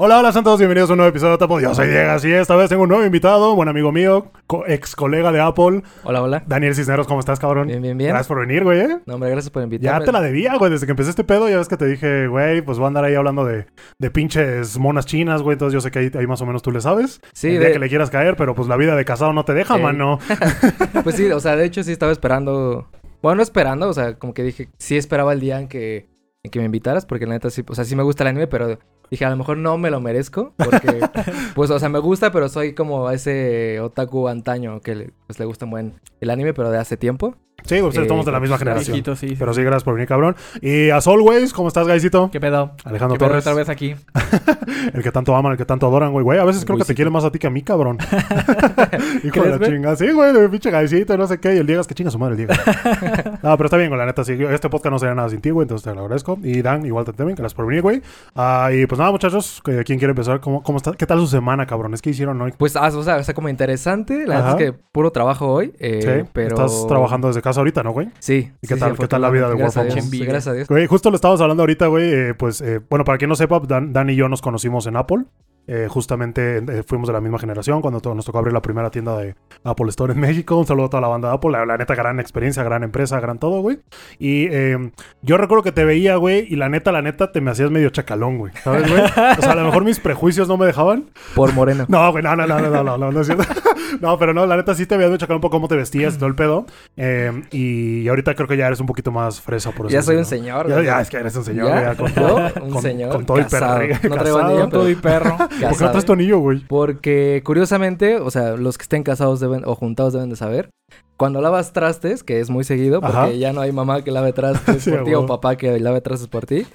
Hola, hola, son todos bienvenidos a un nuevo episodio de Tapo. Yo soy Diego, así es. Esta vez tengo un nuevo invitado, buen amigo mío, co- ex colega de Apple, Hola, hola. Daniel Cisneros. ¿Cómo estás, cabrón? Bien, bien, bien. Gracias por venir, güey. ¿eh? No, hombre, gracias por Ya invitarme. te la debía, güey. Desde que empecé este pedo, ya ves que te dije, güey, pues voy a andar ahí hablando de, de pinches monas chinas, güey. Entonces yo sé que ahí, ahí más o menos tú le sabes. Sí, El día de- que le quieras caer, pero pues la vida de casado no te deja, Ey. mano. Pues sí, o sea, de hecho sí estaba esperando. Bueno, no esperando, o sea, como que dije, sí esperaba el día en que, en que me invitaras, porque la neta sí, o sea, sí me gusta el anime, pero dije, a lo mejor no me lo merezco, porque, pues, o sea, me gusta, pero soy como ese otaku antaño que le, pues, le gusta buen el anime, pero de hace tiempo. Sí, ustedes Eh, somos de la misma pues, generación. Viejito, sí. Pero sí, gracias por venir, cabrón. Y as always, ¿cómo estás, Gaisito? ¿Qué pedo? Alejandro ¿Qué pedo Torres. otra vez aquí? El que tanto aman, el que tanto adoran, güey. Güey, a veces creo que te quiere más a ti que a mí, cabrón. Hijo de ¿Crees, la chinga. Sí, güey, de pinche gaisito, no sé qué. Y el Diego es que chinga su madre el Diego. no, pero está bien, güey, la neta. Sí, este podcast no sería nada sin ti, güey. Entonces te lo agradezco. Y Dan, igual te también, gracias por venir, güey. Ah, y pues nada, muchachos, que- ¿quién quiere empezar? ¿Cómo, cómo está? ¿Qué tal su semana, cabrón? ¿Es que hicieron hoy? Pues, ah, o sea, o sea, como interesante, la verdad es que puro trabajo hoy, eh, sí, pero... estás trabajando desde casa ahorita, ¿no, güey? Sí. ¿Y qué sí, tal- sí, qué tal la vida de. Work from Gracias a Dios, Home? sí, Gracias a Dios. Güey, justo lo estábamos hablando ahorita, güey. eh, pues, eh, bueno, para quien no sepa, Dan, Dan y yo nos conocimos en Apple. Eh, justamente eh, fuimos de la misma generación cuando nos tocó abrir la primera tienda de Apple Store en México. Un saludo a toda la banda de Apple. La, la neta, gran experiencia, gran empresa, gran todo, güey. Y eh, yo recuerdo que te veía, güey, y la neta, la neta, te me hacías medio chacalón, güey. ¿Sabes, güey? O sea, a lo mejor mis prejuicios no me dejaban. Por Moreno. No, güey, no, no, no, no, no, no, no, no es cierto. No, pero no, la neta sí te veías medio chacalón por cómo te vestías y todo el pedo. Eh, y ahorita creo que ya eres un poquito más fresa por eso. Ya soy un ¿no? señor. Ya, ya, es que eres un señor, ¿Ya? ya, con ¿Yo? todo. Un con, señor Con todo casado. el perro. No traigo anillo, Con todo y perro. ¿Por qué no traes tu anillo, güey? Porque curiosamente, o sea, los que estén casados deben, o juntados deben de saber, cuando lavas trastes, que es muy seguido, porque Ajá. ya no hay mamá que lave trastes Sí, por ti o papá que lave trastes por ti,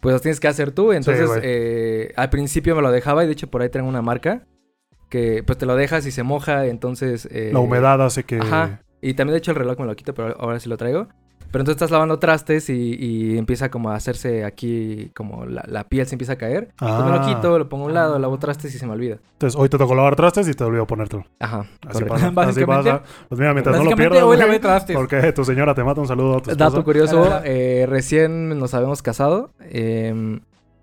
pues los tienes que hacer tú. Entonces, eh, al principio me lo dejaba y de hecho por ahí tengo una marca que pues te lo dejas y se moja, entonces... eh, La humedad hace que... Ajá. Y también de hecho el reloj me lo quito, pero ahora sí lo traigo. Pero entonces estás lavando trastes y, y empieza como a hacerse aquí, como la, la piel se empieza a caer. Entonces me lo Ah. quito, lo pongo a un lado, lavo trastes y se me olvida. Entonces, hoy te tocó lavar trastes y te olvidó ponértelo. Ajá. Así pasa, así Básicamente- pasa. Pues mira, mientras no lo pierdas, hoy lavé trastes. porque tu señora te mata un saludo a tu esposa. Dato curioso, eh, recién nos habíamos casado. eh,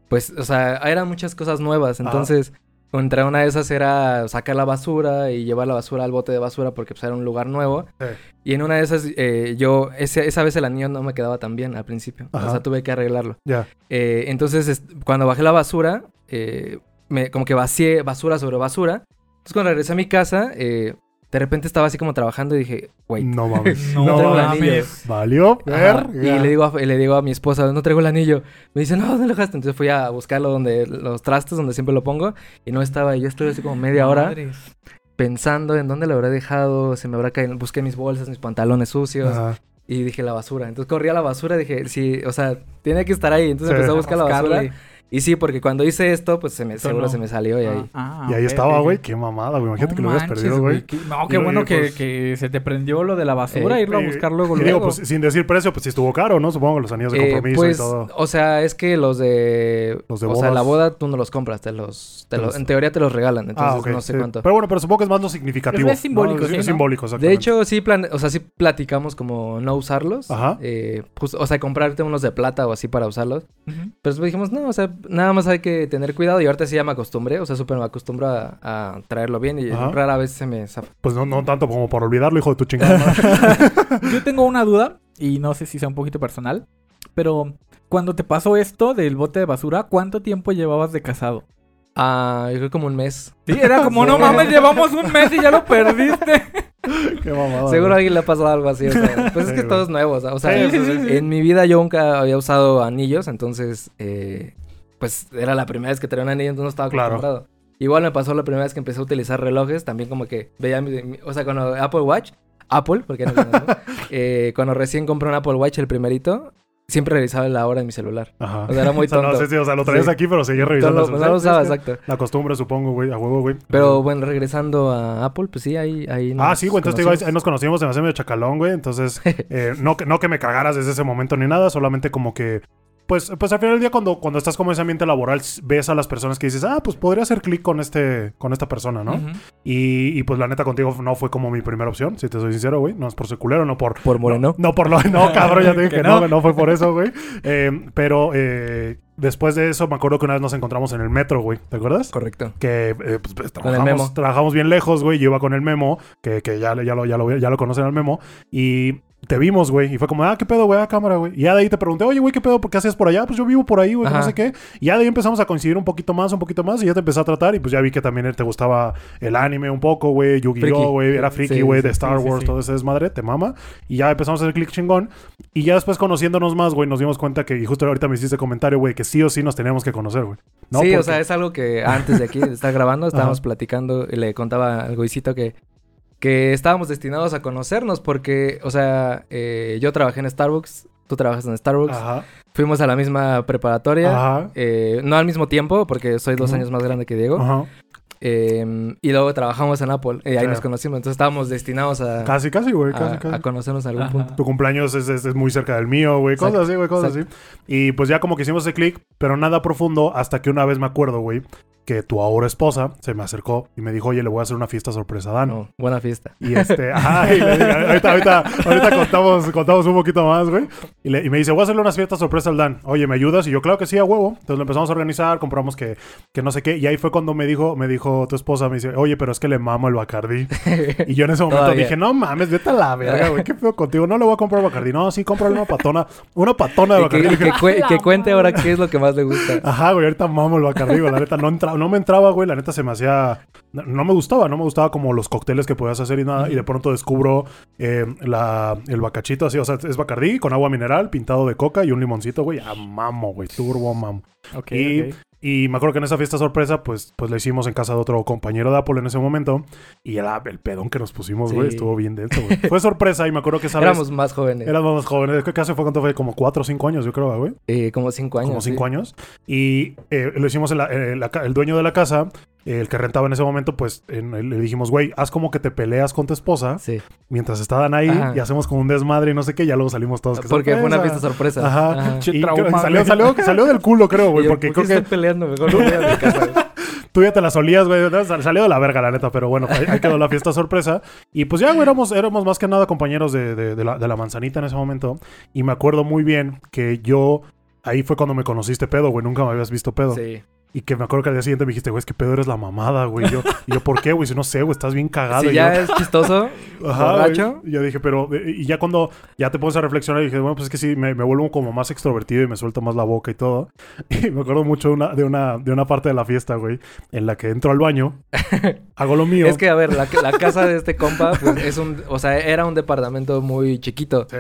pues, o sea, eran muchas cosas nuevas. Ajá. Entre una de esas era sacar la basura y llevar la basura al bote de basura porque pues, era un lugar nuevo. Sí. Y en una de esas, eh, yo, ese- esa vez el anillo no me quedaba tan bien al principio. Ajá. O sea, tuve que arreglarlo. Ya. Eh, entonces, es- cuando bajé la basura, eh, me, como que vacié basura sobre basura. Entonces, cuando regresé a mi casa, eh, de repente estaba así como trabajando y dije, güey, No mames. No, no traigo el mames. anillo. Valió. Y le digo, a, le digo a mi esposa, no traigo el anillo. Me dice, no, ¿dónde lo dejaste? Entonces fui a buscarlo donde los trastes, donde siempre lo pongo. Y no estaba. Y yo estuve así como media hora pensando en dónde lo habré dejado. Se me habrá caído. Busqué mis bolsas, mis pantalones sucios. Ajá. Y dije, la basura. Entonces corrí a la basura y dije, sí, o sea, tiene que estar ahí. Entonces Sí. empecé a buscar la basura. Y sí, porque cuando hice esto, pues se me, seguro no. se me salió y ahí. Ah, Y ahí estaba, güey. Qué mamada, güey. Imagínate No que lo hubieras perdido, güey. No, qué Y- bueno y, que, pues- que se te prendió lo de la basura, Eh, irlo a Eh, buscar luego, y digo, luego. pues sin decir precio, pues si estuvo caro, ¿no? Supongo que los anillos de Eh, compromiso pues, y todo. o sea, es que los de... Los de o sea, la bodas. boda tú no los compras, te los... te los- en teoría te los regalan, entonces ah, ok. no sé sí. cuánto. Pero bueno, pero supongo que es más lo significativo. Pero es simbólico, ¿no? sí, Es ¿no? simbólico, De hecho, sí, plan o sea, sí platicamos como no usarlos. Ajá. Eh, pues, o sea, comprarte unos de plata o así para usarlos. Pero después dijimos, no, o sea, nada más hay que tener cuidado. Y ahorita sí ya me acostumbré, o sea, súper me acostumbro a, a traerlo bien y Ajá. rara vez se me zafa. Pues no, no tanto como por olvidarlo, hijo de tu chingada. Yo tengo una duda, y no sé si sea un poquito personal, pero cuando te pasó esto del bote de basura, ¿cuánto tiempo llevabas de casado? Ah, yo creo como un mes. Sí, era como, no mames, llevamos un mes y ya lo perdiste. Qué mamada. Seguro a alguien le ha pasado algo así. O sea, pues Sí, es que güey. todo es nuevo. O sea, o sea, Sí, sí, sí, sí. en mi vida yo nunca había usado anillos. Entonces, eh, pues era la primera vez que traía un anillo, entonces no estaba Claro. acostumbrado. Igual me pasó la primera vez que empecé a utilizar relojes. También como que veía mi... mi- o sea, cuando Apple Watch... Apple, porque no, eh, cuando recién compré un Apple Watch, el primerito, siempre revisaba la hora en mi celular. Ajá. O sea, era muy O sea, tonto. no sé si, o sea, lo traías Sí. aquí, pero seguías No revisando. no lo Sí, usaba, es que exacto. La costumbre, supongo, güey, a huevo, güey. Pero bueno, regresando a Apple, pues sí, ahí... ahí Ah, nos sí, güey, entonces te digo, ahí, nos conocimos, se me hace medio chacalón, güey. Entonces, eh, no, no que me cagaras desde ese momento ni nada, solamente como que pues, pues al final del día, cuando, cuando estás como en ese ambiente laboral, ves a las personas que dices, ah, pues podría hacer clic con este, con esta persona, ¿no? Y, y, pues la neta contigo no fue como mi primera opción, si te soy sincero, güey. No es por ser culero, no por. Por Moreno. No, por lo. No, cabrón, ya te dije Que no, no. fue por eso, güey. Eh, pero eh, después de eso, me acuerdo que una vez nos encontramos en el metro, güey. ¿Te acuerdas? Correcto. que eh, pues, pues, el trabajamos, Memo. trabajamos bien lejos, güey. Yo iba con el Memo, que, que ya, ya, lo, ya, lo, ya lo conocen al Memo. Y te vimos, güey. Y fue como, ah, ¿qué pedo, güey? A cámara, güey. Y ya de ahí te pregunté, oye, güey, ¿qué pedo? ¿Por qué hacías por allá? Pues yo vivo por ahí, güey, no sé qué. Y ya de ahí empezamos a coincidir un poquito más, un poquito más. Y ya te empecé a tratar. Y pues ya vi que también te gustaba el anime un poco, güey. Yu-Gi-Oh, güey. Era friki, güey, sí, de Star sí, Wars, todo ese desmadre. Te mama. Y ya empezamos a hacer click chingón. Y ya después conociéndonos más, güey, nos dimos cuenta que, y justo ahorita me hiciste comentario, güey, que sí o sí nos teníamos que conocer, güey. ¿No? sí, o sea, es algo que antes de aquí de estar grabando estábamos Ajá. platicando y le contaba al Goicito que, que estábamos destinados a conocernos porque, o sea, eh, yo trabajé en Starbucks, tú trabajas en Starbucks, Ajá. fuimos a la misma preparatoria, Ajá. eh, no al mismo tiempo porque soy dos años más grande que Diego, Ajá. eh, y luego trabajamos en Apple y ahí Sí. nos conocimos, entonces estábamos destinados a, Casi, casi, güey. Casi, a, casi. a conocernos en algún Ajá. punto. Tu cumpleaños es, es- es muy cerca del mío, güey. Cosas Exacto, así, güey, cosas así. Y pues ya como que hicimos ese clic, pero nada profundo hasta que una vez me acuerdo, güey, que tu ahora esposa se me acercó y me dijo, oye, le voy a hacer una fiesta sorpresa a Dan. Buena fiesta. Y este, ajá, y le dije, ahorita, ahorita, ahorita contamos, contamos un poquito más, güey. Y, le- y me dice, voy a hacerle una fiesta sorpresa al Dan. Oye, ¿me ayudas? Y yo, claro que sí, a huevo. Entonces lo empezamos a organizar, compramos que, que no sé qué. Y ahí fue cuando me dijo, me dijo tu esposa, me dice, oye, pero es que le mamo el Bacardí. Y yo en ese momento dije, no mames, vete a la verga, güey. ¿Qué pedo contigo? No le voy a comprar Bacardí. No, sí, cómprale una patona. Una patona de que, Bacardí. y que que cuente ahora qué es lo que más le gusta. Ajá, güey, ahorita mamo el Bacardí, güey. La neta no, entra- no me entraba, güey. La neta se me hacía... No, no me gustaba, no me gustaba como los cócteles que podías hacer y nada. Y de pronto descubro eh, la, el bacachito así. O sea, es Bacardí con agua mineral, pintado de coca y un limoncito, güey. Ah, mamo, güey. Turbo mamo. Ok, Y- ok. Y me acuerdo que en esa fiesta sorpresa, pues, pues la hicimos en casa de otro compañero de Apple en ese momento. Y el, el pedón que nos pusimos, güey, Sí. estuvo bien denso, güey. Fue sorpresa y me acuerdo que esa vez... Éramos más jóvenes. Éramos más jóvenes. Que hace fue cuánto fue, como cuatro o cinco años, yo creo, güey. Eh, como cinco años. como cinco sí. años. Y eh, lo hicimos en la- en la el dueño de la casa, eh, el que rentaba en ese momento, pues en- le dijimos, güey, haz como que te peleas con tu esposa Sí. mientras estaban ahí Ajá. y hacemos como un desmadre y no sé qué, y ya luego salimos todos. que Porque fue una fiesta sorpresa. Ajá. Che, Y trauma, creo que salió, salió, salió del culo, creo, güey, porque ¿por creo qué que estoy peleando? Mejor no voy a mi casa. güey. tú ya te la solías, güey. Salió de la verga, la neta, pero bueno, ahí, ahí quedó la fiesta sorpresa. Y pues ya, güey, éramos, éramos más que nada compañeros de, de- de la, de la manzanita en ese momento. Y me acuerdo muy bien que yo. Ahí fue cuando me conociste pedo, güey. Nunca me habías visto pedo. Sí. Y que me acuerdo que al día siguiente me dijiste, güey, es que pedo eres la mamada, güey. Yo, y yo, ¿por qué, güey? Si no sé, güey, estás bien cagado. Si Y ya yo, es chistoso, Ajá, borracho. Y yo dije, pero... eh, Y ya cuando ya te pones a reflexionar, dije, bueno, pues es que sí, me, me vuelvo como más extrovertido y me suelto más la boca y todo. Y me acuerdo mucho de una, de una, de una parte de la fiesta, güey, en la que entro al baño, hago lo mío. Es que, a ver, la, la casa de este compa, pues es un... O sea, era un departamento muy chiquito. Sí.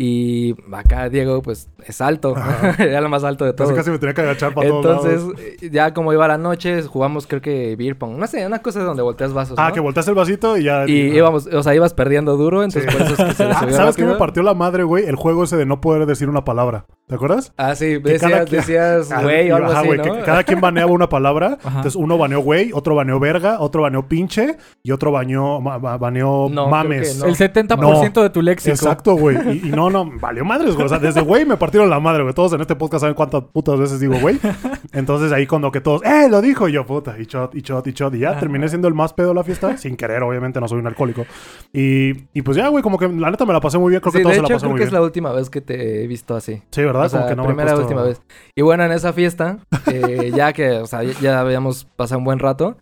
Y acá Diego, pues, es alto. Era lo más alto de Casi todos. casi me tenía que agachar para todos Entonces, lados. eh, ya como iba la noche, jugamos creo que beer pong. No sé, una cosa donde volteas vasos, Ah, ¿no? que volteaste el vasito y ya... Y íbamos, o sea, ibas perdiendo duro, entonces Sí. por eso es que se Ah, ¿Sabes qué me partió la madre, güey? El juego ese de no poder decir una palabra. ¿Te acuerdas? Ah, sí, Que decías, quien- decías, Ah, güey, o algo ajá, así, güey, ¿no? que cada quien baneaba una palabra. Ajá. Entonces, uno baneó güey, otro baneó verga, otro baneó pinche y otro baneó, ma- baneó No, mames. El 70% de tu léxico. Exacto, güey. Y, y no, no, valió madres, güey. O sea, desde güey me partieron la madre, güey. Todos en este podcast saben cuántas putas veces digo güey. Entonces ahí cuando que todos, ¡eh! Lo dijo y yo, puta, y shot, y shot, y shot. Y ya terminé siendo el más pedo de la fiesta, sin querer, obviamente, no soy un alcohólico. Y, y pues ya, güey, como que la neta me la pasé muy bien. Creo Sí, que todos de se la hecho, creo muy que es la última vez que te he visto así. Sí, ¿verdad? O sea, como que no me primera puesto- última vez. Y bueno, en esa fiesta, eh, ya que, o sea, ya- habíamos pasado un buen rato,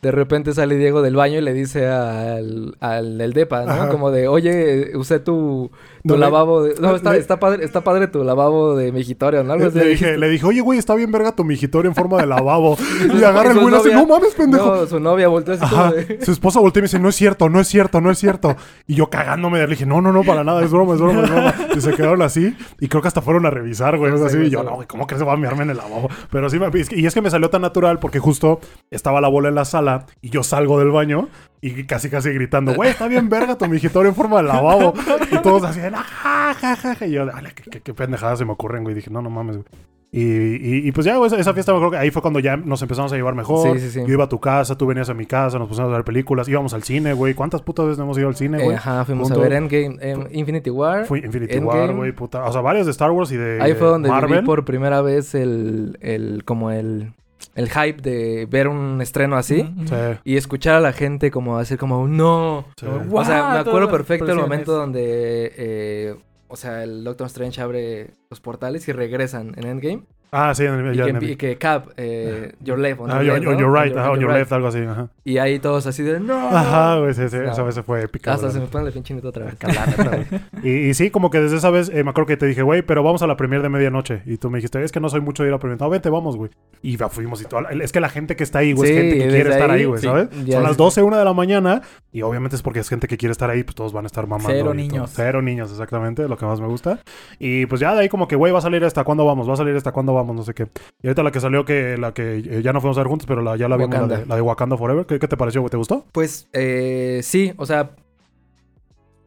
de repente sale Diego del baño y le dice al, al del depa, ¿no? Ajá. Como de, oye, usé tu, tu No, lavabo de... No, está, le- está, padre, está padre tu lavabo de migitorio, ¿no? Algo Le, dije, le dije, oye, güey, está bien verga tu migitorio en forma de lavabo. y agarra el güey y novia- no mames, pendejo. No, su novia volteó así Ajá. de... Su esposa voltea y me dice, no es cierto, no es cierto, no es cierto. Y yo cagándome, le dije, no, no, no, para nada, es broma, es broma, es broma. Y se quedaron así. Y creo que hasta fueron a revisar, güey. No sé, así. güey, y yo, no, güey, ¿cómo crees que va a mearme en el lavabo? Pero sí, me, y es que me salió tan natural porque justo estaba la bola en la sala y yo salgo del baño y casi, casi gritando, güey, está bien verga tu migitorio en forma de lavabo. Y todos así, "Ah, ja, ja, ja, ja". Y yo, qué, qué, qué pendejadas se me ocurren, güey. Y dije, no, no mames, güey. Y, y, y pues ya, güey, esa, fiesta me acuerdo que ahí fue cuando ya nos empezamos a llevar mejor. Sí, sí, sí. Yo iba a tu casa, tú venías a mi casa, nos pusimos a ver películas, íbamos al cine, güey. ¿Cuántas putas veces no hemos ido al cine, Eh, güey? ajá, fuimos Punto. a ver Endgame, em, Infinity War. Fui Infinity Endgame. War, güey, puta. O sea, varios de Star Wars y de Ahí fue donde Marvel. viví por primera vez el, el como el, el hype de ver un estreno así. Sí, Y escuchar a la gente como decir como, no. sí. O sea, me acuerdo perfecto el momento donde, eh, o sea, el Doctor Strange abre los portales y regresan en Endgame. Ah, sí, en el, Y ya que, en el- y que Cap, eh, your left, on Ah, your you're right, On ajá, on your right. left, algo así, ajá. Y ahí todos así de, no. Ajá, güey, sí, sí, No. esa vez fue épica. Hasta se me pone el pinche chinito otra vez. Y, y sí, como que desde esa vez eh, me acuerdo que te dije, güey, pero vamos a la premier de medianoche. Y tú me dijiste, es que no soy mucho de ir a premier. No, vente, vamos, güey. Y fuimos y todo. Es que la gente que está ahí, güey, Sí, es gente que quiere desde estar ahí, ahí, güey, sí. ¿sabes? Son las es- 12, 1 de la mañana. Y obviamente es porque es gente que quiere estar ahí, pues todos van a estar mamando. Cero niños. Cero niños, exactamente, lo que más me gusta. Y pues ya de ahí como que, güey, va a salir esta, ¿cuándo vamos? Va a salir esta, ¿cuándo vamos? No sé qué. Y ahorita la que salió, que la que eh, ya no fuimos a ver juntos, pero la, ya la vimos, la de, la de Wakanda Forever. ¿Qué, qué te pareció, güey? ¿Te gustó? Pues eh, sí, o sea,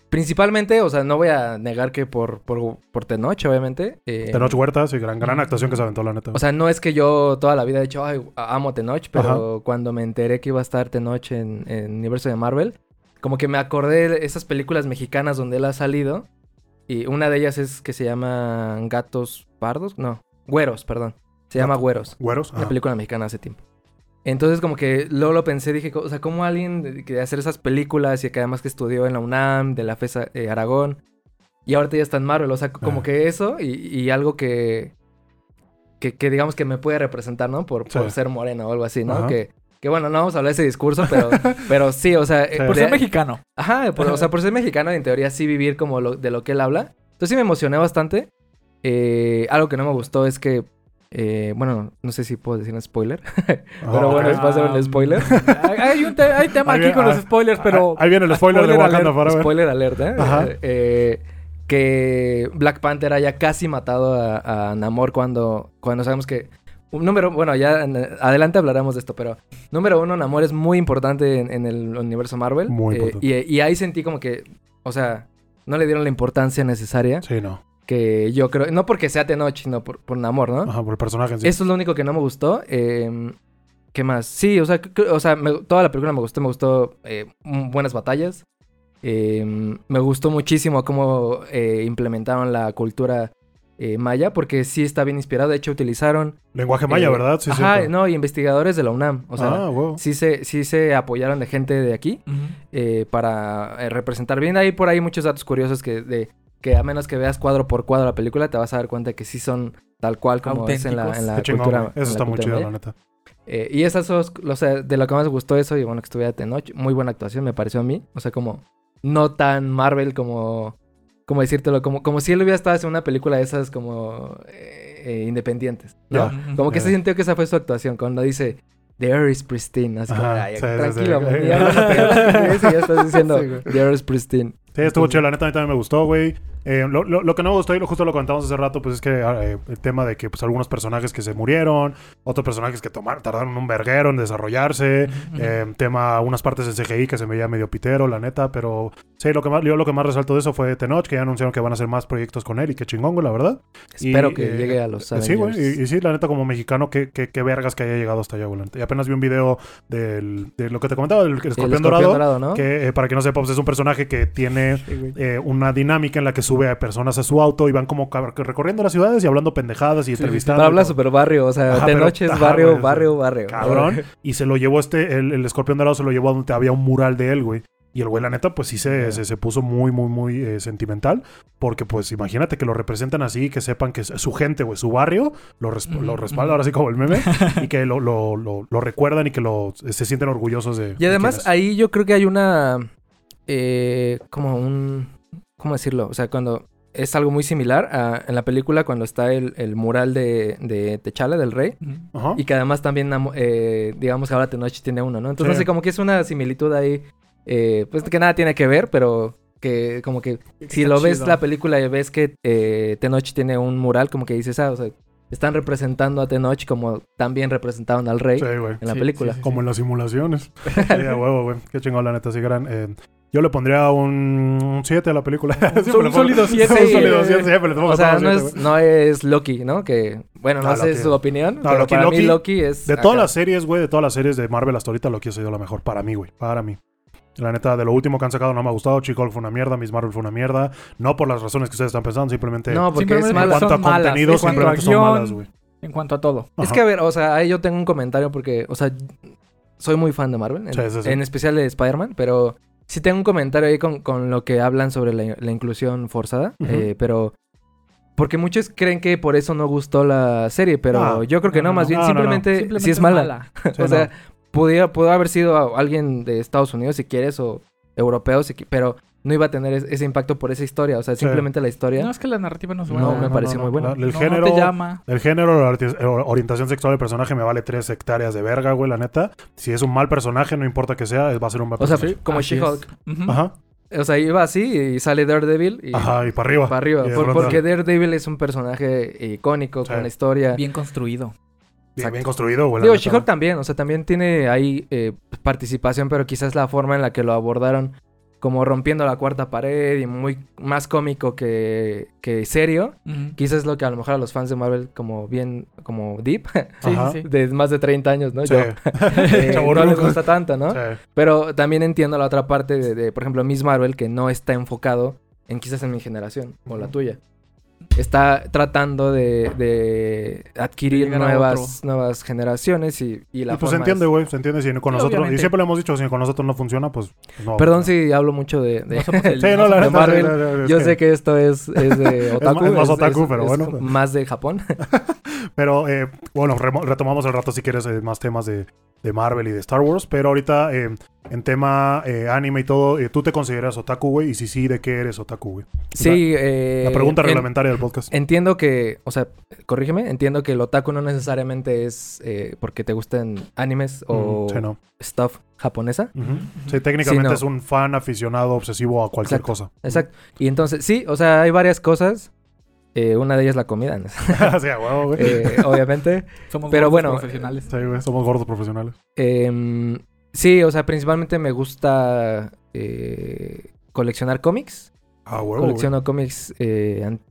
principalmente, o sea, no voy a negar que por, por, por Tenoch, obviamente. eh, Tenoch Huerta, sí, gran, gran actuación que se aventó, la neta. O sea, no es que yo toda la vida he dicho, ay, amo Tenoch, pero cuando me enteré que iba a estar Tenoch en, en el universo de Marvel, como que me acordé de esas películas mexicanas donde él ha salido. Y una de ellas es que se llama Gatos Pardos, no, Güeros, perdón. Se llama Gato- Güeros. Güeros. Una película mexicana hace tiempo. Entonces como que luego lo pensé, dije, o sea, ¿cómo alguien que de hacer esas películas y que además que estudió en la UNAM, de la FESA eh, Aragón, y ahorita ya está en Marvel? O sea, como Ah. que eso y, y algo que, que, que digamos que me puede representar, ¿no? Por, ser moreno o algo así, ¿no? Ajá. Que, que bueno, no vamos a hablar de ese discurso, pero, pero sí, o sea... eh, Sí. Por ser mexicano. Ajá, por- o sea, por ser mexicano, en teoría sí vivir como lo- de lo que él habla. Entonces sí me emocioné bastante. Eh, algo que no me gustó es que, eh, bueno, no sé si puedo decir un spoiler. Pero bueno, ok. es- va a ser un spoiler. Hay, un te- hay tema Ahí aquí viene- con los ah, spoilers, pero... Ahí viene el spoiler, de Wakanda alert, Forever. Spoiler alert, ¿eh? Eh, que Black Panther haya casi matado a, a Namor cuando, cuando sabemos que... Un número, bueno, ya en- adelante hablaremos de esto, pero número uno, Namor es muy importante en, en el universo Marvel. Muy Eh, importante. y, y ahí sentí como que, o sea, no le dieron la importancia necesaria Sí, no. Que yo creo, no porque sea Tenoch, sino por, por Namor, ¿no? Ajá, por el personaje sí. Eso es lo único que no me gustó. eh, ¿Qué más? Sí, o sea, o sea me- toda la película me gustó. Me gustó eh, buenas batallas. eh, me gustó muchísimo cómo eh, implementaron la cultura eh, maya, porque sí está bien inspirado. De hecho, utilizaron... Lenguaje maya, ¿verdad? Sí, ajá, cierto. no, y investigadores de la UNAM. O sea, ah, wow. sí, se, sí se apoyaron de gente de aquí para representar bien. Hay por ahí muchos datos curiosos que, de, que a menos que veas cuadro por cuadro la película, te vas a dar cuenta que sí son tal cual como es en la, en la Qué chingón, cultura. en Eso la está muy cultura chido, la neta. Eh, y esas son, o sea, de lo que más me gustó eso, y bueno, que estuviera Tenoch, muy buena actuación me pareció a mí. O sea, como no tan Marvel como, como decírtelo, como, como si él hubiera estado haciendo una película de esas como eh, eh, independientes. ¿no? Como que se sintió que esa fue su actuación cuando dice The air is pristine. Así como, Ajá, "Ay, sí, sí, tranquilo, sí. man, ya estás diciendo Sí. The air is pristine. Sí, estuvo chido, la neta a mí también me gustó, güey. Eh, lo, lo- lo que no me gustó, y lo, justo lo comentamos hace rato, pues es que eh, el tema de que pues algunos personajes que se murieron, otros personajes que tomaron, tardaron un verguero en desarrollarse, eh, tema, unas partes en CGI que se veía medio pitero, la neta, pero sí, lo que más, yo lo que más resalto de eso fue Tenoch, que ya anunciaron que van a hacer más proyectos con él y qué chingón, güey, la verdad. Espero Y, que eh, llegue a los Sí, güey, Avengers. y, y sí, la neta, como mexicano, qué, qué, qué vergas que haya llegado hasta allá, güey. Y apenas vi un video del, de lo que te comentaba, del Sí, el escorpión, escorpión dorado, ¿no? que eh, para quien no sepa, pues es un personaje que tiene Sí, eh, una dinámica en la que sube a personas a su auto y van como recorriendo las ciudades y hablando pendejadas y sí, entrevistando. Habla super barrio, o sea, Ajá, de pero- noche es ajá, barrio, güey, barrio, barrio. Cabrón. Y se lo llevó este, el, el escorpión dorado se lo llevó a donde había un mural de él, güey. Y el güey, la neta, pues sí se, se, se puso muy, muy, muy eh, sentimental. Porque, pues, imagínate que lo representan así, que sepan que su gente, güey, su barrio, lo, resp- respalda, ahora sí como el meme, y que lo, lo, lo, lo recuerdan y que lo, se sienten orgullosos de. Y además de ahí yo creo que hay una... eh, como un... ¿Cómo decirlo? O sea, cuando... Es algo muy similar a, en la película cuando está el, el mural de, de Techala, del rey. Y que además también, eh, digamos que ahora Tenoch tiene uno, ¿no? Entonces, Sí. no sé, como que es una similitud ahí, eh, pues que nada tiene que ver, pero que como que si lo ves la película y ves que eh, Tenoch tiene un mural, como que dices, ah, o sea, están representando a Tenoch como también representaban al rey Sí, en la Sí, película. sí, sí. Como en las simulaciones. Sí, a huevo, güey. Qué chingón, la neta. Sí, gran. Yo le pondría un 7 a la película. Un sólido siete, Un sólido eh, 7, siempre le pongo O sea, no siete, es, no es Loki, ¿no? Que, bueno, no, No, sé Loki- su opinión, No, pero Loki- para mí Loki- Loki es... De acá. todas las series, güey, de todas las series de Marvel hasta ahorita, Loki ha sido la mejor. Para mí, güey. Para mí. La neta, de lo último que han sacado no me ha gustado. Chico fue una mierda. Miss Marvel fue una mierda. No por las razones que ustedes están pensando, simplemente No, porque es en son cuanto a malas, contenido, a simplemente son malas, güey. En cuanto a todo. Es que, a ver, o sea, ahí yo tengo un comentario porque, o sea, soy muy fan de Marvel, en, Sí, sí, sí. en especial de Spider-Man, pero sí tengo un comentario ahí con, con lo que hablan sobre la, la inclusión forzada, eh, pero... Porque muchos creen que por eso no gustó la serie, pero No, yo creo que no, más no. bien No, no, no. simplemente, Simplemente sí es mala. Sí, o sea, pudiera, pudo haber sido alguien de Estados Unidos si quieres o europeo, si pero no iba a tener es- ese impacto por esa historia. O sea, Sí. simplemente la historia. No es que la narrativa no es No, buena. me pareció muy buena. El No, no género, te llama. el género, la o- orientación sexual del personaje me vale tres hectáreas de verga, güey, la neta. Si es un mal personaje, no importa que sea, va a ser un mal o sea, personaje. como Así She-Hulk. es. Ujú. Ajá, O sea, iba así y sale Daredevil y ajá, y para arriba. para arriba. Por- porque Daredevil es un personaje icónico, Sí. con una historia. Bien construido. Bien, bien construido, güey. Digo. She-Hulk también, o sea, también tiene ahí eh, participación, pero quizás la forma en la que lo abordaron, como rompiendo la cuarta pared y muy más cómico que, que serio, quizás es lo que a lo mejor a los fans de Marvel, como bien, como deep, Sí, de más de 30 años, ¿no? Sí. Yo, eh, no les gusta tanto, ¿no? Sí. Pero también entiendo la otra parte de, de, por ejemplo, Miss Marvel, que no está enfocado en quizás en mi generación o la tuya. Está tratando de, de adquirir nuevas, nuevas generaciones y, y la Y pues se entiende, es- güey, se entiende si con Sí, nosotros. obviamente. Y siempre le hemos dicho, si con nosotros no funciona, pues, no. Perdón si hablo mucho de... de- No el- Sí, no, la Marvel, Yo sé que esto es, es de otaku. es más otaku, pero bueno. Más de Japón. Pero eh, bueno, retomamos el rato si quieres eh, más temas de, de Marvel y de Star Wars. Pero ahorita eh, en tema eh, anime y todo, eh, ¿tú te consideras otaku, güey? Y si sí, ¿de qué eres otaku, güey? sí, eh, La pregunta en- reglamentaria del podcast. Entiendo que, o sea, corrígeme, entiendo que el otaku no necesariamente es porque te gusten animes o Mm, sí, no. stuff japonesa. Sí, técnicamente Sí, no. es un fan aficionado obsesivo a cualquier Exacto. cosa. Exacto. Y entonces, sí, o sea, hay varias cosas. Eh, una de ellas la comida, ¿no? sí, a huevo, güey. Eh, obviamente. Somos Pero gordos bueno, profesionales. Sí, güey, somos gordos profesionales. Em, sí, o sea, principalmente me gusta eh, coleccionar cómics. Ah, huevo, güey. Colecciono cómics, eh, an-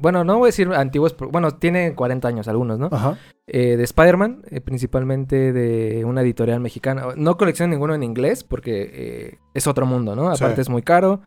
bueno, no voy a decir antiguos, pero- bueno, tiene 40 años algunos, ¿no? Ajá. Eh, de Spider-Man, eh, principalmente de una editorial mexicana. No colecciono ninguno en inglés porque eh, es otro mundo, ¿no? Sí. Aparte es muy caro.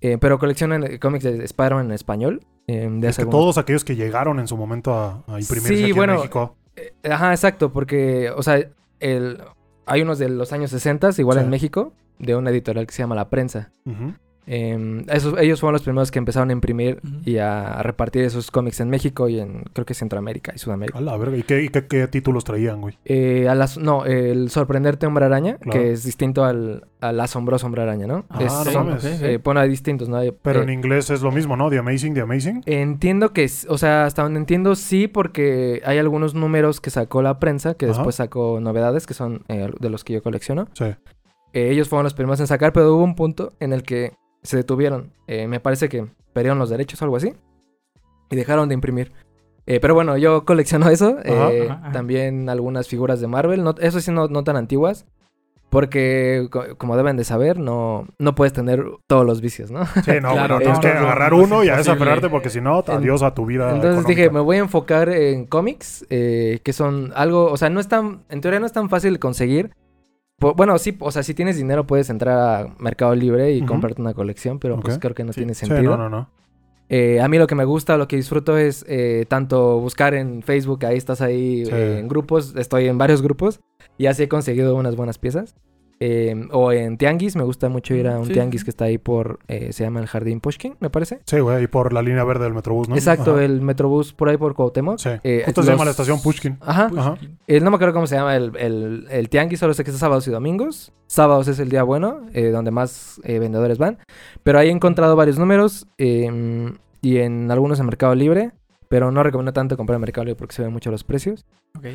Eh, pero colecciono en- cómics de Spider-Man en español. eh, de Es que todos aquellos que llegaron en su momento a, a imprimirse Sí, aquí bueno, en México. Eh, Ajá, exacto, porque, o sea, el, hay unos de los años 60, igual Sí. en México, de una editorial que se llama La Prensa. Ujú. Em, esos, ellos fueron los primeros que empezaron a imprimir y a, a repartir esos cómics en México y en, creo que Centroamérica y Sudamérica. A la verga. ¿Y qué, qué- qué títulos traían, güey? Eh, a las, no, el sorprenderte hombre araña, Claro. que es distinto al, al asombroso hombre araña, ¿no? Ah, Es- no son- mames. eh, bueno, hay distintos, ¿no? Pero eh, en inglés es lo mismo, ¿no? The Amazing, The Amazing. Entiendo que, o sea, hasta donde entiendo sí, porque hay algunos números que sacó la prensa, que Ajá. después sacó novedades, que son eh, de los que yo colecciono. Sí. Eh, ellos fueron los primeros en sacar, pero hubo un punto en el que se detuvieron. Eh, me parece que perdieron los derechos o algo así. Y dejaron de imprimir. Eh, pero bueno, yo colecciono eso. Ajá, eh, ajá, ajá. También algunas figuras de Marvel. No, eso sí, no, no tan antiguas. Porque, co- como deben de saber, no, no puedes tener todos los vicios, ¿no? Sí, no, Claro, bueno, no, tienes que agarrar uno y a desaferrarte porque si no, En- adiós a tu vida. Entonces dije, me voy a enfocar en cómics, eh, que son algo, o sea, no es tan, en teoría no es tan fácil conseguir. Po- bueno, sí, o sea, si tienes dinero puedes entrar a Mercado Libre y comprarte una colección, pero pues creo que no Sí. tiene Sí, sentido. no, no, no. Eh, a mí lo que me gusta, lo que disfruto es eh, tanto buscar en Facebook, ahí estás ahí Sí. eh, en grupos, estoy en varios grupos y así he conseguido unas buenas piezas. Eh, o en Tianguis, me gusta mucho ir a un Sí, Tianguis que está ahí por, eh, se llama el Jardín Pushkin, me parece. Sí, güey, y por la línea verde del Metrobús, ¿no? Exacto, Ajá. el Metrobús por ahí por Cuauhtémoc. Sí. Eh, Justo se llama la estación Pushkin. Ajá. Ajá. Eh, no me acuerdo cómo se llama el, el, el tianguis, solo sé que es sábados y domingos. Sábados es el día bueno, eh, donde más eh, vendedores van. Pero ahí he encontrado varios números eh, y en algunos en Mercado Libre. Pero no recomiendo tanto comprar en Mercado Libre porque se ven mucho los precios. Ok.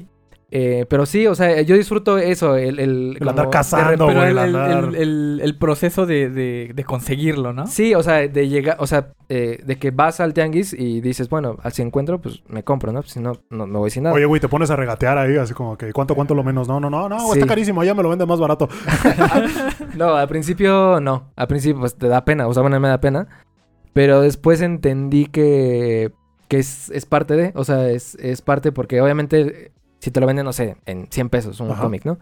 Eh, pero sí, o sea, yo disfruto eso, el... el, El andar de cazando, Pero el, el el- andar- el- el- el proceso de, de- de conseguirlo, ¿no? Sí, o sea, de llegar, o sea, eh, de que vas al tianguis y dices, bueno, al si encuentro, pues me compro, ¿no? Pues, si no, no me voy sin nada. Oye, güey, te pones a regatear ahí, así como que, ¿cuánto, cuánto lo menos? No, no, no, no, Sí. está carísimo, ya me lo vende más barato. No, al principio no. Al principio pues te da pena, o sea, bueno, me da pena. Pero después entendí que, que es, es parte de, o sea, es, es parte porque obviamente si te lo venden, no sé, en 100 pesos un Ajá. cómic, ¿no?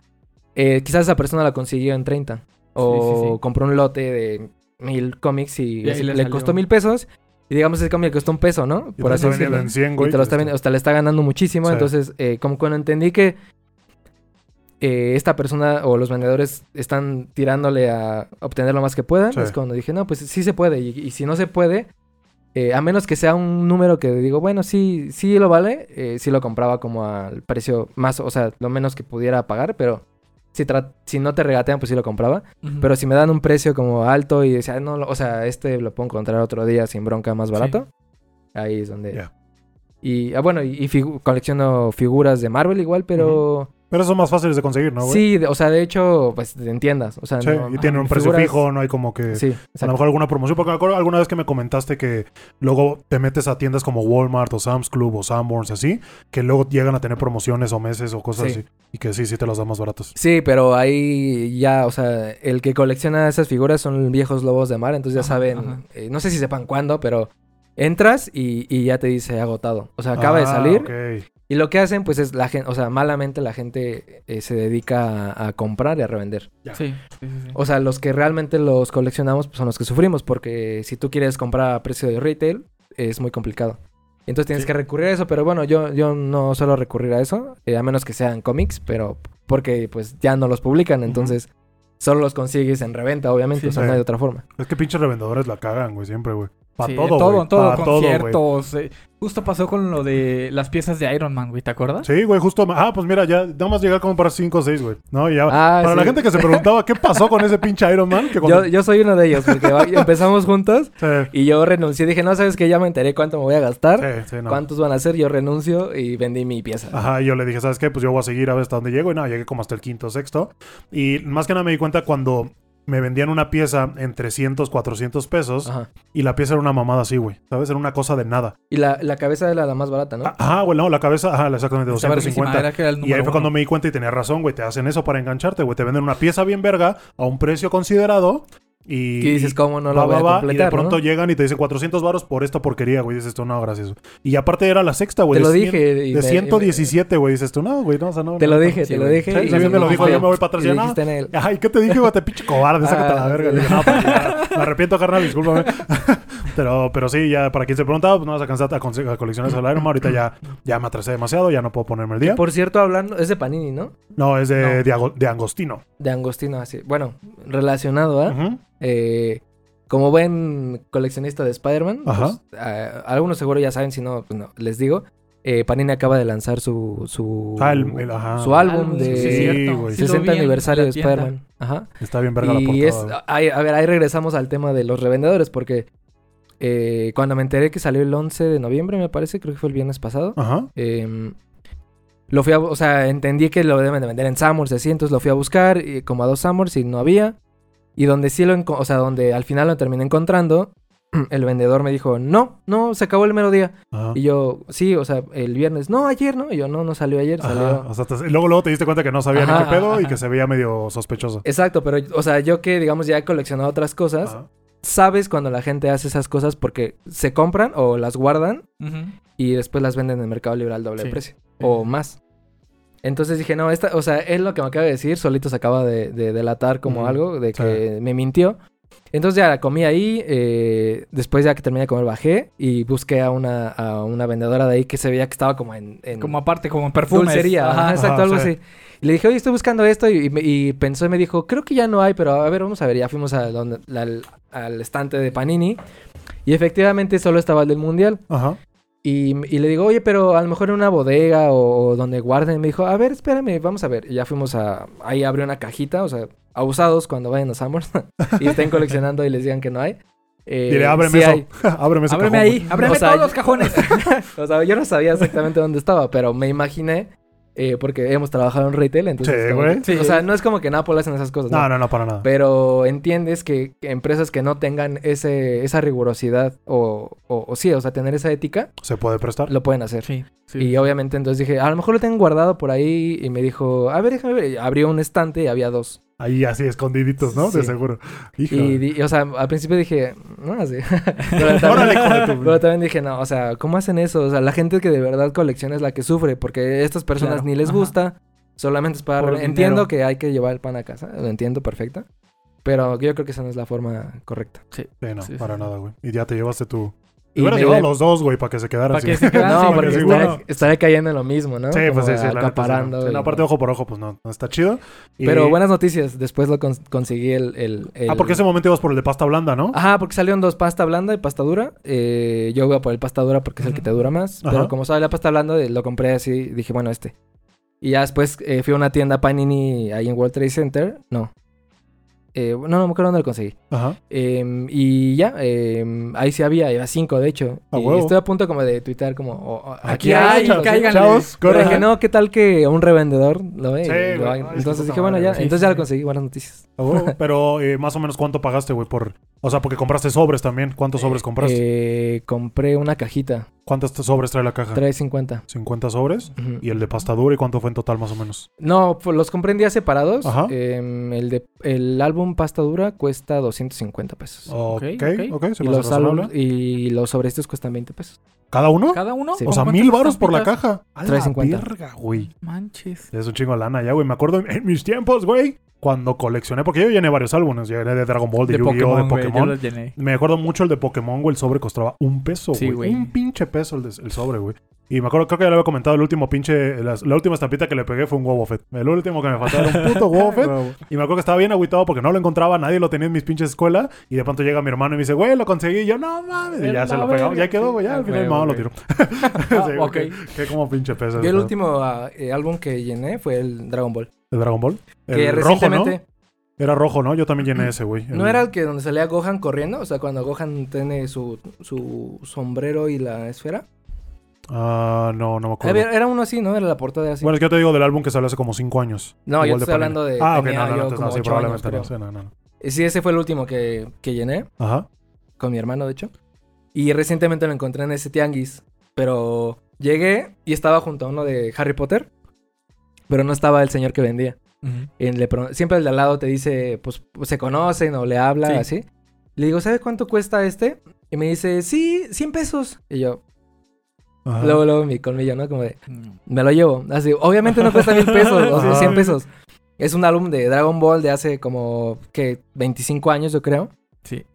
Eh, quizás esa persona la consiguió en 30. O Sí, sí, sí. compró un lote de mil cómics y, Y le costó mil pesos. Y digamos, ese cómic le costó un peso, ¿no? Y Por te así decirlo. en 100, Y güey. te lo está pues, vendiendo, hasta le está ganando muchísimo. Sí. Entonces, eh, como cuando entendí que eh, esta persona o los vendedores están tirándole a obtener lo más que puedan, Sí. es cuando dije, no, pues sí se puede. Y, y si no se puede, eh, a menos que sea un número que digo, bueno, sí, sí lo vale, eh, sí lo compraba como al precio más, o sea, lo menos que pudiera pagar, pero si, si no te regatean, pues sí lo compraba. Pero si me dan un precio como alto y decía, no, o sea, este lo puedo encontrar otro día sin bronca más barato, ahí es donde... Y ah, bueno, y, y figu- colecciono figuras de Marvel igual, pero... Pero son más fáciles de conseguir, ¿no, güey? sí, de- o sea, de hecho, pues en tiendas. O sea, Sí, no- y tienen un precio figuras- fijo, no hay como que... Sí, A lo mejor alguna promoción, porque me acuerdo alguna vez que me comentaste que luego te metes a tiendas como Walmart o Sam's Club o Sanborns así, que luego llegan a tener promociones o meses o cosas Sí. así, y que sí, sí te las dan más baratas. Sí, pero ahí ya, o sea, el que colecciona esas figuras son viejos lobos de mar, entonces ya Ajá, saben, ajá. eh, no sé si sepan cuándo, pero entras y, y ya te dice agotado. O sea, acaba de Ah, salir y lo que hacen, pues es la gente, o sea, malamente la gente eh, se dedica a, a comprar y a revender. Sí, sí, sí, sí. O sea, los que realmente los coleccionamos pues, son los que sufrimos, porque si tú quieres comprar a precio de retail, es muy complicado. Entonces tienes Sí. que recurrir a eso, pero bueno, yo, yo no suelo recurrir a eso, eh, a menos que sean cómics, pero porque pues ya no los publican, entonces solo los consigues en reventa, obviamente, Sí, o sea, sí. no hay de otra forma. Es que pinches revendedores la cagan, güey, siempre, güey. Para Sí, todo, todo, todo, conciertos. eh. Justo pasó con lo de las piezas de Iron Man, güey, ¿te acuerdas? Sí, güey, justo. Ah, pues mira, ya nada más llegar como para 5 o 6, güey. ¿No? Y ya. Ah, para la gente que se preguntaba qué pasó con ese pinche Iron Man, que cuando- Yo, yo soy uno de ellos, porque empezamos juntos Sí, y yo renuncié, dije, no, sabes que ya me enteré cuánto me voy a gastar, sí, sí, no. cuántos van a ser, yo renuncio y vendí mi pieza. Ajá, y yo le dije, ¿sabes qué? Pues yo voy a seguir a ver hasta dónde llego. Y nada, llegué como hasta el quinto, sexto. Y más que nada me di cuenta cuando me vendían una pieza en 300, 400 pesos. Ajá. Y la pieza era una mamada así, güey. ¿Sabes? Era una cosa de nada. Y la, la cabeza era la más barata, ¿no? Ah, Ajá, güey, no, la cabeza, ajá, exactamente, Estaba verguísima, 250. era que era el Y ahí fue uno. cuando me di cuenta y tenía razón, güey. Te hacen eso para engancharte, güey. Te venden una pieza bien verga a un precio considerado. Y, Y dices, ¿cómo no lo voy a completar, y de pronto no? llegan y te dicen 400 varos por esta porquería, güey. Dices tú, no, gracias. Y aparte era la sexta, güey. Te lo de dije. De me- 117, güey. Dices tú, no, güey, no, o sea, no. Te lo no. dije, te lo dije. Sí, me lo dijo, yo me voy para atrás. y en él. Ay, ¿qué te dije, güey? Te pinche cobarde, sácate la Ah, verga. pues, me arrepiento, carnal, discúlpame. pero, pero sí, ya, para quien se preguntaba, pues no vas a cansar a, coleccionar el Iron Man. Ahorita ya, ya me atrasé demasiado, ya no puedo ponerme el día. Por cierto, hablando, es de Panini, ¿no? No, es de, de, Ago- de Angostino. De Angostino, así. Bueno, relacionado a. Eh, como buen coleccionista de Spider-Man, pues, ah, algunos seguro ya saben, si no, pues no, les digo. eh, Panini acaba de lanzar su su, el- el- ajá. su álbum de sí, cierto. güey. Sí lo 60 vi en aniversario la de. Spider-Man. Ajá. Está bien verga la Y portada. es, ahí- a ver, ahí regresamos al tema de los revendedores, porque eh, cuando me enteré que salió el 11 de noviembre, me parece, creo que fue el viernes pasado, Ajá. eh, lo fui a, o sea, entendí que lo deben de vender en Summers, así, entonces lo fui a buscar, y como a dos Summers, y no había. Y donde sí lo, o sea, donde al final lo terminé encontrando, el vendedor me dijo, no, no, se acabó el mero día. Ajá. Y yo, sí, o sea, el viernes, no, ayer, ¿no? Y yo, no, no salió ayer, Ajá, salió... o sea, te- y luego, luego te diste cuenta que no sabía ni qué pedo y ajá. que se veía medio sospechoso. Exacto, pero, o sea, yo que, digamos, ya he coleccionado otras cosas, Ajá. sabes cuando la gente hace esas cosas porque se compran o las guardan y después las venden en el mercado libre al doble de Sí. precio o más. Entonces dije, no, esta, o sea, él lo que me acaba de decir, solito se acaba de, de delatar como algo, de que me mintió. Entonces ya la comí ahí, eh, después ya que terminé de comer bajé y busqué a una, a una vendedora de ahí que se veía que estaba como en... en Como aparte, como en perfumes. dulcería, Ajá. ajá, exacto, Ajá, algo sí. así. Y le dije, oye, estoy buscando esto y, y me- y pensó y me dijo, creo que ya no hay, pero a ver, vamos a ver. Ya fuimos a donde- al, al estante de Panini y efectivamente solo estaba el del Mundial. Ajá. Y, y le digo, oye, pero a lo mejor en una bodega o, o donde guarden. Me dijo, a ver, espérame, vamos a ver. Y ya fuimos a... Ahí abrió una cajita, o sea, a usados cuando vayan a Summers y estén coleccionando y les digan que no hay. Eh, Dile, ábreme sí eso. hay. ábreme ese Ábreme cajón, ahí, ábreme O sea, todos los cajones. o sea, yo no sabía exactamente dónde estaba, pero me imaginé eh, porque hemos trabajado en retail, entonces... Sí, güey. que- O sea, no es como que en Apple hacen esas cosas, ¿no? No, no, no, para nada. Pero entiendes que, empresas que no tengan ese, esa rigurosidad o, o, o sí, o sea, tener esa ética, ¿Se puede prestar? lo pueden hacer. Sí, sí. Y obviamente entonces dije, a lo mejor lo tengo guardado por ahí y me dijo, a ver, déjame ver. Abrió un estante y había dos. Ahí así escondiditos, ¿no? De Sí. seguro. Hijo. Y, o sea, al principio dije, no, así. pero, de también, tu- pero también dije, no, o sea, ¿cómo hacen eso? O sea, la gente que de verdad colecciona es la que sufre, porque estas personas Claro, ni les ajá. gusta, solamente es para... Por Entiendo dinero. que hay que llevar el pan a casa, lo entiendo perfecta, pero yo creo que esa no es la forma correcta. Sí, no, Sí, sí, para sí. nada, güey. Y ya te llevaste tu... Y hubieras llevado le- los dos, güey, para que se quedaran Para así. que se quedaran No, porque estaré cayendo en lo mismo, ¿no? Sí, pues Como sí, sí, sí, no. acaparando. Sí, no, y- aparte ojo por ojo, pues no, no está chido. Y- Pero buenas noticias, después lo cons- conseguí el, el, el- Ah, porque ese momento ibas por el de pasta blanda, ¿no? Ajá, porque salieron dos, pasta blanda y pasta dura. Eh, yo voy a por el pasta dura porque es el que te dura más. Ajá. Pero como sale la pasta blanda, eh, lo compré así. Dije, bueno, este. Y ya después eh, fui a una tienda Panini ahí en World Trade Center. No. Eh, no, no me acuerdo dónde lo conseguí. Ajá. Eh, y ya, eh, ahí sí había, había cinco de hecho. A y estoy a punto como de tuitear como, oh, oh, Aquí aquí, hay, chavos, cáiganle. chavos, Pero corran. dije, no, ¿qué tal que un revendedor lo ve? Sí, lo Entonces dije, bueno, ya, entonces Sí, ya lo conseguí, buenas noticias. A huevo. Pero eh, más o menos cuánto pagaste, güey, por... O sea, porque compraste sobres también. ¿Cuántos sobres compraste? Eh, compré una cajita, ¿Cuántos sobres trae la caja? 350. 50 sobres. Ujú. ¿Y el de pasta dura y cuánto fue en total más o menos? No, pues los compré en días separados. Ajá. Em, el, de, el álbum Pasta Dura cuesta 250 pesos. Ok, Ok, ok, ok. se y, los álbum- y los sobre estos cuestan 20 pesos. ¿Cada uno? ¿Cada uno? Sí. O sea, ¿Con mil varos por la caja. A la 350. verga, güey. Manches. Es un chingo de lana ya, güey. Me acuerdo en, en mis tiempos, güey, cuando coleccioné, porque yo llené varios álbumes. Llené de Dragon Ball, de, De Yu-Gi-Oh!, de Pokémon. Yo llené. Me acuerdo mucho el de Pokémon, güey. El sobre costaba un peso, güey. un pinche peso el, de- el sobre, güey. Y me acuerdo, creo que ya lo había comentado, el último pinche, la, la última estampita que le pegué fue un huevo fett. El último que me faltaba era un puto huevo fett. Y me acuerdo que estaba bien agüitado porque no lo encontraba, nadie lo tenía en mis pinches escuelas. Y de pronto llega mi hermano y me dice, güey, lo conseguí. Y yo, no mames. Y ya se lo pegamos. Ya quedó, güey. Ya al final Ah, mamá lo tiró. Ah, Sí, ok. que, que como pinche peso. Yo el último ah, eh, álbum que llené fue el Dragon Ball. ¿El Dragon Ball? Que El rojo, ¿no? recientemente... Era rojo, ¿no? Yo también llené ese, güey. ¿No era el que donde salía Gohan corriendo? O sea, cuando Gohan tiene su, su sombrero y la esfera. Ah, no, no me acuerdo. Había- Era uno así, ¿no? Era la portada así. Bueno, es que yo te digo del álbum que salió hace como cinco años. No, yo te estoy hablando de- Ah, ok, no, no, no, no, sí, ocho años, probablemente no. Sí, no, no. Eh, Sí, ese fue el último que, que llené. Ajá. con mi hermano, de hecho. Y recientemente lo encontré en ese tianguis. Pero llegué y estaba junto a uno de Harry Potter. Pero no estaba el señor que vendía. Ujú. Y le pre- siempre el de al lado te dice, pues se conocen o le habla, Sí. así. Le digo, ¿sabes cuánto cuesta este? Y me dice, sí, 100 pesos. Y yo, Ajá. luego, luego mi colmillo, ¿no? Como de, Mm. me lo llevo. Así, obviamente no cuesta mil pesos, o sea, Ajá. 100 pesos. Es un álbum de Dragon Ball de hace como, que 25 años, yo creo. Sí.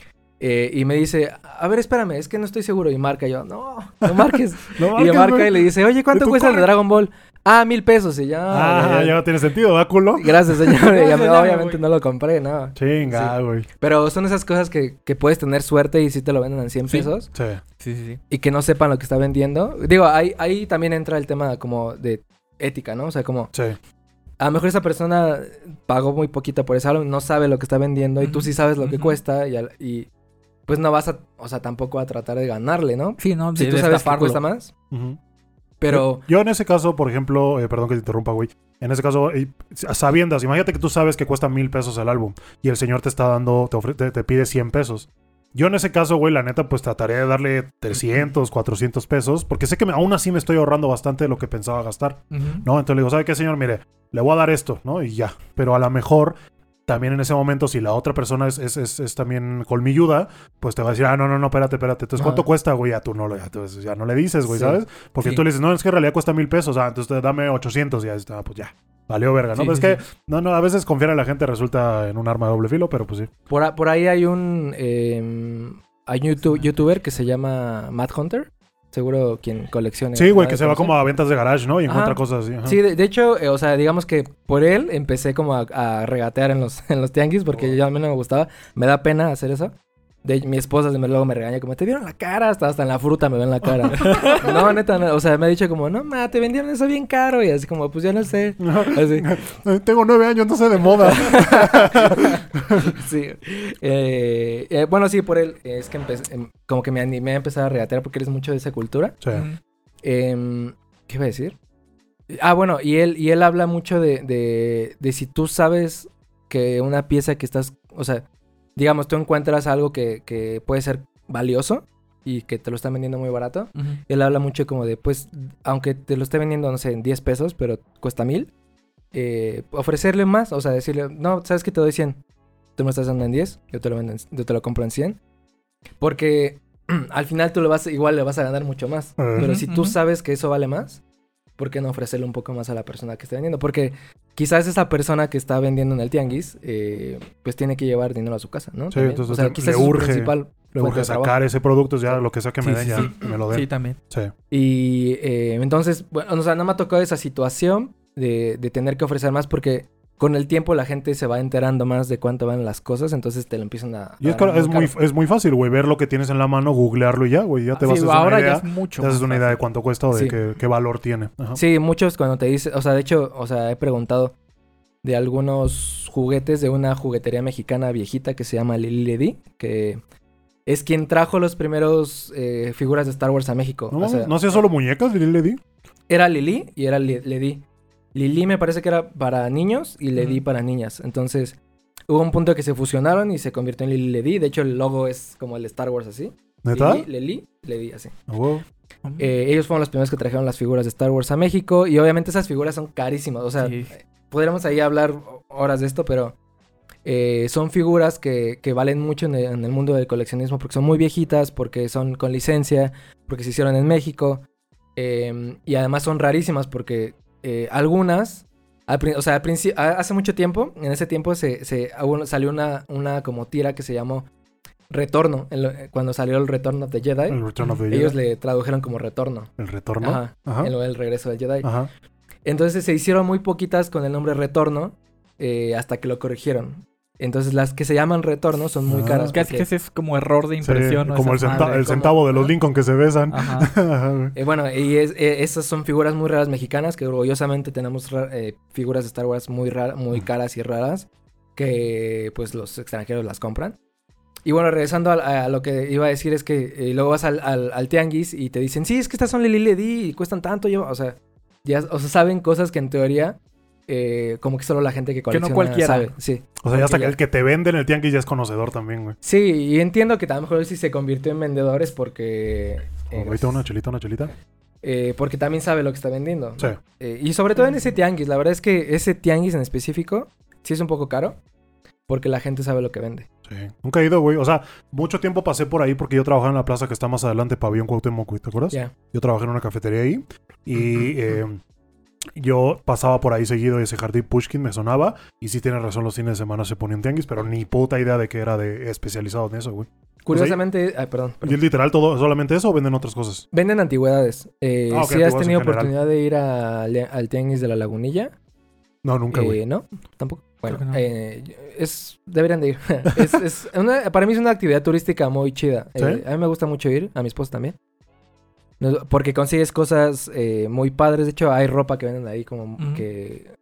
Eh, y me dice, a ver, espérame, es que no estoy seguro. Y marca yo, no, no marques. No y marques, le marca y le dice, oye, ¿cuánto cuesta el de. Dragon Ball? Ah, mil pesos. Y ya. Ah, ya- ya no tiene sentido, ¿verdad, culo? Gracias, señor. Y ya ya, obviamente no lo compré, no. Chinga, güey. Pero son esas cosas que, que puedes tener suerte y si te lo venden en 100 Sí. pesos Sí. Sí, sí, sí. y que no sepan lo que está vendiendo. Digo, ahí, ahí también entra el tema como de ética, ¿no? O sea, como Sí. a lo mejor esa persona pagó muy poquito por ese álbum, no sabe lo que está vendiendo y tú sí sabes lo que cuesta y, al- y pues no vas a, o sea, tampoco a tratar de ganarle, ¿no? Sí, no, Si tú sabes que cuesta más, Ujú. Pero Yo, yo en ese caso, por ejemplo, eh, perdón que te interrumpa, güey. En ese caso, eh, sabiendas, imagínate que tú sabes que cuesta mil pesos el álbum y el señor te está dando, te, ofre- te, te pide 100 pesos. Yo en ese caso, güey, la neta, pues trataría de darle 300, 400 pesos, porque sé que me- aún así me estoy ahorrando bastante de lo que pensaba gastar, Ujú. ¿no? Entonces le digo, ¿sabe qué, señor? Mire, le voy a dar esto, ¿no? Y ya. Pero a lo mejor, también en ese momento, si la otra persona es, es, es, es también colmilluda, pues te va a decir, ah, no, no, no, espérate, espérate. Entonces, ¿cuánto cuesta, güey? Ya tú no, lo- ya, tú- ya no le dices, güey, Sí. ¿sabes? Porque Sí. tú le dices, no, es que en realidad cuesta mil pesos, ah, entonces dame 800, y ya está, pues ya. Valió verga, ¿no? Sí, Pero es que, no, no, a veces confiar en la gente resulta en un arma de doble filo, pero pues sí. por, por ahí hay un, eh, hay un YouTube- youtuber que se llama Matt Hunter, seguro quien coleccione. Sí, güey, que se va como a ventas de garage, ¿no? Y encuentra Ajá. cosas así. ajá. Sí, de, de hecho, eh, o sea, digamos que por él empecé como a, a regatear en los, en los tianguis porque ya a mí no me gustaba. Me da pena hacer eso. De, mi esposa me- luego me regaña como, te vieron la cara, hasta, hasta en la fruta me ven la cara. no, neta, no, o sea, me ha dicho como, no, ma, te vendieron eso bien caro. Y así como, pues ya no sé. Así, Tengo nueve años, no sé de moda. sí. Eh, eh, bueno, sí, por él es que empecé, em, como que me animé a empezar a regatear porque eres mucho de esa cultura. sí. Em, ¿Qué iba a decir? Ah, bueno, y él, y él habla mucho de, de, de si tú sabes que una pieza que estás, o sea, digamos, tú encuentras algo que, que puede ser valioso y que te lo están vendiendo muy barato. Ujú. Él habla mucho como de, pues, aunque te lo esté vendiendo, no sé, en 10 pesos, pero cuesta mil, eh, ofrecerle más, o sea, decirle, no, ¿sabes que te doy 100? Tú me estás dando en 10, yo te lo, vendo en- yo te lo compro en 100. Porque al final tú lo vas, igual le vas a ganar mucho más. Pero si tú sabes que eso vale más, ¿por qué no ofrecerle un poco más a la persona que está vendiendo? Porque quizás esa persona que está vendiendo en el tianguis, eh, pues tiene que llevar dinero a su casa, ¿no? Sí, También. entonces o sea, quizás le urge- principal Le fuente urge de trabajo. sacar ese producto, ya lo que sea que me Sí, den, sí, ya sí. me lo den. Sí, también. Sí. Y eh, entonces, bueno, o sea, no me ha tocado esa situación de, de tener que ofrecer más porque con el tiempo la gente se va enterando más de cuánto van las cosas, entonces te lo empiezan a... Y es, dar es, muy, es muy fácil, güey, ver lo que tienes en la mano, googlearlo y ya, güey, ya te Ah, vas sí, a hacer ahora una idea, ya es mucho te haces una idea de cuánto cuesta o de Sí. qué, qué valor tiene. Ajá. Sí, muchos cuando te dicen, o sea, de hecho, o sea, he preguntado de algunos juguetes de una juguetería mexicana viejita que se llama Lili Ledy, que es quien trajo los primeros eh, figuras de Star Wars a México. No, o sea, no hacía solo muñecas, Lili Ledy. Era Lili y era Ledy. Lili me parece que era para niños y Ledy Ujú. para niñas. Entonces, hubo un punto que se fusionaron y se convirtió en Lili Ledy. De hecho, el logo es como el Star Wars así. ¿Neta? Lili, Lili, Ledy así. Ah, huevo. Ujú. Eh, ellos fueron los primeros que trajeron las figuras de Star Wars a México y obviamente esas figuras son carísimas. O sea, Sí. podríamos ahí hablar horas de esto, pero eh, son figuras que, que valen mucho en el, en el mundo del coleccionismo porque son muy viejitas, porque son con licencia, porque se hicieron en México eh, y además son rarísimas porque eh, algunas, al o sea, al hace mucho tiempo, en ese tiempo se, se- salió una, una como tira que se llamó Retorno, lo- cuando salió el Retorno de Jedi. El Return of the Jedi. Ellos le tradujeron como Retorno. El retorno. Ajá. Ajá. Del regreso del Jedi. Ajá. Entonces se hicieron muy poquitas con el nombre Retorno eh, hasta que lo corrigieron. Entonces las que se llaman Retorno son muy Ah. caras. Casi porque- que ese es como error de Sí, impresión. ¿no? como el, centa- madres. el como- centavo de los. Lincoln que se besan. Ajá. Eh, bueno, y es- eh, esas son figuras muy raras mexicanas que orgullosamente tenemos eh, figuras de Star Wars muy, muy caras y raras que pues los extranjeros las compran. Y bueno, regresando a, a lo que iba a decir es que eh, luego vas al, al- al tianguis y te dicen, sí, es que estas son Lili Ledy y cuestan tanto. Yo, o sea, ya o sea, saben cosas que en teoría eh, como que solo la gente que no colecciona cualquiera. sabe. Sí. O sea, ya hasta que el que te vende en el tianguis ya es conocedor también, güey. Sí, y entiendo que a lo mejor sí se convirtió en vendedores porque... eh, Ahorita una chelita, una chelita. eh, porque también sabe lo que está vendiendo. Sí. Eh, y sobre todo en ese tianguis. La verdad es que ese tianguis en específico sí es un poco caro. Porque la gente sabe lo que vende. Sí. Nunca he ido, güey. O sea, mucho tiempo pasé por ahí porque yo trabajaba en la plaza que está más adelante, Pabellón Cuauhtémoc, ¿te acuerdas? Ya. Yo trabajé en una cafetería ahí y eh, yo pasaba por ahí seguido y ese jardín Pushkin me sonaba. Y sí tienes razón, los fines de semana se ponían tianguis, pero ni puta idea de que era de especializado en eso, güey. Curiosamente, ay, perdón. ¿Y perdón. es literal todo, solamente eso o venden otras cosas? Venden antigüedades. Eh, Ah, si has tenido oportunidad de ir a- al tianguis de la lagunilla. No, nunca, güey. Eh, no, tampoco. Bueno, no. eh, es, deberían de ir. es, es una- para mí es una actividad turística muy chida. ¿Sí? Eh, a mí me gusta mucho ir, a mi esposa también. Porque consigues cosas eh, muy padres. De hecho, hay ropa que venden ahí como que...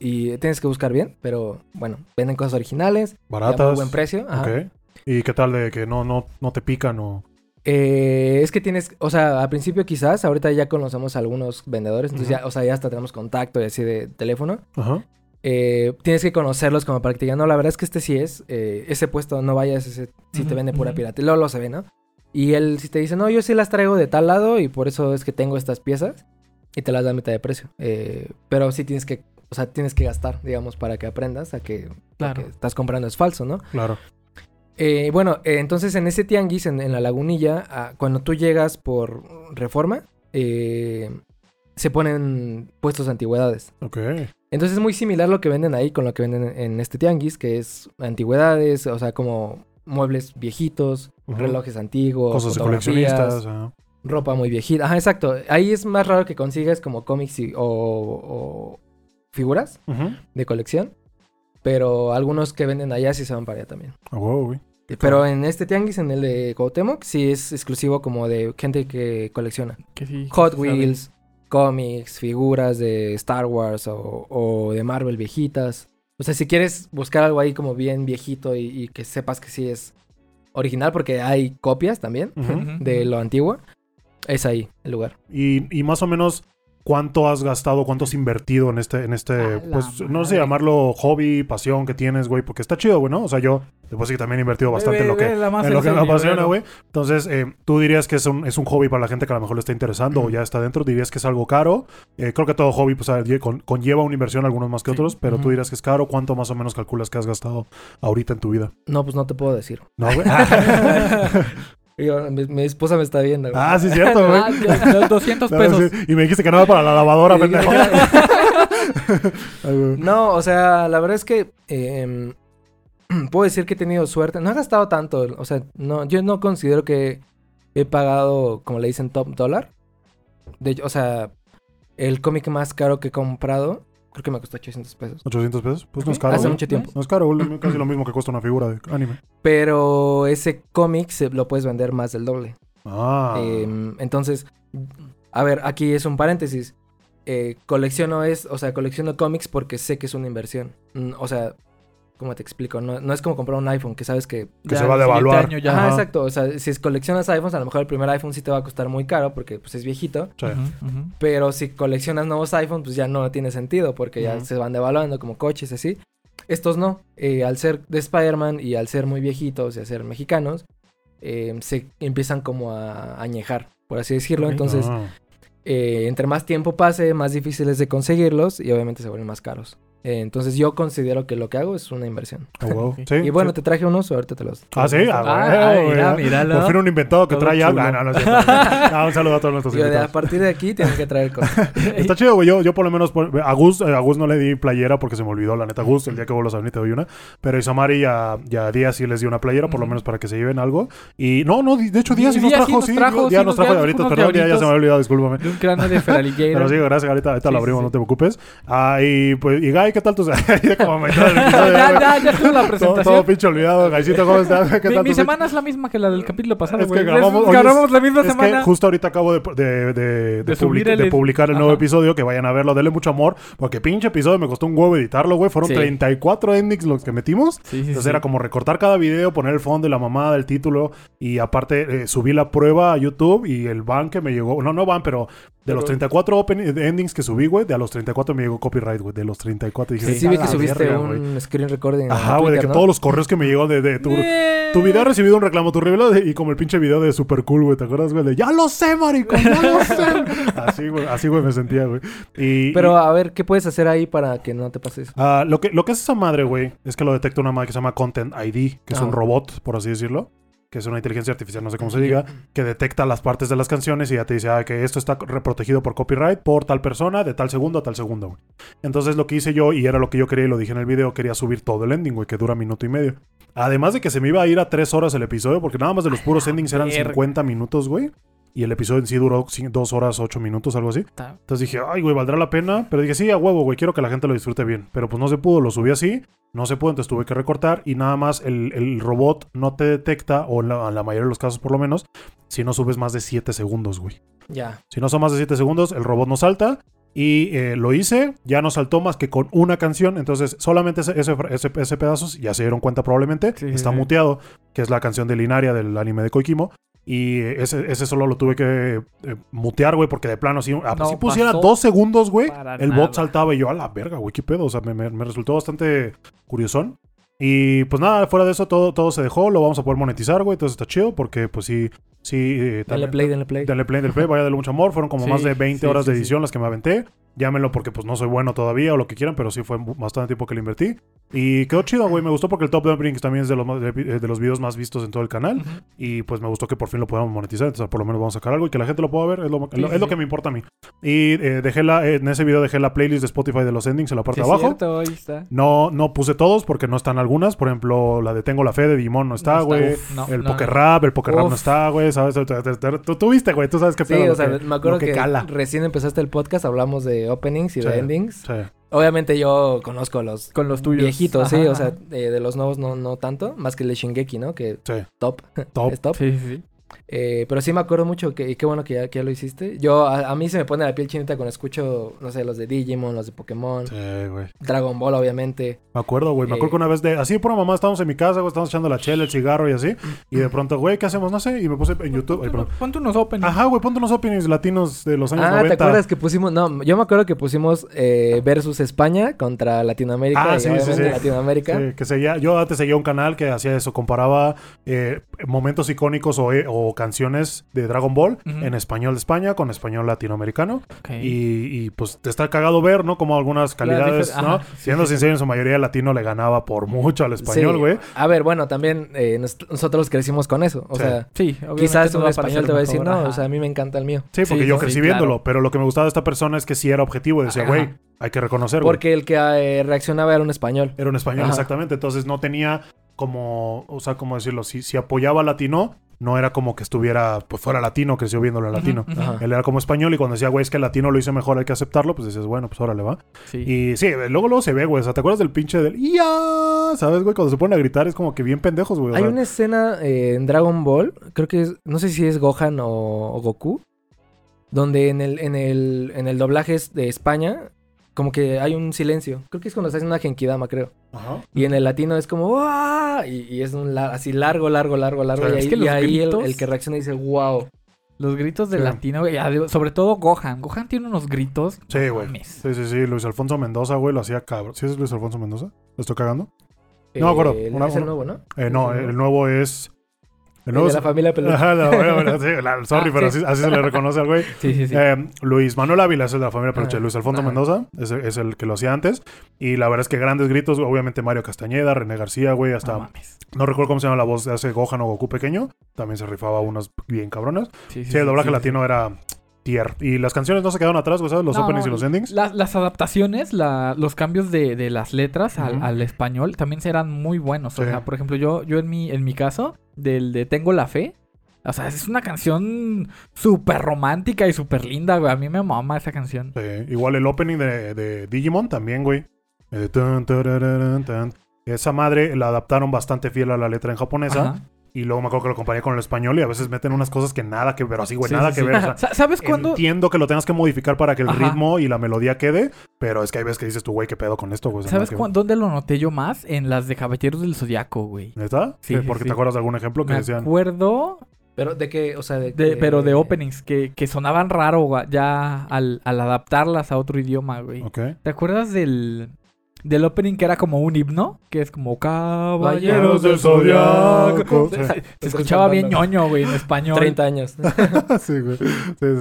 Y tienes que buscar bien, pero bueno, venden cosas originales. a Baratas. muy buen precio. ajá. Ok. ¿Y qué tal de que no, no, no te pican o...? Eh, es que tienes, o sea, al principio quizás, ahorita ya conocemos a algunos vendedores, entonces ya, o sea, ya hasta tenemos contacto y así de teléfono. Ajá. Eh, tienes que conocerlos como para que te digan, no, la verdad es que este sí es, eh, ese puesto no vayas, ese si te vende pura ujú. pirata. Y luego lo se ve, ¿no? Y él si te dice, no, yo sí las traigo de tal lado y por eso es que tengo estas piezas y te las da a mitad de precio. Eh, pero sí tienes que, o sea, tienes que gastar, digamos, para que aprendas a que lo Claro. que estás comprando es falso, ¿no? Claro. Eh, bueno, eh, entonces en ese tianguis, en, en la lagunilla, ah, cuando tú llegas por reforma, eh, se ponen puestos de antigüedades. Ok. Entonces es muy similar lo que venden ahí con lo que venden en, en este tianguis, que es antigüedades, o sea, como muebles viejitos, relojes antiguos, Cosas de coleccionistas. ropa muy viejita. Ajá, exacto. Ahí es más raro que consigas como cómics y- o, o figuras de colección, pero algunos que venden allá sí se van para allá también. Güey. Pero en este tianguis, en el de Cuauhtémoc, sí es exclusivo como de gente que colecciona. Que sí, Hot. Wheels, cómics, figuras de Star Wars o, o de Marvel viejitas. O sea, si quieres buscar algo ahí como bien viejito y, y que sepas que sí es original, porque hay copias también de lo antiguo, es ahí el lugar. Y, y más o menos, cuánto has gastado, cuánto has invertido en este, en este, pues, no sé llamarlo hobby, pasión que tienes, güey, porque está chido, güey, ¿no? O sea, yo, después sí que también he invertido bastante en lo que, en lo que me apasiona, güey. Entonces, eh, tú dirías que es un, es un hobby para la gente que a lo mejor le está interesando o ya está dentro. Dirías que es algo caro. Eh, creo que todo hobby pues, lle- con- conlleva una inversión, algunos más que Sí. otros, pero tú dirías que es caro. ¿Cuánto más o menos calculas que has gastado ahorita en tu vida? No, pues no te puedo decir. ¿No, güey? Yo- mi, mi esposa me está viendo. güey. ah, sí, es cierto, güey. Ah, ya, los 200 No, pesos. sí. Y me dijiste que no era para la lavadora, pendejo. No, o sea, la verdad es que eh, puedo decir que he tenido suerte. No he gastado tanto. O sea, no, yo no considero que he pagado, como le dicen, top dólar. De hecho, o sea, el cómic más caro que he comprado, creo que me costó 800 pesos. 800 pesos. Pues no es caro. Hace güey. mucho tiempo. No es caro. Casi lo mismo que cuesta una figura de anime. Pero ese cómic se lo puedes vender más del doble. Ah. Eh, entonces, a ver, aquí es un paréntesis. Eh, colecciono es, o sea, colecciono cómics porque sé que es una inversión. Mm, o sea, ¿cómo te explico? No, no es como comprar un iPhone que sabes que que Ya se va a devaluar. año ya. Ajá, Ajá. exacto. O sea, si coleccionas iPhones, a lo mejor el primer iPhone sí te va a costar muy caro porque pues es viejito. Sí. Pero si coleccionas nuevos iPhones, pues ya no tiene sentido porque ya se van devaluando como coches así. Estos no. Eh, al ser de Spider-Man y al ser muy viejitos y al ser mexicanos, eh, se empiezan como a añejar, por así decirlo. Entonces, Ah. eh, entre más tiempo pase, más difícil es de conseguirlos y obviamente se vuelven más caros. Eh, entonces yo considero que lo que hago es una inversión. Ah, wow. Ok. Sí, y bueno, sí. te traje unos, ahorita te los... te Ah, los sí, ah, Ah, güey, mira, míralo. Por fin un inventado que Todo trae algo. Ah, no, no. Ah, un saludo a todos nuestros Yo de, a invitados. partir de aquí tienen que traer cosas. Está chido, güey. Yo, yo por lo menos, por- a Gus, eh, a Gus no le di playera porque se me olvidó, la neta, Gus. El día que vuelvas a venir te doy una. Pero Isamari y a, y a Díaz sí les di una playera, por lo menos para que se lleven algo. Y no, no, de hecho Díaz sí nos trajo, nos sí. trajo, Díaz sí, nos nos trajo de ahorita, perdón, Díaz, ya se me había olvidado, discúlpame. De un cráneo de Feraligator. Pero sí, gracias, ahorita, lo abrimos, no te preocupes. Ah, y pues, y Guy, ¿qué tal tus como me ya, ya, ya tuve la todo, presentación. todo pinche olvidado, Gaycito, ¿cómo estás? ¿Qué mi, tal mi semana es la misma que la del capítulo pasado, Es que güey. grabamos- Es- oye, grabamos la misma Es que semana. justo ahorita acabo de, de, de, de subir publica- el- de publicar el nuevo Ajá. episodio, que vayan a verlo, denle mucho amor, porque pinche episodio me costó un huevo editarlo, güey. Fueron Sí. 34 endings los que metimos. Sí, sí, Entonces sí. era como recortar cada video, poner el fondo y la mamada, el título. Y aparte eh, subí la prueba a YouTube y el ban que me llegó. No, no ban, pero de los Pero- 34 open, endings que subí, güey, de a los 34 me llegó copyright, güey. De los 34 dije, Sí, "A sí vi que subiste verga, un güey". screen recording. Ajá, güey, de que ¿no? todos los correos que me llegó de, de tu, Eh. tu video ha recibido un reclamo, tu revelo de- y como el pinche video de Super Cool, güey, ¿te acuerdas, güey? De ya lo sé, maricón, ya lo sé. así, güey, así, güey, me sentía, güey. Y, Pero a ver, ¿qué puedes hacer ahí para que no te pase eso? ah, lo, que, lo que es esa madre, güey, es que lo detecta una madre que se llama Content ID, que es un robot, por así decirlo. Que es una inteligencia artificial, no sé cómo se diga, que detecta las partes de las canciones y ya te dice ah, que esto está reprotegido por copyright por tal persona, de tal segundo a tal segundo, güey. Entonces lo que hice yo, y era lo que yo quería y lo dije en el video, quería subir todo el ending, güey, que dura minuto y medio. Además de que se me iba a ir a tres horas el episodio, porque nada más de los puros endings eran verga. 50 minutos, güey. Y el episodio en sí duró dos horas, ocho minutos, algo así. Entonces dije, ay, güey, valdrá la pena. Pero dije, sí, a huevo, güey, quiero que la gente lo disfrute bien. Pero pues no se pudo, lo subí así. No se pudo, entonces tuve que recortar. Y nada más el, el robot no te detecta, o en la, la mayoría de los casos por lo menos, si no subes más de 7 segundos, güey. Ya. Si no son más de 7 segundos, el robot no salta. Y eh, lo hice, ya no saltó más que con una canción. Entonces, solamente ese, ese, ese- ese pedazo, ya se dieron cuenta probablemente, sí, está sí. muteado, que es la canción de Linaria del anime de Koikimo. Y ese, ese solo lo tuve que eh, mutear, güey, porque de plano, si, ah, No si pusiera dos segundos, güey, el nada. bot saltaba y yo, a la verga, güey, qué pedo. O sea, me, me- me resultó bastante curiosón. Y pues nada, fuera de eso, todo, todo se dejó, lo vamos a poder monetizar, güey, entonces está chido, porque pues sí, sí. eh, Dale play, dale play. Dale play, dale play, vaya, dale mucho amor. Fueron como Sí, más de 20 sí, horas de sí, sí. edición las que me aventé. Llámenlo porque pues no soy bueno todavía o lo que quieran, pero sí fue bastante tiempo que le invertí. Y quedó chido, güey. Me gustó porque el Top Dumplings también es de los, más- de, de los videos más vistos en todo el canal. Ujú. Y pues me gustó que por fin lo podamos monetizar. Entonces por lo menos vamos a sacar algo y que la gente lo pueda ver. Es lo, Sí, lo- sí, es lo sí. que me importa a mí. Y eh, dejé la, en ese video dejé la playlist de Spotify de los endings en la parte Sí, de es abajo. cierto, ahí está. No, no puse todos porque no están algunas. Por ejemplo, la de Tengo la Fe de Digimon no está, No güey. Uf, no, el no, Poker no. Rap, el Poker Rap no Uf. está, güey. ¿Sabes? Tú, viste, güey. Tú sabes qué Sí, pedo. lo o sea, que- me acuerdo que que, recién empezaste el podcast, hablamos de openings y Sí, de endings. Sí, Obviamente yo conozco los Con los tuyos. viejitos, sí, o sea, eh, de los nuevos no, no tanto, más que el de Shingeki, ¿no? Que sí. top, Top. es top. Sí, sí, sí. Eh, pero sí me acuerdo mucho que y qué bueno que ya, que ya lo hiciste. Yo, a, a mí se me pone la piel chinita cuando escucho, no sé, los de Digimon, los de Pokémon, Sí, güey. Dragon Ball, obviamente. Me acuerdo, güey. Me acuerdo Eh. que una vez de. Así por mamá estábamos en mi casa, güey. Estábamos echando la chela, el cigarro y así. Y de pronto, güey, ¿qué hacemos? No sé. Y me puse en YouTube. ay, Ponte, perdón. ponte unos open. Ajá, güey, ponte unos openings latinos de los años Ah, 90. ¿te acuerdas que pusimos? No, yo me acuerdo que pusimos eh, versus España contra Latinoamérica. Ah, y sí, sí, sí. Latinoamérica. Sí, que seguía, yo antes seguía un canal que hacía eso, comparaba eh, momentos icónicos o, eh, o canciones de Dragon Ball en español de España con español latinoamericano. Y, y, pues te está cagado ver, ¿no? Como algunas calidades, ¿no? sí, Siendo sí, sincero, en su mayoría el latino le ganaba por mucho al español, Sí. güey. A ver, bueno, también eh, nos- nosotros crecimos con eso. O Sí. sea, quizás un español te va a decir, mejor, no, ajá. o sea, a mí me encanta el mío. Sí, porque Sí, yo sí, crecí sí, viéndolo, claro. pero lo que me gustaba de esta persona es que sí era objetivo. Decía, güey, hay que reconocer, güey. Porque el que eh, reaccionaba era un español. Era un español, Ajá. exactamente. Entonces no tenía como, o sea, ¿cómo decirlo? Si, si apoyaba al latino, no era como que estuviera, pues fuera latino, creció viéndolo en latino. Él era como español y cuando decía, güey, es que el latino lo hice mejor, hay que aceptarlo, pues decías, bueno, pues órale, va. Sí. Y sí, luego luego se ve, güey. O sea, ¿te acuerdas del pinche del ¡Ya! ¿Sabes, güey? Cuando se ponen a gritar es como que bien pendejos, güey. Hay una escena eh, en Dragon Ball, creo que es, no sé si es Gohan o, o Goku, donde en el, en el, en el doblaje de España, como que hay un silencio. Creo que es cuando se hace una genkidama, creo. Ajá. Y en el latino es como ¡Wow! Y, y es un la- así largo, largo, largo, largo. Y ahí, Es que y los ahí el, gritos- el que reacciona dice ¡Wow! Los gritos de Sí. latino, güey, de- sobre todo Gohan. Gohan tiene unos gritos. Sí, güey. mames. Sí, sí, sí. Luis Alfonso Mendoza, güey, lo hacía cabrón. ¿Sí es Luis Alfonso Mendoza? ¿Lo estoy cagando? No me acuerdo. Eh, Una- es el nuevo, ¿no? Eh, no, ¿Es el el nuevo es... Nuevo de la familia Peluche. Ajá, no, bueno, bueno, sí, la- sorry, Ah, pero sí. así, así se le reconoce al güey. Sí, sí, sí. Eh, Luis Manuel Ávila es de la familia Peluche. Ajá. Luis Alfonso Ajá. Mendoza es, es el que lo hacía antes. Y la verdad es que grandes gritos, obviamente Mario Castañeda, René García, güey, hasta... no recuerdo cómo se llama la voz de ese Gohan o Goku pequeño. También se rifaba unas bien cabronas. Sí, Sí, el doblaje sí, latino era tier. Y las canciones no se quedaron atrás, ¿sabes? Los No, openings y los endings. la- las adaptaciones, la- los cambios de, de las letras al, español también serán muy buenos. O sea, por ejemplo, yo, yo en mi, en mi caso, del de Tengo la Fe, o sea, es una canción súper romántica y súper linda, güey. A mí me mama esa canción. Sí, igual el opening de, de Digimon también, güey. Tan. Esa madre la adaptaron bastante fiel a la letra en japonesa. Ajá. Y luego me acuerdo que lo compañé con el español y a veces meten unas cosas que nada que ver. Así, güey, Sí, nada sí, que sí. ver. o sea, Sa- ¿Sabes cuándo? Entiendo que lo tengas que modificar para que el Ajá. ritmo y la melodía quede. Pero es que hay veces que dices tú, güey, qué pedo con esto, güey. ¿Sabes dónde lo noté yo más? En las de Caballeros del Zodiaco, güey. ¿Neta? Sí, Sí, sí, porque sí. te acuerdas de algún ejemplo que Me decían. acuerdo, Pero de que, o sea, de, de, que- pero de openings, que, que sonaban raro güey, ya al, al adaptarlas a otro idioma, güey. Ok. ¿Te acuerdas del, del opening que era como un himno? Que es como Caballeros del Zodiaco. Se, Sí. se Estás escuchaba bien ñoño, güey, en español. 30 años. sí, güey. Sí,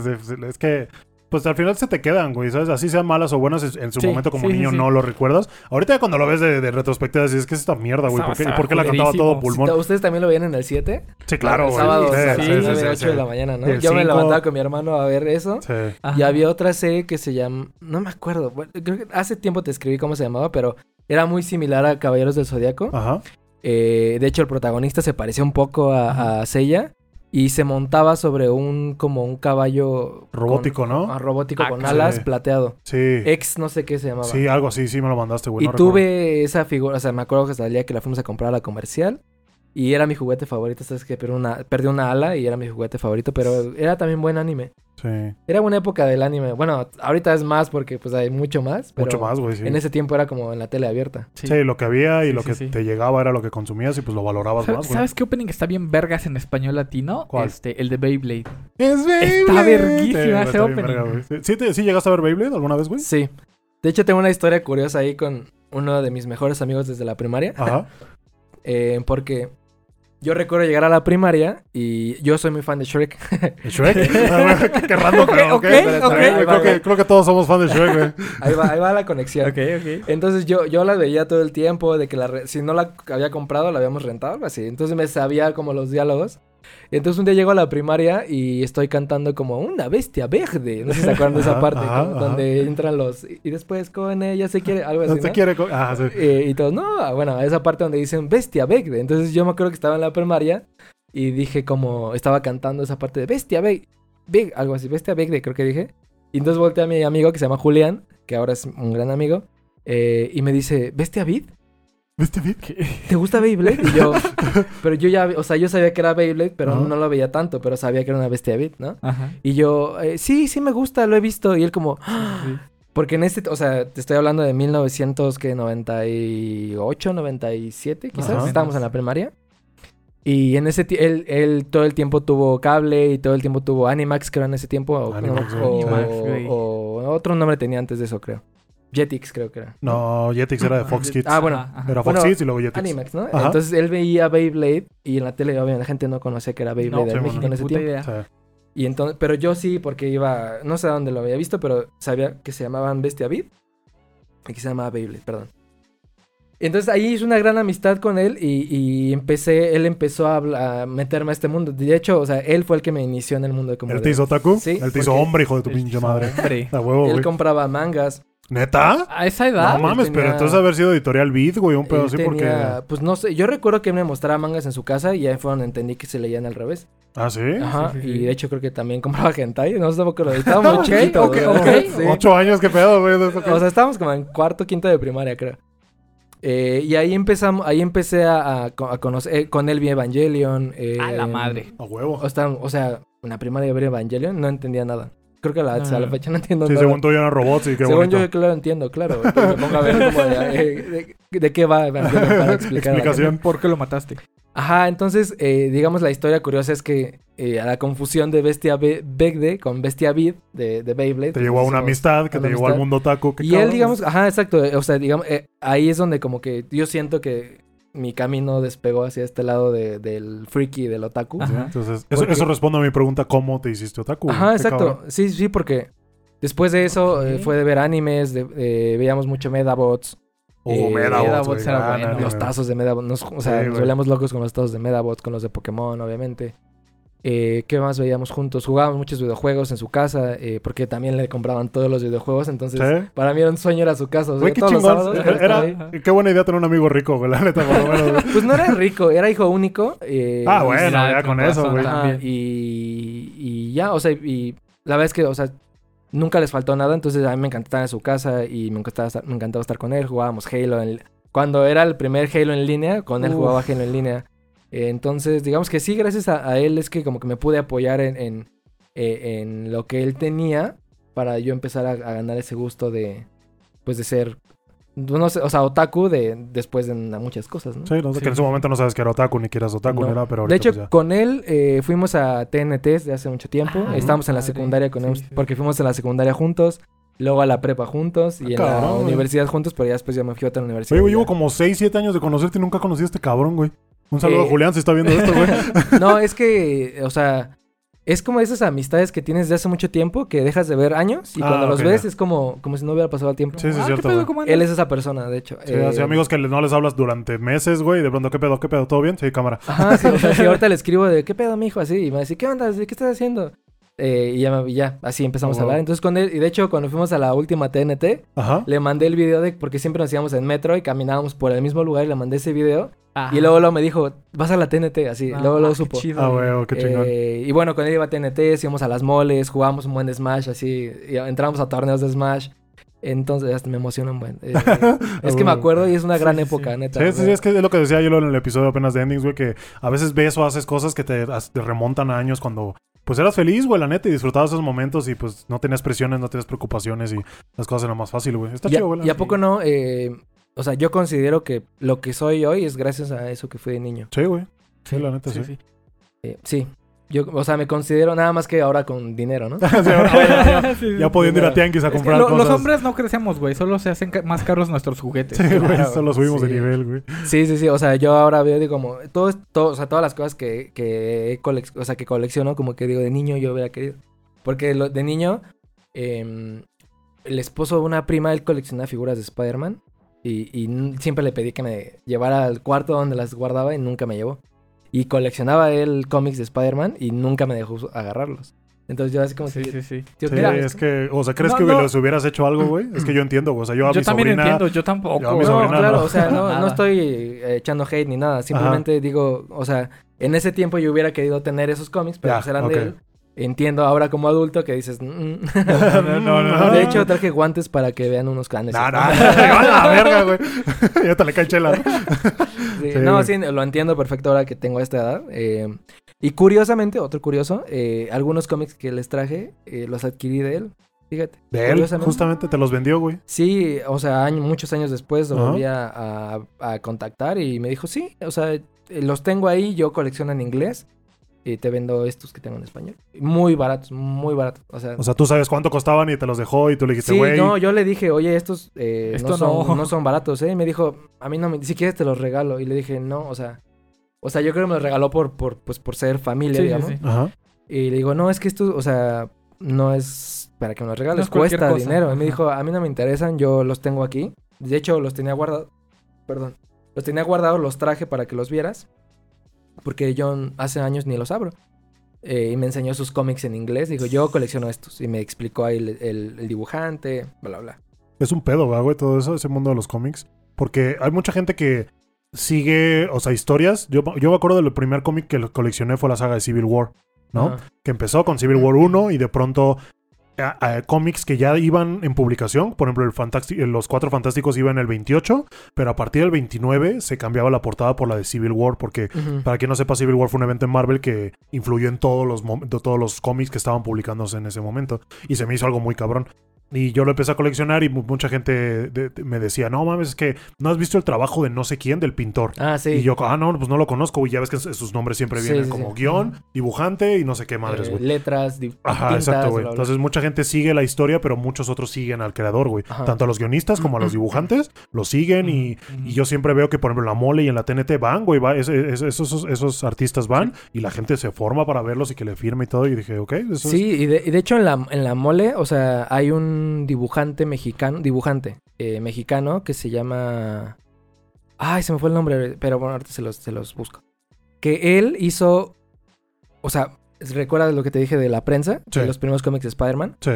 sí, sí. Es que, pues al final se te quedan, güey, ¿sabes? Así sean malas o buenas, en su Sí, momento como sí, niño sí. no lo recuerdas. Ahorita ya cuando lo ves de, de retrospectiva, dices, es que es esta mierda, güey. ¿Por qué, ¿Y por qué la cantaba todo pulmón? ¿Ustedes también lo veían en el 7? Sí, claro, güey. sábado, Sí, a sí, las sí, 9, sí, 8 sí. de la mañana, ¿no? El Yo me levantaba con mi hermano a ver eso. Y había otra serie que se llama... No me acuerdo. bueno, creo que hace tiempo te escribí cómo se llamaba, pero era muy similar a Caballeros del Zodiaco. Ajá. Eh, de hecho, el protagonista se parecía un poco a, a Seiya. Y se montaba sobre un... Como un caballo... Robótico, con- ¿no? ah, robótico Ah, con sí. alas plateado. Sí. Ex no sé qué se llamaba. Sí, algo así, sí me lo mandaste, güey. y no recuerdo. tuve esa figura, o sea, me acuerdo que hasta el día que la fuimos a comprar a la comercial. Y era mi juguete favorito, ¿sabes qué? Pero una, perdí una ala y era mi juguete favorito, pero era también buen anime. Sí. Era buena época del anime. Bueno, ahorita es más porque pues hay mucho más. Pero Mucho más, güey, sí. En ese tiempo era como en la tele abierta. Sí. lo que había y Sí, lo sí, que sí. te llegaba era lo que consumías y pues lo valorabas ¿Sabes, más, güey. sabes qué opening está bien vergas en español latino? ¿Cuál? Este, el de Beyblade. Es Beyblade. Está verguísima Sí, ese opening. verga. Sí, ¿Sí, te- sí llegaste a ver Beyblade alguna vez, güey? Sí. De hecho, tengo una historia curiosa ahí con uno de mis mejores amigos desde la primaria. Ajá. Eh, porque yo recuerdo llegar a la primaria y yo soy muy fan de Shrek. ¿Shrek? Ah, qué, qué random, pero ok, Creo que, creo que todos somos fans de Shrek, güey. ahí, va, ahí va la conexión. ok. Entonces yo, yo la veía todo el tiempo, de que la re- si no la había comprado, la habíamos rentado, algo así. Entonces me sabía como los diálogos. Y entonces un día llego a la primaria y estoy cantando como una bestia verde. No sé si se acuerdan de esa Ajá, parte, ajá, ajá. donde entran los... Y después con ella se quiere, algo así, No ¿no? te quiere... co- Ah, sí. Eh, y todos, no, bueno, esa parte donde dicen bestia verde. Entonces yo me acuerdo que estaba en la primaria y dije como, estaba cantando esa parte de bestia verde, algo así, bestia verde creo que dije. Y entonces volteé a mi amigo que se llama Julián, que ahora es un gran amigo, eh, y me dice, ¿bestia vid? ¿Viste Beat? ¿te gusta Beyblade? Y yo, pero yo ya, o sea, yo sabía que era Beyblade, pero no lo veía tanto, pero sabía que era una bestia Beat, ¿no? Ajá. Y yo, eh, sí, sí me gusta, lo he visto. Y él como, "Ah". Sí. porque en este, o sea, te estoy hablando de 1998, 97, quizás. Ajá. Estábamos en la primaria. Y en ese él, él todo el tiempo tuvo cable y todo el tiempo tuvo Animax, creo, en ese tiempo. O, Animax, o otro nombre tenía antes de eso, creo. Jetix, creo que era. No, Jetix era de Fox Kids. Ah, bueno. Ajá. Era Fox Bueno, Kids y luego Jetix. Animax, ¿no? Ajá. Entonces él veía Beyblade y en la tele, obviamente, la gente no conocía que era Beyblade No, en sí, México en ese Puta tiempo. idea. Sí. Y entonces, pero yo sí, porque iba, no sé a dónde lo había visto, pero sabía que se llamaban Bestia Beat y que se llamaba Beyblade, perdón. Entonces ahí hice una gran amistad con él y, y empecé, él empezó a, meterme a este mundo. De hecho, o sea, él fue el que me inició en el mundo de como ¿Él te hizo otaku? Sí, Él te hizo hombre, hijo de tu pinche madre. Hombre. A huevo, Él compraba mangas. ¿Neta? A esa edad. No mames, tenía- pero entonces haber sido editorial Beat, güey, un pedo Él así tenía, porque... pues no sé, yo recuerdo que él me mostraba mangas en su casa y ahí fue donde entendí que se leían al revés. ¿Ah, sí? Ajá, sí, sí, y de hecho creo que también compraba hentai, no sé por qué lo estaba muy chiquito. ok, güey. ok. Sí. Ocho años, qué pedo, güey. de O sea, estábamos como en cuarto, quinto de primaria, creo. Eh, y ahí empezamos, ahí empecé a, a co- a conocer, eh, con él vi Evangelion. eh, A la madre. A huevo. O sea, o sea, en la primaria ver Evangelion no entendía nada. Creo que a la, a la fecha no entiendo Sí, nada. según tú ya eran robots y qué Según bonito. yo, claro, entiendo, claro. Me pongo a ver como de, eh, de- de qué va para explicar. Explicación. ¿Por qué lo mataste? Ajá, entonces, eh, digamos, la historia curiosa es que eh, a la confusión de Bestia Be- Begde con Bestia Beat de, de Beyblade. Te llevó a una hicimos- amistad, que una te llevó al mundo qué Y él, digamos, ajá, exacto. eh, O sea, digamos, eh, ahí es donde como que yo siento que mi camino despegó hacia este lado de- del freaky, del otaku. Ajá. Entonces, eso, Porque- eso responde a mi pregunta, ¿cómo te hiciste otaku? Ajá, exacto. cabrón. Sí, sí, porque después de eso eh, fue de ver animes, de, eh, veíamos mucho Medabots, Oh, Eh, Medabots, Medabots era bueno. los tazos de Medabots. nos- o sea, Sí, nos güey. volvíamos locos con los tazos de Medabots, con los de Pokémon, obviamente. Eh, ¿Qué más veíamos juntos? Jugábamos muchos videojuegos en su casa, eh, porque también le compraban todos los videojuegos, entonces Sí. para mí era un sueño ir a su casa. o sea, Güey, qué todos los chingón. sábados Era, estaba ahí. era- qué buena idea tener un amigo rico, güey, la neta, por lo menos, güey. Pues no era rico, era hijo único. eh, Ah, bueno, ya con eso, güey. y, y ya, o sea, y la verdad es que, o sea, nunca les faltó nada, entonces a mí me encantaba estar en su casa y me encantaba estar, me encantaba estar con él, jugábamos Halo. en- cuando era el primer Halo en línea, con él Uf. jugaba Halo en línea. Eh, entonces, digamos que sí, gracias a, a él es que como que me pude apoyar en, en, eh, en lo que él tenía para yo empezar a, a ganar ese gusto de, pues, de ser, no sé, o sea, otaku de, después de muchas cosas, ¿no? Sí, no sé, Sí. que en ese momento no sabes que era otaku ni que eras otaku No. ni nada, pero de hecho, pues ya. con él eh, fuimos a TNT de hace mucho tiempo. Ah, Estábamos en la secundaria con Sí, él, sí. porque fuimos en la secundaria juntos, luego a la prepa juntos y Ah, en cabrón, la güey. universidad juntos, pero ya después yo me fui a otra universidad. Oye, güey, llevo ya. como 6, 7 años de conocerte y nunca conocí a este cabrón, güey. Un saludo Eh, a Julián si está viendo esto, güey. no, es que, o sea, es como esas amistades que tienes de hace mucho tiempo que dejas de ver años y Ah, cuando los ok, ves ya. es como, como si no hubiera pasado el tiempo. Sí, sí, Ah, es cierto. Él es esa persona, de hecho. Sí, Eh, así amigos que no les hablas durante meses, güey, y de pronto, ¿qué pedo, qué pedo? ¿Todo bien? Sí, cámara. Ajá, sí, o sea, si ahorita le escribo de qué pedo, mijo, así, y me dice, ¿qué onda? ¿Qué estás haciendo? Eh, y ya, ya, así empezamos Oh, a hablar. Entonces con él, y de hecho, cuando fuimos a la última TNT, Ajá. le mandé el video de, porque siempre nos íbamos en metro y caminábamos por el mismo lugar y le mandé ese video. Ajá. Y luego, luego me dijo, vas a la TNT, así, Ah, luego, luego qué supo. chido, Ah, güey, qué chingón. Eh, y bueno, con él iba a TNT, íbamos a las moles, jugábamos un buen de Smash, así, y entramos a torneos de Smash. Entonces, hasta me emociona un buen. Eh, es que me acuerdo y es una gran sí, época, sí. neta. Sí, sí, es que es lo que decía yo en el episodio apenas de Endings, güey, que a veces ves o haces cosas que te, te remontan a años cuando pues eras feliz, güey, la neta, y disfrutabas esos momentos y pues no tenías presiones, no tenías preocupaciones y las cosas eran más fácil, güey. Está chido, güey. ¿Y a poco no? Eh, o sea, yo considero que lo que soy hoy es gracias a eso que fui de niño. Sí, güey. Sí, la neta, sí. sí. Eh, sí. Yo, o sea, me considero nada más que ahora con dinero, ¿no? Sí, ahora ya, sí. ya pudiendo ir a tianguis a Es que comprar lo- cosas. los hombres no crecemos, güey. Solo se hacen ca- más caros nuestros juguetes. Sí, güey, Claro, solo subimos de nivel, güey. Sí, sí, sí. O sea, yo ahora veo, digo, como, todo, todo, o sea, todas las cosas que, que, o sea, que colecciono, como que digo, de niño yo hubiera querido. Porque lo- de niño, em, el esposo de una prima, él coleccionaba figuras de Spider-Man. Y, siempre le pedí que me llevara al cuarto donde las guardaba y nunca me llevó. Y coleccionaba él cómics de Spider-Man y nunca me dejó agarrarlos. Entonces yo así como Sí, que... sí, sí. yo, Sí, mira, es que, o sea, ¿crees No, que no. les hubieras hecho algo, güey? Es que yo entiendo. O sea, yo a Yo mi también sobrina... entiendo, yo tampoco. Yo a mi. No, sobrina claro, no. o sea, no, no estoy eh, echando hate ni nada. Simplemente digo, o sea, en ese tiempo yo hubiera querido tener esos cómics, pero Ya, pues eran ok. de él. entiendo ahora como adulto que dices... "Mm". No, no, no, De hecho, traje guantes para que vean unos canes. Nah, nah, a la verga, güey. ya te le cae chela. ¿No? Sí, Sí, no, güey. sí, lo entiendo perfecto ahora que tengo esta edad. eh, y curiosamente, otro curioso, eh, algunos cómics que les traje eh, los adquirí de él. Fíjate. De él, justamente te los vendió, güey. Sí, o sea, año- muchos años después lo volví a, a- a contactar y me dijo, sí, o sea, los tengo ahí, yo colecciono en inglés y te vendo estos que tengo en español. Muy baratos, muy baratos. O sea, O sea, tú sabes cuánto costaban y te los dejó y tú le dijiste, sí, güey. no, yo le dije, oye, estos eh, Esto no, son, no. no son baratos, ¿eh? Y me dijo, a mí no me, si quieres te los regalo. Y le dije, no, o sea, o sea, yo creo que me los regaló por, por, pues, por ser familia, Sí, sí, digamos. sí. Ajá. Y le digo, no, es que esto, o sea, no es para que me los regales, No cuesta dinero. Y me dijo, a mí no me interesan, yo los tengo aquí. De hecho, los tenía guardados, perdón, los tenía guardados, los traje para que los vieras. Porque yo hace años ni los abro. Eh, y me enseñó sus cómics en inglés. Dijo, yo colecciono estos. Y me explicó ahí el, el- el dibujante, bla, bla, bla. Es un pedo, ¿verdad, güey, todo eso, ese mundo de los cómics. Porque hay mucha gente que sigue, o sea, historias. Yo, yo me acuerdo del primer cómic que coleccioné fue la saga de Civil War, ¿no? Que empezó con Civil War 1 y de pronto a- a cómics que ya iban en publicación. Por ejemplo, el Fantásti- los Cuatro Fantásticos iban en el 28, pero a partir del 29 se cambiaba la portada por la de Civil War porque para quien no sepa, Civil War fue un evento en Marvel que influyó en todos los, todos los cómics que estaban publicándose en ese momento. Y se me hizo algo muy cabrón. Y yo lo empecé a coleccionar y mu- mucha gente de- de- me decía, no mames, es que no has visto el trabajo de no sé quién, del pintor. Ah, sí. Y yo, ah, no, pues no lo conozco. Y ya ves que sus nombres siempre vienen sí, como sí. guion, dibujante y no sé qué madres, Eh, güey. letras, di- Ajá, exacto, güey. Entonces mucha gente sigue la historia, pero muchos otros siguen al creador, güey. Tanto a los guionistas como a los dibujantes lo siguen y, y yo siempre veo que, por ejemplo, en la mole y en la TNT van, güey, va, es- es- esos, esos, esos artistas van y la gente se forma para verlos y que le firme y todo. Y dije, ok, eso Sí, y de, y de hecho en la, en la mole, o sea, hay un dibujante mexicano, dibujante eh, mexicano que se llama... Ay, se me fue el nombre, pero bueno, ahorita se los, se los busco. Que él hizo, o sea, ¿recuerdas lo que te dije de la prensa? Sí. De los primeros cómics de Spider-Man. Sí.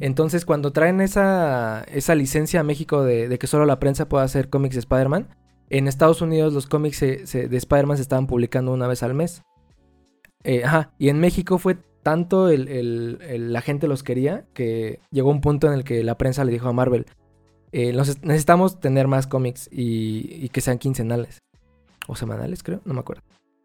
Entonces, cuando traen esa, esa licencia a México de, de que solo la prensa pueda hacer cómics de Spider-Man, en Estados Unidos los cómics se- se- de Spider-Man se estaban publicando una vez al mes. Eh, ajá, y en México fue tanto el, el- el- la gente los quería que llegó un punto en el que la prensa le dijo a Marvel, eh, necesitamos tener más cómics y, y que sean quincenales. O semanales, creo, no me acuerdo.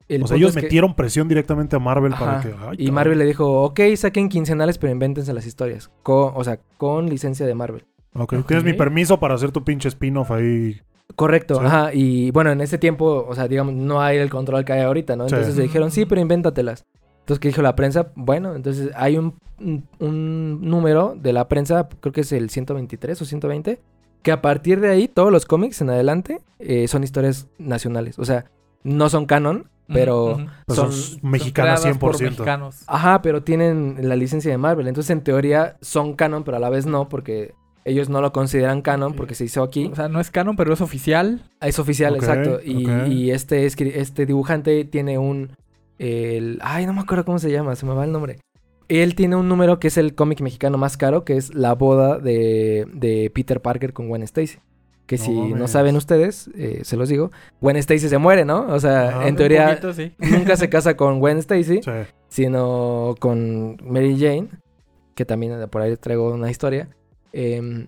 El o sea, ellos que- metieron presión directamente a Marvel para que. ay, y. Marvel le dijo, ok, saquen quincenales, pero invéntense las historias. Con, o sea, con licencia de Marvel. Ok. Tienes mi permiso para hacer tu pinche spin-off ahí. Correcto, Sí. ajá. Y bueno, en ese tiempo, o sea, digamos, no hay el control que hay ahorita, ¿no? Sí. Entonces le dijeron, sí, pero invéntatelas. Entonces, ¿qué dijo la prensa? Bueno, entonces hay un, un, un número de la prensa, creo que es el 123 o 120, que a partir de ahí, todos los cómics en adelante eh, son historias nacionales. O sea, no son canon, pero... Son- son, mexicanas creadas por 100%. mexicanos. Ajá, pero tienen la licencia de Marvel. Entonces, en teoría, son canon, pero a la vez no, porque ellos no lo consideran canon porque se hizo aquí. O sea, no es canon, pero es oficial. Es oficial, exacto. Y, este, este dibujante tiene un... El, ay, no me acuerdo cómo se llama, se me va el nombre. Él tiene un número que es el cómic mexicano más caro, que es La boda de, de Peter Parker con Gwen Stacy. Que No si no saben ustedes, eh, se los digo, Gwen Stacy se muere, ¿no? O sea, Ajá. en teoría poquito, sí. nunca se casa con Gwen Stacy, Sí. sino con Mary Jane, que también eh, por ahí traigo una historia. Em,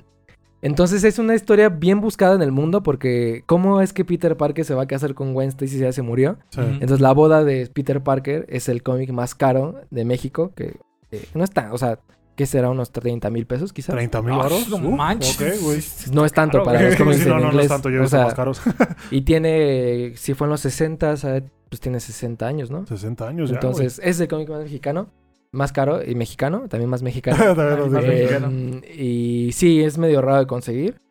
entonces es una historia bien buscada en el mundo porque ¿cómo es que Peter Parker se va a casar con Gwen Stacy si ya se murió? sí. Entonces la boda de Peter Parker es el cómic más caro de México, que eh, no es tan, o sea, que será unos 30 mil pesos quizás. 30 mil Ah, baros. no manches. Ok, güey. No es tanto Claro, para los cómics Sí, en no, no, no es tanto, yo o sea, más caros. y tiene, si fue en los 60, pues tiene 60 años, ¿no? 60 años ya. Entonces, es el cómic más mexicano, más caro y mexicano, también más mexicano. Eh, mexicano. y sí, es medio raro de conseguir.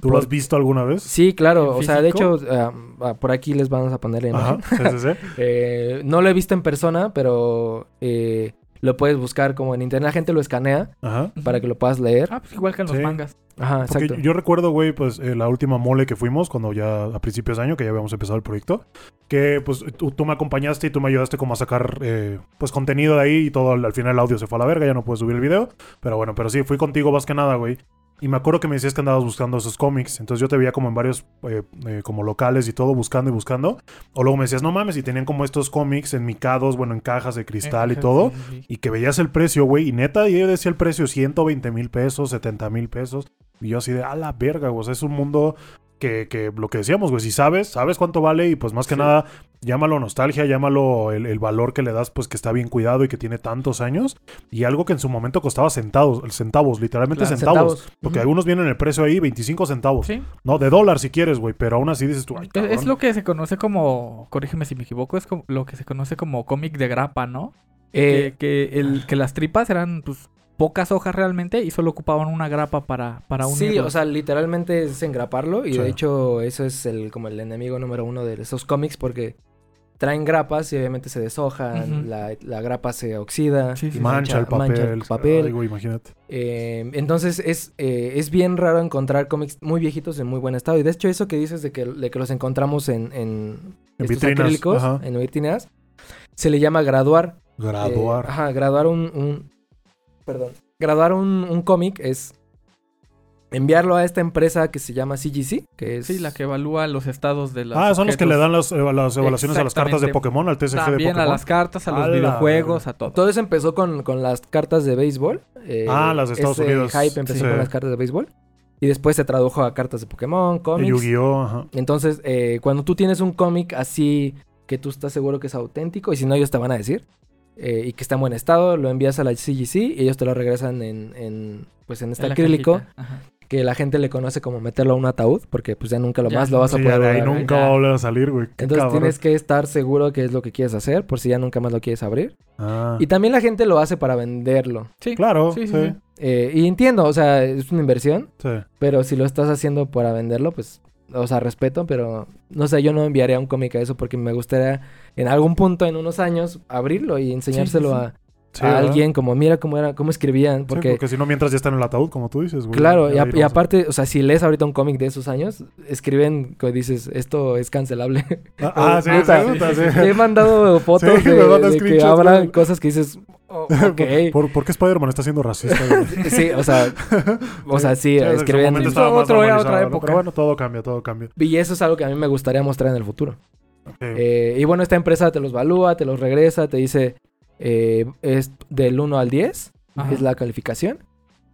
¿Tú lo has visto alguna vez? Sí, claro. ¿En O sea, de hecho, ah, ah, por aquí les vamos a poner la imagen. Ajá, sí, sí, sí. Eh, no lo he visto en persona, pero eh, lo puedes buscar como en internet. La gente lo escanea Ajá. para que lo puedas leer. Ah, pues igual que en los Sí. mangas. Ajá, Porque exacto. yo recuerdo, güey, pues eh, la última mole que fuimos, cuando ya a principios de año, que ya habíamos empezado el proyecto, que pues tú, tú me acompañaste y tú me ayudaste como a sacar eh, pues contenido de ahí y todo, al, al final el audio se fue a la verga, ya no pude subir el video, pero bueno, pero sí, fui contigo más que nada, güey. Y me acuerdo que me decías que andabas buscando esos cómics. Entonces yo te veía como en varios eh, eh, como locales y todo, buscando y buscando. O luego me decías, no mames, y tenían como estos cómics enmicados, bueno, en cajas de cristal y Eh, todo. Y que veías el precio, güey. Y neta, yo decía el precio 120 mil pesos, 70 mil pesos. Y yo así de, a la verga, güey. O sea, es un mundo que, que lo que decíamos, güey. Si sabes, sabes cuánto vale. Y pues más que Sí. nada, llámalo nostalgia, llámalo el, el valor que le das, pues que está bien cuidado y que tiene tantos años. Y algo que en su momento costaba centavos, centavos, literalmente Claro. centavos. Centavos. Porque algunos vienen el precio ahí, 25 centavos. Sí. No, de dólar si quieres, güey. Pero aún así dices tú, ay, Es- lo que se conoce como, corrígeme si me equivoco, es como lo que se conoce como cómic de grapa, ¿no? Eh, que, que el, que las tripas eran pues pocas hojas realmente y solo ocupaban una grapa para, para Sí, unirlas. o sea, literalmente es engraparlo y Sí. de hecho eso es el como el enemigo número uno de esos cómics porque traen grapas y obviamente se deshojan, la, la grapa se oxida, Sí, sí, Y sí. mancha el papel. mancha el papel. Imagínate. Eh, entonces es, eh, es bien raro encontrar cómics muy viejitos en muy buen estado. Y de hecho eso que dices de que, de que los encontramos en, en, En estos vitrinas, acrílicos, ajá. en vitrinas, se le llama graduar. Graduar. Eh, ajá, graduar un, un- perdón. Graduar un, un cómic es enviarlo a esta empresa que se llama CGC, que es... Sí, la que evalúa los estados de las Ah, son los que le dan las, eva- las evaluaciones a las cartas de. Pokémon, al TCG de También Pokémon. a las cartas, a los A videojuegos, a todo. Todo eso empezó con, con las cartas de béisbol. eh, Ah, las de Estados ese Unidos. hype empezó Sí. con las cartas de béisbol. Y después se tradujo a cartas de Pokémon, cómics. Yu-Gi-Oh! ajá. Entonces, eh, cuando tú tienes un cómic así que tú estás seguro que es auténtico, y si no, ellos te van a decir, eh, y que está en buen estado, lo envías a la CGC y ellos te lo regresan en, en, pues en este En acrílico, que la gente le conoce como meterlo a un ataúd, porque pues ya nunca lo Ya, más lo vas a poder de ahí nunca ya. va a volver a salir, güey. Entonces cabrón. tienes que estar seguro que es lo que quieres hacer, por si ya nunca más lo quieres abrir. Ah, Y también la gente lo hace para venderlo. Sí, claro, sí, sí, sí, sí. Eh, y entiendo, o sea, es una inversión, sí. pero si lo estás haciendo para venderlo, pues, o sea, respeto, pero no sé, yo no enviaría un cómic a eso porque me gustaría en algún punto, en unos años, abrirlo y enseñárselo sí. a, Sí, a alguien como, mira cómo era, cómo escribían, Sí, porque... porque si no, mientras ya está en el ataúd, como tú dices, güey. Claro, y, a- aparte, o sea, si lees ahorita un cómic de esos años, escriben que dices, esto es cancelable. Ah, ah, sí, Neta. sí, neta, sí. Te he mandado fotos Sí, de, de que habrá cosas que dices, oh. ¿Por, por qué Spider-Man está siendo racista? Sí, o sea, o sea, sí, escribían... momento Otro- era otra época. Pero bueno, todo cambia, todo cambia. Y eso es algo que a mí me gustaría mostrar en el futuro. Sí. Eh, y bueno, esta empresa te los valúa, te los regresa, te dice, eh, es del 1 al 10, Ajá. es la calificación.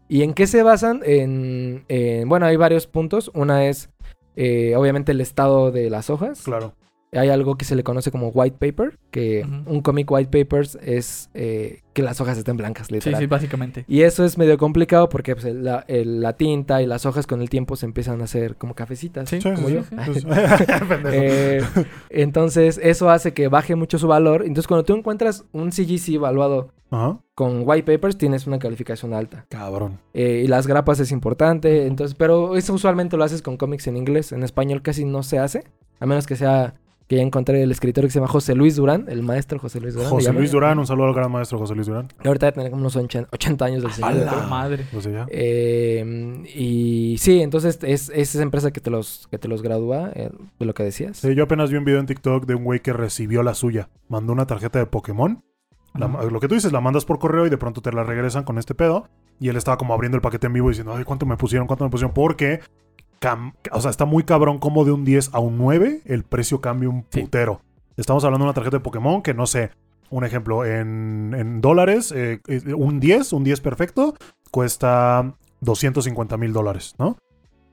¿Y en qué se basan? En, en- bueno, hay varios puntos. Una es, eh, obviamente, el estado de las hojas. Claro. Hay algo que se le conoce como white paper, que un cómic white papers es eh, que las hojas estén blancas, Sí, literal. sí, básicamente. Y eso es medio complicado porque pues, el- la, el- la tinta y las hojas con el tiempo se empiezan a hacer como cafecitas. Sí, Sí, como sí, yo. sí. Pendejo. Eh, entonces, eso hace que baje mucho su valor. Entonces, cuando tú encuentras un CGC evaluado con white papers, tienes una calificación alta. Cabrón. Eh, y las grapas es importante. Entonces, pero eso usualmente lo haces con cómics en inglés. En español casi no se hace. A menos que sea que ya encontré el escritor que se llama José Luis Durán, el maestro José Luis Durán. José. Luis Durán, un saludo al gran maestro José Luis Durán. Y Ahorita debe tener como unos 80 80 años del señor. Yo creo. Madre. Ya. Eh, y sí, entonces es, es esa empresa que te los, que te los gradúa, eh, de lo que decías. Sí, yo apenas vi un video en TikTok de un güey que recibió la suya. Mandó una tarjeta de Pokémon. La- lo que tú dices, la mandas por correo y de pronto te la regresan con este pedo. Y él estaba como abriendo el paquete en vivo diciendo, ay, ¿cuánto me pusieron? ¿Cuánto me pusieron? Porque, cam- o sea, está muy cabrón como de un 10 a un 9 el precio cambia un Sí. putero. Estamos hablando de una tarjeta de Pokémon que no sé, un ejemplo, en, en dólares, eh, eh, un 10, un 10 perfecto, cuesta 250 mil dólares, ¿no?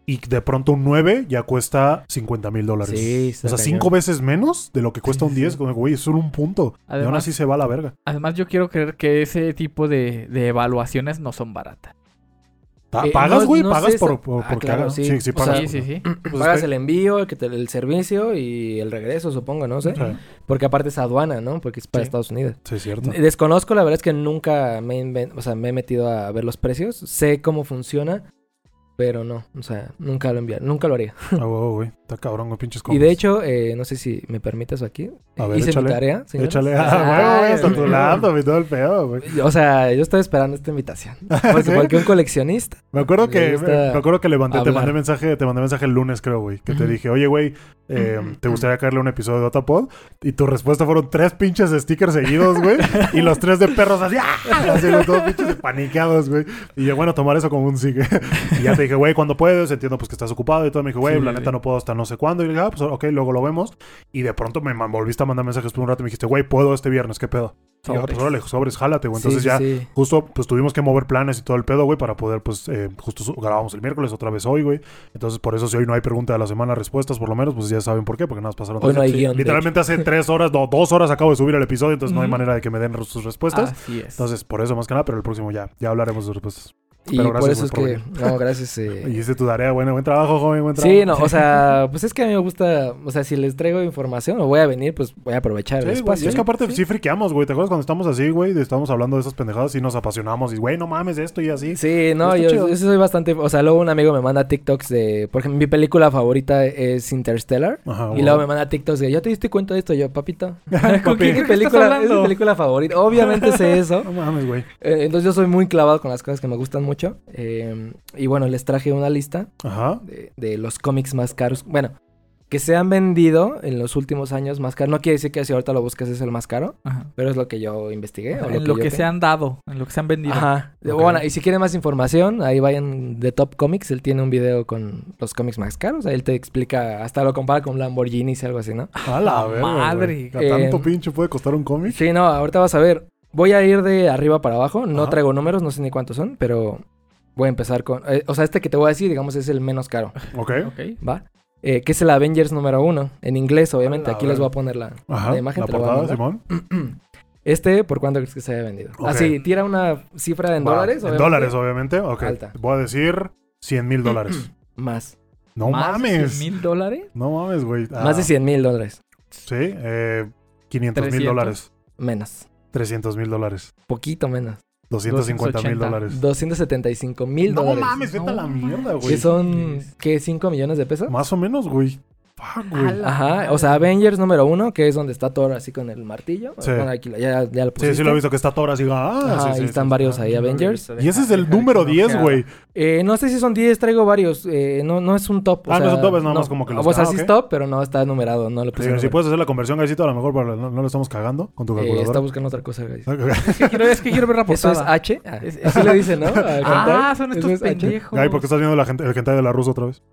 Y de pronto un 9 ya cuesta 50 mil dólares. Sí, O sea, cañón. cinco veces menos de lo que cuesta Sí, un sí, 10. sí. Como, güey, es solo un punto. y aún Además- así se va a la verga. Además, yo quiero creer que ese tipo de, de evaluaciones no son baratas. Pa- Eh, ¿Pagas, güey? no ¿Pagas sé por, por, Ah, por claro, hagas? sí. Sí, sí, O pagas. sí, sí, sí. Pues Pagas el envío, el, que te- el servicio y el regreso, supongo, no sé. Sí, Porque aparte es aduana, ¿no? Porque es para Sí. Estados Unidos. sí, es cierto. Desconozco, la verdad es que nunca me, he o sea, me he metido a ver los precios. Sé cómo funciona. Pero no, o sea, nunca lo envié, nunca lo haría. Ah, huevo, güey. Está cabrón, güey, pinches Y cómics. de hecho, eh, no sé si me permites aquí. A ver, Hice échale. mi tarea, señores. Échale. Ah, huevo, güey, hasta tu y todo el pedo, güey. O sea, yo estaba esperando esta invitación. Porque, ¿Sí? un coleccionista. Me acuerdo que me, me acuerdo que le mandé, te mandé mensaje, te mandé mensaje el lunes, creo, güey. Que te dije, oye, güey, eh, ¿te gustaría caerle un episodio de Otapod? Y tu respuesta fueron tres pinches stickers seguidos, güey. y los tres de perros así, ¡ah! Así los dos pinches paniqueados, güey. Y yo, bueno, tomar eso como un sí. y ya te dije, güey, cuando puedes, entiendo pues que estás ocupado y todo. Me dijo, güey, Sí, la neta no puedo hasta no sé cuándo. Y le dije, ah, pues ok, luego lo vemos. Y de pronto me volviste a mandar mensajes por un rato y me dijiste, güey, puedo este viernes, ¿qué pedo? Y yo, pues órale, sobres, jálate, güey. Entonces sí, ya sí. Justo, pues tuvimos que mover planes y todo el pedo, güey, para poder, pues, eh, justo grabamos el miércoles otra vez hoy, güey. Entonces, por eso, si hoy no hay pregunta de la semana, respuestas, por lo menos, pues ya saben por qué, porque nada más pasaron. Hoy no hay guion, Literalmente hace tres horas, no, dos horas acabo de subir el episodio, entonces no hay manera de que me den sus respuestas. Así es. Entonces, por eso más que nada, pero el próximo ya, ya hablaremos de respuestas. Y Pero por eso es que. No, gracias. eh, Hiciste tu tarea, bueno, buen trabajo, joven, buen trabajo. Sí, no, o sea, pues es que a mí me gusta, o sea, si les traigo información o voy a venir, pues voy a aprovechar Sí, el espacio. es que aparte Sí. sí friqueamos, güey. ¿Te acuerdas cuando estamos así, güey? Estamos hablando de esas pendejadas y nos apasionamos. Y, güey, no mames esto y así. Sí, no, yo, yo soy bastante, o sea, luego un amigo me manda TikToks de, por ejemplo, mi película favorita es Interstellar. Ajá, Y luego me manda TikToks de, ¿ya te diste cuenta de esto? Yo, papito. ¿Con estás película, es mi película favorita. Obviamente sé eso. No mames, güey. Eh, entonces yo soy muy clavado con las cosas que me gustan mucho. Eh, y bueno, les traje una lista Ajá. de, de los cómics más caros. Bueno, que se han vendido en los últimos años más caros. No quiere decir que si ahorita lo buscas es el más caro, Ajá. pero es lo que yo investigué. o en lo yo que te- se han dado, en lo que se han vendido. Ajá. Ok. Bueno, y si quieren más información, ahí vayan de Top Comics. Él tiene un video con los cómics más caros. Ahí él te explica, hasta lo compara con Lamborghinis y algo así, ¿no? A la verga, madre. ¿A tanto Eh, pinche puede costar un cómic? Sí, no, ahorita vas a ver. Voy a ir de arriba para abajo. No Ajá. traigo números, no sé ni cuántos son, pero voy a empezar con. eh, o sea, este que te voy a decir, digamos, es el menos caro, Ok. Ok. ¿va? Eh, que es el Avengers número uno. En inglés, obviamente. La Aquí les voy a poner la, Ajá. la imagen. la te la voy a portada, mandar. Simón. Este, ¿por cuánto crees que se haya vendido? Así, tira una cifra en dólares. En dólares, obviamente. Ok. Alta. Voy a decir 100 mil dólares. Más. No ¿Más de mames. 100 mil dólares? No mames, güey. Ah, Más de 100 mil dólares. Sí. Eh, 500 mil 300. dólares. Menos. 300 mil dólares. Poquito menos. 250 mil 280. dólares. 275 mil No dólares. mames, vete a la No mierda, güey. Que son, ¿qué? ¿5 millones de pesos? Más o menos, güey. Fuck, güey. Ala. Ajá, o sea, Avengers número uno, que es donde está Thor así con el martillo. Sí. Bueno, aquí lo- ya, ya lo Sí, pusiste. sí lo he visto que está Thor así. Ah, Ajá, sí, ahí sí, están sí. varios Ah, ahí, Avengers. Y ese es el número que 10, no güey. Eh, no sé si son 10, traigo varios. Eh, no, no es un top. o Ah, no es un top, es nada más como que los- O sea, ah, sí es top, pero no está numerado, no lo Sí, pusieron. si puedes hacer la conversión, Gaisito, a lo mejor no, no lo estamos cagando con tu Eh, está calculadora. buscando otra cosa, guys. Es que quiero, es que quiero ver la Eso es H. Ah, Es- así le dicen, ¿no? Ah, son estos pendejos. Gay, ¿por qué estás viendo la gente, el hentai de la rusa otra vez?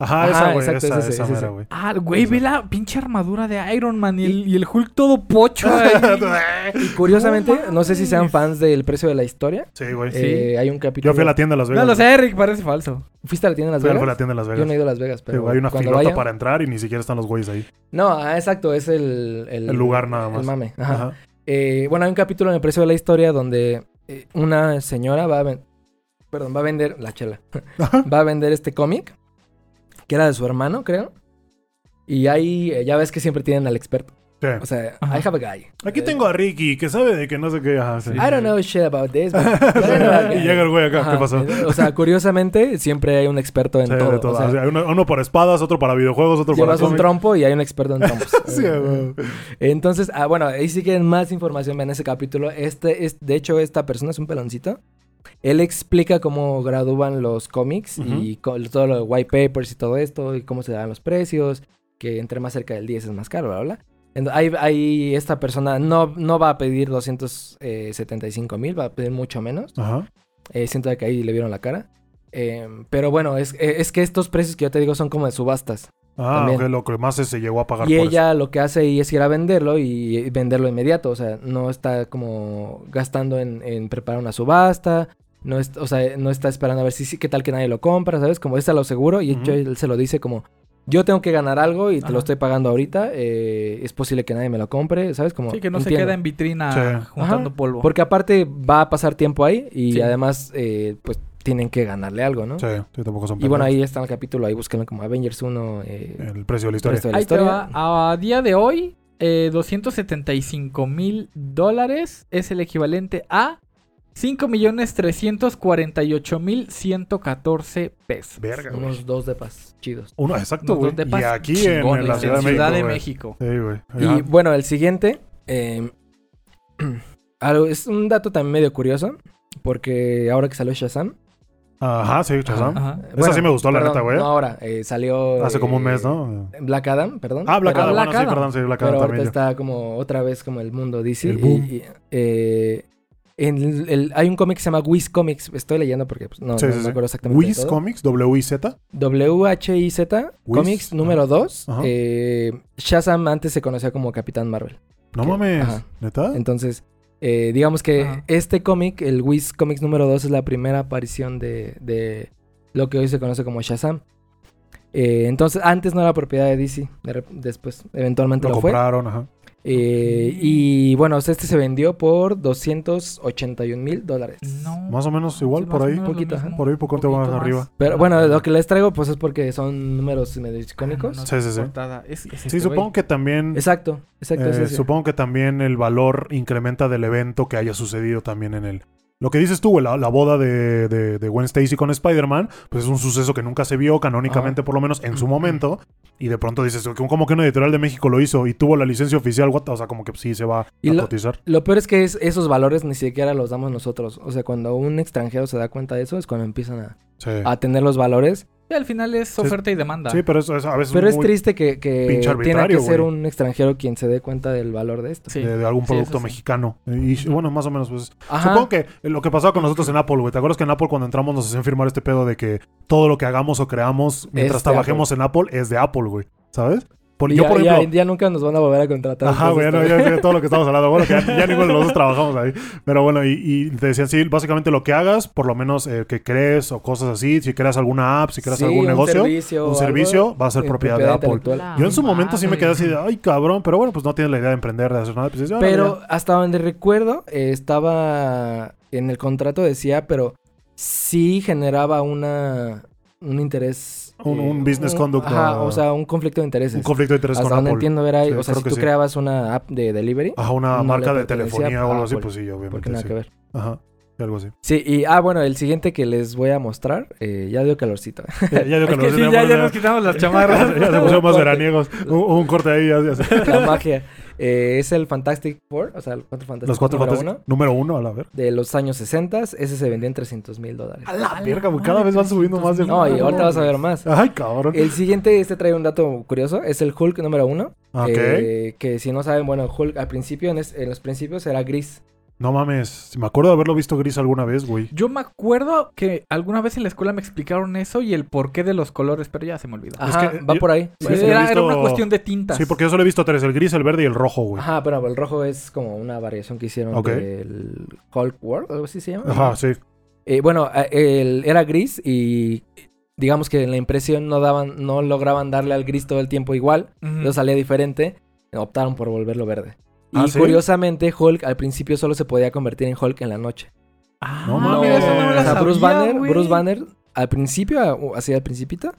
Ajá, Ajá, esa, güey. exacto, esa, ese, esa ese, mera, güey. Ah, güey, ve la pinche armadura de Iron Man y el, y el Hulk todo pocho. Y curiosamente, No no, sé si sean fans del precio de la historia. Sí, güey. Eh, hay un capítulo. Yo fui a la tienda de Las Vegas. No lo sé, Eric, parece falso. ¿Fuiste a la tienda de Las Fui a Vegas? la tienda de Las Yo no he ido a Las Vegas, Sí, pero güey, hay una cuando filota vaya- para entrar y ni siquiera están los güeyes ahí. No, ah, exacto, es el... El, El lugar nada más. El mame, ajá. Ajá. Eh, bueno, hay un capítulo en el precio de la historia donde eh, una señora va a vender... Perdón, va a vender... La chela. va a vender este cómic, que era de su hermano, creo. Y ahí, eh, ya ves que siempre tienen al experto. Sí. O sea, Ajá. I have a guy. Aquí Eh, tengo a Ricky, que sabe de que no sé qué. Sí. I don't know shit about this, but I know a y guy. llega el güey acá. Ajá, ¿Qué pasó? O sea, curiosamente, siempre hay un experto en Sí, todo. de todo. O sea, Así, hay uno, uno para espadas, otro para videojuegos, otro para llevas un trompo y hay un experto en trompos. Sí, Eh, güey. Entonces, ah, bueno, ahí si quieren más información, vean ese capítulo. Este es, de hecho, esta persona es un peloncito. Él explica cómo gradúan los cómics y co- todo lo de white papers y todo esto, y cómo se dan los precios, que entre más cerca del 10 es más caro, bla, bla. Ahí, ahí esta persona no, no va a pedir 275 mil, va a pedir mucho menos. Ajá. Eh, siento que ahí le vieron la cara. Eh, pero bueno, es, eh, es que estos precios que yo te digo son como de subastas. Ah, También. ok, lo que más se llegó a pagar Y por ella lo que hace ahí es ir a venderlo y, y venderlo inmediato. O sea, no está como gastando en, en preparar una subasta. No es, o sea, no está esperando a ver si sí, qué tal que nadie lo compra, ¿sabes? Como esta lo seguro. Y de hecho, Ujú. él se lo dice como, yo tengo que ganar algo y te Ajá. lo estoy pagando ahorita. eh, es posible que nadie me lo compre, ¿sabes? Como, Sí, que no se queda en vitrina Sí. juntando Ajá, polvo. Porque aparte va a pasar tiempo ahí y Sí. además, eh, pues tienen que ganarle algo, ¿no? Sí, sí, tampoco son Y bueno, ahí está el capítulo, ahí búsquenlo como Avengers 1. eh, El precio de la historia. Precio de la Ahí te historia. va. A día de hoy, eh, 275 mil dólares es el equivalente a 5.348.114 pesos. Verga, güey. Unos dos depas chidos. Uno, exacto, Unos güey. dos de Y paz aquí en, en chingones, la Ciudad de México. Sí, güey. Y bueno, el siguiente. eh, algo, es un dato también medio curioso. Porque ahora que salió Shazam. Ajá, sí, Shazam. Ajá. Esa sí me gustó, la neta, güey. No ahora, eh, salió. Hace como un eh, mes, ¿no? Black Adam, perdón. Ah, Black Pero- Adam. Black Bueno, sí, Adam. perdón, sí, Black Pero Adam ahorita también. está como otra vez como el mundo DC. El y- boom. y, eh, en el- el- hay un cómic que se llama Wiz Comics. Estoy leyendo porque pues, no, Sí, no sí, me sí. acuerdo exactamente. Wiz. Comics, W-I-Z. W-H-I-Z Comics número 2. Ajá. Eh, Shazam antes se conocía como Capitán Marvel. No mames. Ajá. ¿Neta? Entonces, eh, digamos que Ajá. este cómic, el Wiz Comics número 2, es la primera aparición de, de lo que hoy se conoce como Shazam. Eh, entonces, antes no era propiedad de DC. de después, eventualmente Lo lo, fue. compraron, ajá. Eh, y bueno, este se vendió por 281 mil dólares. No. Más o menos igual, Sí, por ahí. menos Poquito, mismo. ajá. Por ahí, poquito más arriba. Pero bueno, lo que les traigo pues es porque son números medio icónicos. Ah, no, Sí, sí, sí. Es- es este Sí, supongo que también. Exacto, exacto. eh, supongo que también el valor incrementa del evento que haya sucedido también en el. Lo que dices tú, la, la boda de, de, de Gwen Stacy con Spider-Man, pues es un suceso que nunca se vio, canónicamente por lo menos en su momento. Y de pronto dices, como que una editorial de México lo hizo y tuvo la licencia oficial, what o sea, como que sí se va Y a lo- cotizar. Lo peor es que es- esos valores ni siquiera los damos nosotros. O sea, cuando un extranjero se da cuenta de eso es cuando empiezan a, Sí. a tener los valores. Y al final es oferta y demanda. Sí, pero eso, eso a veces Pero es muy triste que, que tiene que ser güey. un extranjero quien se dé cuenta del valor de esto. Sí. de, de algún producto sí. mexicano. Y bueno, más o menos, pues. Ajá. Supongo que lo que pasaba con nosotros en Apple, güey. ¿Te acuerdas que en Apple cuando entramos nos hacían firmar este pedo de que todo lo que hagamos o creamos mientras trabajemos en Apple es de Apple, güey? ¿Sabes? Por, Y yo, ya, por ya- ejemplo. ya nunca nos van a volver a contratar. Ajá, güey, ya, no, entonces, ya sé todo lo que estamos hablando. Bueno, que ya, ya ninguno de los dos trabajamos ahí. Pero bueno, y, y te decían, sí, básicamente lo que hagas, por lo menos eh, que crees o cosas así, si creas alguna app, si creas sí, algún un negocio, servicio, un servicio, va a ser propiedad, de Apple. Yo en su momento sí me quedé así de, ay, cabrón, pero bueno, pues no tienes la idea de emprender, de hacer nada. Pues, "Órale, Pero ya". hasta donde recuerdo, eh, estaba en el contrato decía, pero sí generaba una un interés. Un- un business conduct, Ajá, o sea, un conflicto de intereses. un conflicto de interés hasta con Apple. entiendo era, Sí, o sea, si tú sí. creabas una app de delivery, Ajá, una no marca de telefonía o algo así, pues sí, obviamente. porque nada sí. que ver. Ajá, algo así. Sí, y ah, bueno, el siguiente que les voy a mostrar, eh, ya dio calorcito. Ya, ya dio nos sí, ya, ya nos quitamos las chamarras. ya se pusieron más veraniegos. Un, un corte ahí, ya, ya la magia. Eh, es el Fantastic Four, o sea, el Cuatro Los cuatro número fantásticos. uno, Número uno, a la ver. de los años 60. Ese se vendió en 300 mil dólares. A la verga, cada vez van subiendo más de- No, y ahorita vas a ver más. Ay, cabrón. El siguiente, este trae un dato curioso, es el Hulk número uno. Ok. eh, que si no saben, bueno, Hulk al principio, en, es- en los principios era gris. No mames. Me acuerdo de haberlo visto gris alguna vez, güey. Yo me acuerdo que alguna vez en la escuela me explicaron eso y el porqué de los colores, pero ya se me olvidó. Es Ajá, que va yo- por ahí. Sí, Sí, era, visto- era una cuestión de tintas. Sí, porque yo solo he visto tres: el gris, el verde y el rojo, güey. Ajá, pero el rojo es como una variación que hicieron del Hulk World, algo así se llama. Ajá, sí. Eh, bueno, eh, el- era gris y digamos que en la impresión no daban, no lograban darle al gris todo el tiempo igual. Entonces salía diferente. Optaron por volverlo verde. Ah, y ¿sí? curiosamente, Hulk al principio solo se podía convertir en Hulk en la noche. Ah, No mira, eso no me o sea, Bruce Banner. Bruce Banner, al principio, así al principito,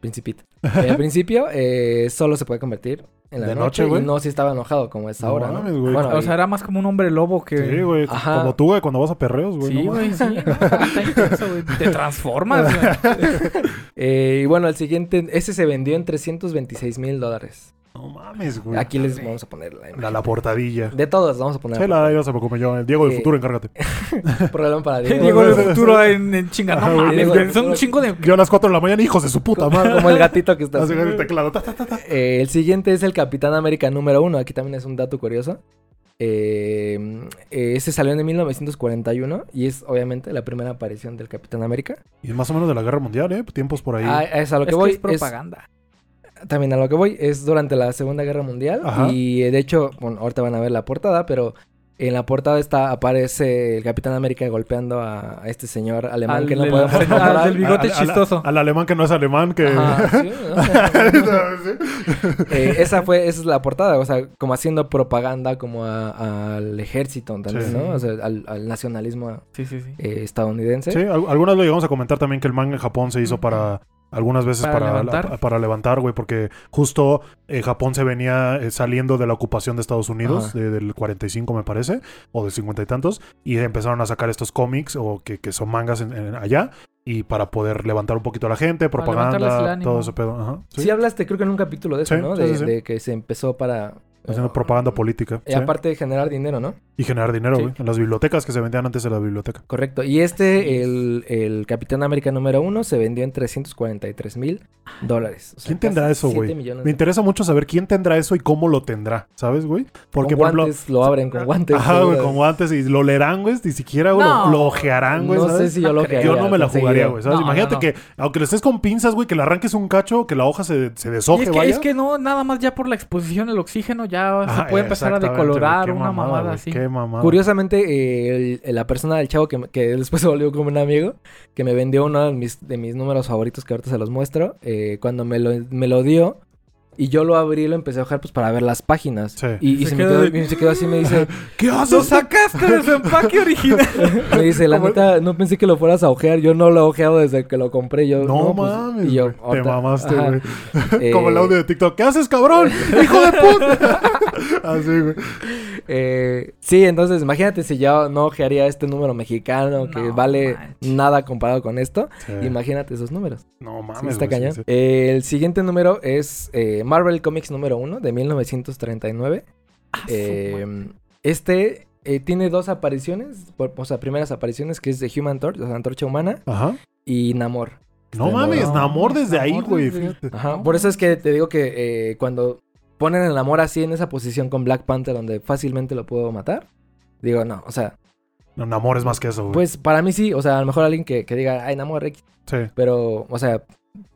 principito. Eh, al principio eh, solo se puede convertir en la De noche, noche, güey. y no si estaba enojado como es No ahora, ¿no? mames, güey. Bueno, O y- sea, era más como un hombre lobo que... Sí, güey. Como tú, güey, cuando vas a perreos, güey. Sí, no güey, mames. sí. no, está intenso, güey. Te transformas, güey. eh, y bueno, el siguiente, ese se vendió en 326 mil dólares. No mames, güey. Aquí les vamos a poner la imagen. La, la portadilla. De todos vamos a poner Sí, la no se preocupe yo. El Diego del Eh, futuro, encárgate. problema para Diego. Diego del futuro en, en chinga. No mames, güey. Son un chingo de... Yo a las 4 de la mañana, hijos de su puta madre. Como el gatito que está Así el teclado. Ta, ta, ta, ta. Eh, el siguiente es el Capitán América número uno. Aquí también es un dato curioso. Eh, eh, ese salió en 1941 y es obviamente la primera aparición del Capitán América. Y más o menos de la guerra mundial, ¿eh? Tiempos por ahí. Ah, es a lo que es voy. que es propaganda. es- también a lo que voy. Es durante la Segunda Guerra Mundial. Ajá. Y de hecho, bueno, ahorita van a ver la portada, pero en la portada está, aparece el Capitán América golpeando a, a este señor alemán Al que no podemos al nombrar. del bigote Al- al- chistoso. Al, alemán que no es alemán, que. Ajá, sí, ¿no? Eh, esa fue, esa es la portada, o sea, como haciendo propaganda como a- al ejército también, Sí. ¿no? O sea, al, al nacionalismo Sí, sí, sí. eh, estadounidense. Sí, al- algunas lo llegamos a comentar también que el manga en Japón se hizo para Algunas veces Para para, levantar. la- para levantar, güey, porque justo eh, Japón se venía eh, saliendo de la ocupación de Estados Unidos, de- del 45 me parece, o de 50 y tantos, y empezaron a sacar estos cómics o que, que son mangas en- en- allá, y para poder levantar un poquito a la gente, propaganda, todo ese pedo. Ajá, Sí. sí. hablaste creo que en un capítulo de eso, Sí, ¿no? De, de que se empezó para... Haciendo propaganda política. Y sí. aparte de generar dinero, ¿no? Y generar dinero, Sí. güey. En las bibliotecas que se vendían antes de la biblioteca. Correcto. Y este, el, el Capitán América número uno, se vendió en 343 mil dólares. O sea, ¿Quién tendrá eso, güey? millones Me de- interesa mucho saber quién tendrá eso y cómo lo tendrá, ¿sabes, güey? Porque, con por ejemplo, guantes, lo abren con guantes. Ajá, güey, con guantes y lo leerán, güey. Ni siquiera güey, No. lo, lo ojearán, güey. No sé si yo lo creo. jugaría. Yo no me la jugaría, güey. ¿sabes? No, Imagínate no, no. que, aunque lo estés con pinzas, güey, que le arranques un cacho, que la hoja se, se deshoje, es, que, es que no, nada más ya por la exposición al oxígeno ya se puede empezar a decolorar una mamada, así. Qué mamada. Curiosamente, eh, el- la persona del chavo que, me- que después se volvió como un amigo, que me vendió uno de mis, de mis números favoritos, que ahorita se los muestro, eh, cuando me lo, me lo dio, y yo lo abrí y lo empecé a ojear pues para ver las páginas. Sí. Y, y Se se, me quedó de- y se quedó así y me dice, ¿Qué ¡Lo haces? sacaste de su empaque original! me dice, la neta, no pensé que lo fueras a ojear, yo no lo he ojeado desde que lo compré, yo... No, pues", mames. y yo. Te mamaste, güey. Como el eh, audio de TikTok. ¿Qué haces, cabrón? ¡Hijo de puta! Así, güey. Eh, sí, entonces imagínate si yo no ojearía este número mexicano que No vale nada comparado con esto. Sí. Imagínate esos números. No Sí, mames, está güey, cañón. sí. Eh, el siguiente número es eh, Marvel Comics número 1 de 1939. Eh, este eh, tiene dos apariciones, por- o sea, primeras apariciones, que es de Human Torch, o sea, Antorcha Humana, Ajá. y Namor. No Namor. mames, Namor desde ahí, güey. desde-. Ajá, por eso es que te digo que eh, cuando ponen el Namor así en esa posición con Black Panther, donde fácilmente lo puedo matar, digo, no, o sea, No, Namor es más que eso, güey. Pues para mí sí, o sea, a lo mejor alguien que, que diga, ay, Namor X, Sí. pero, o sea,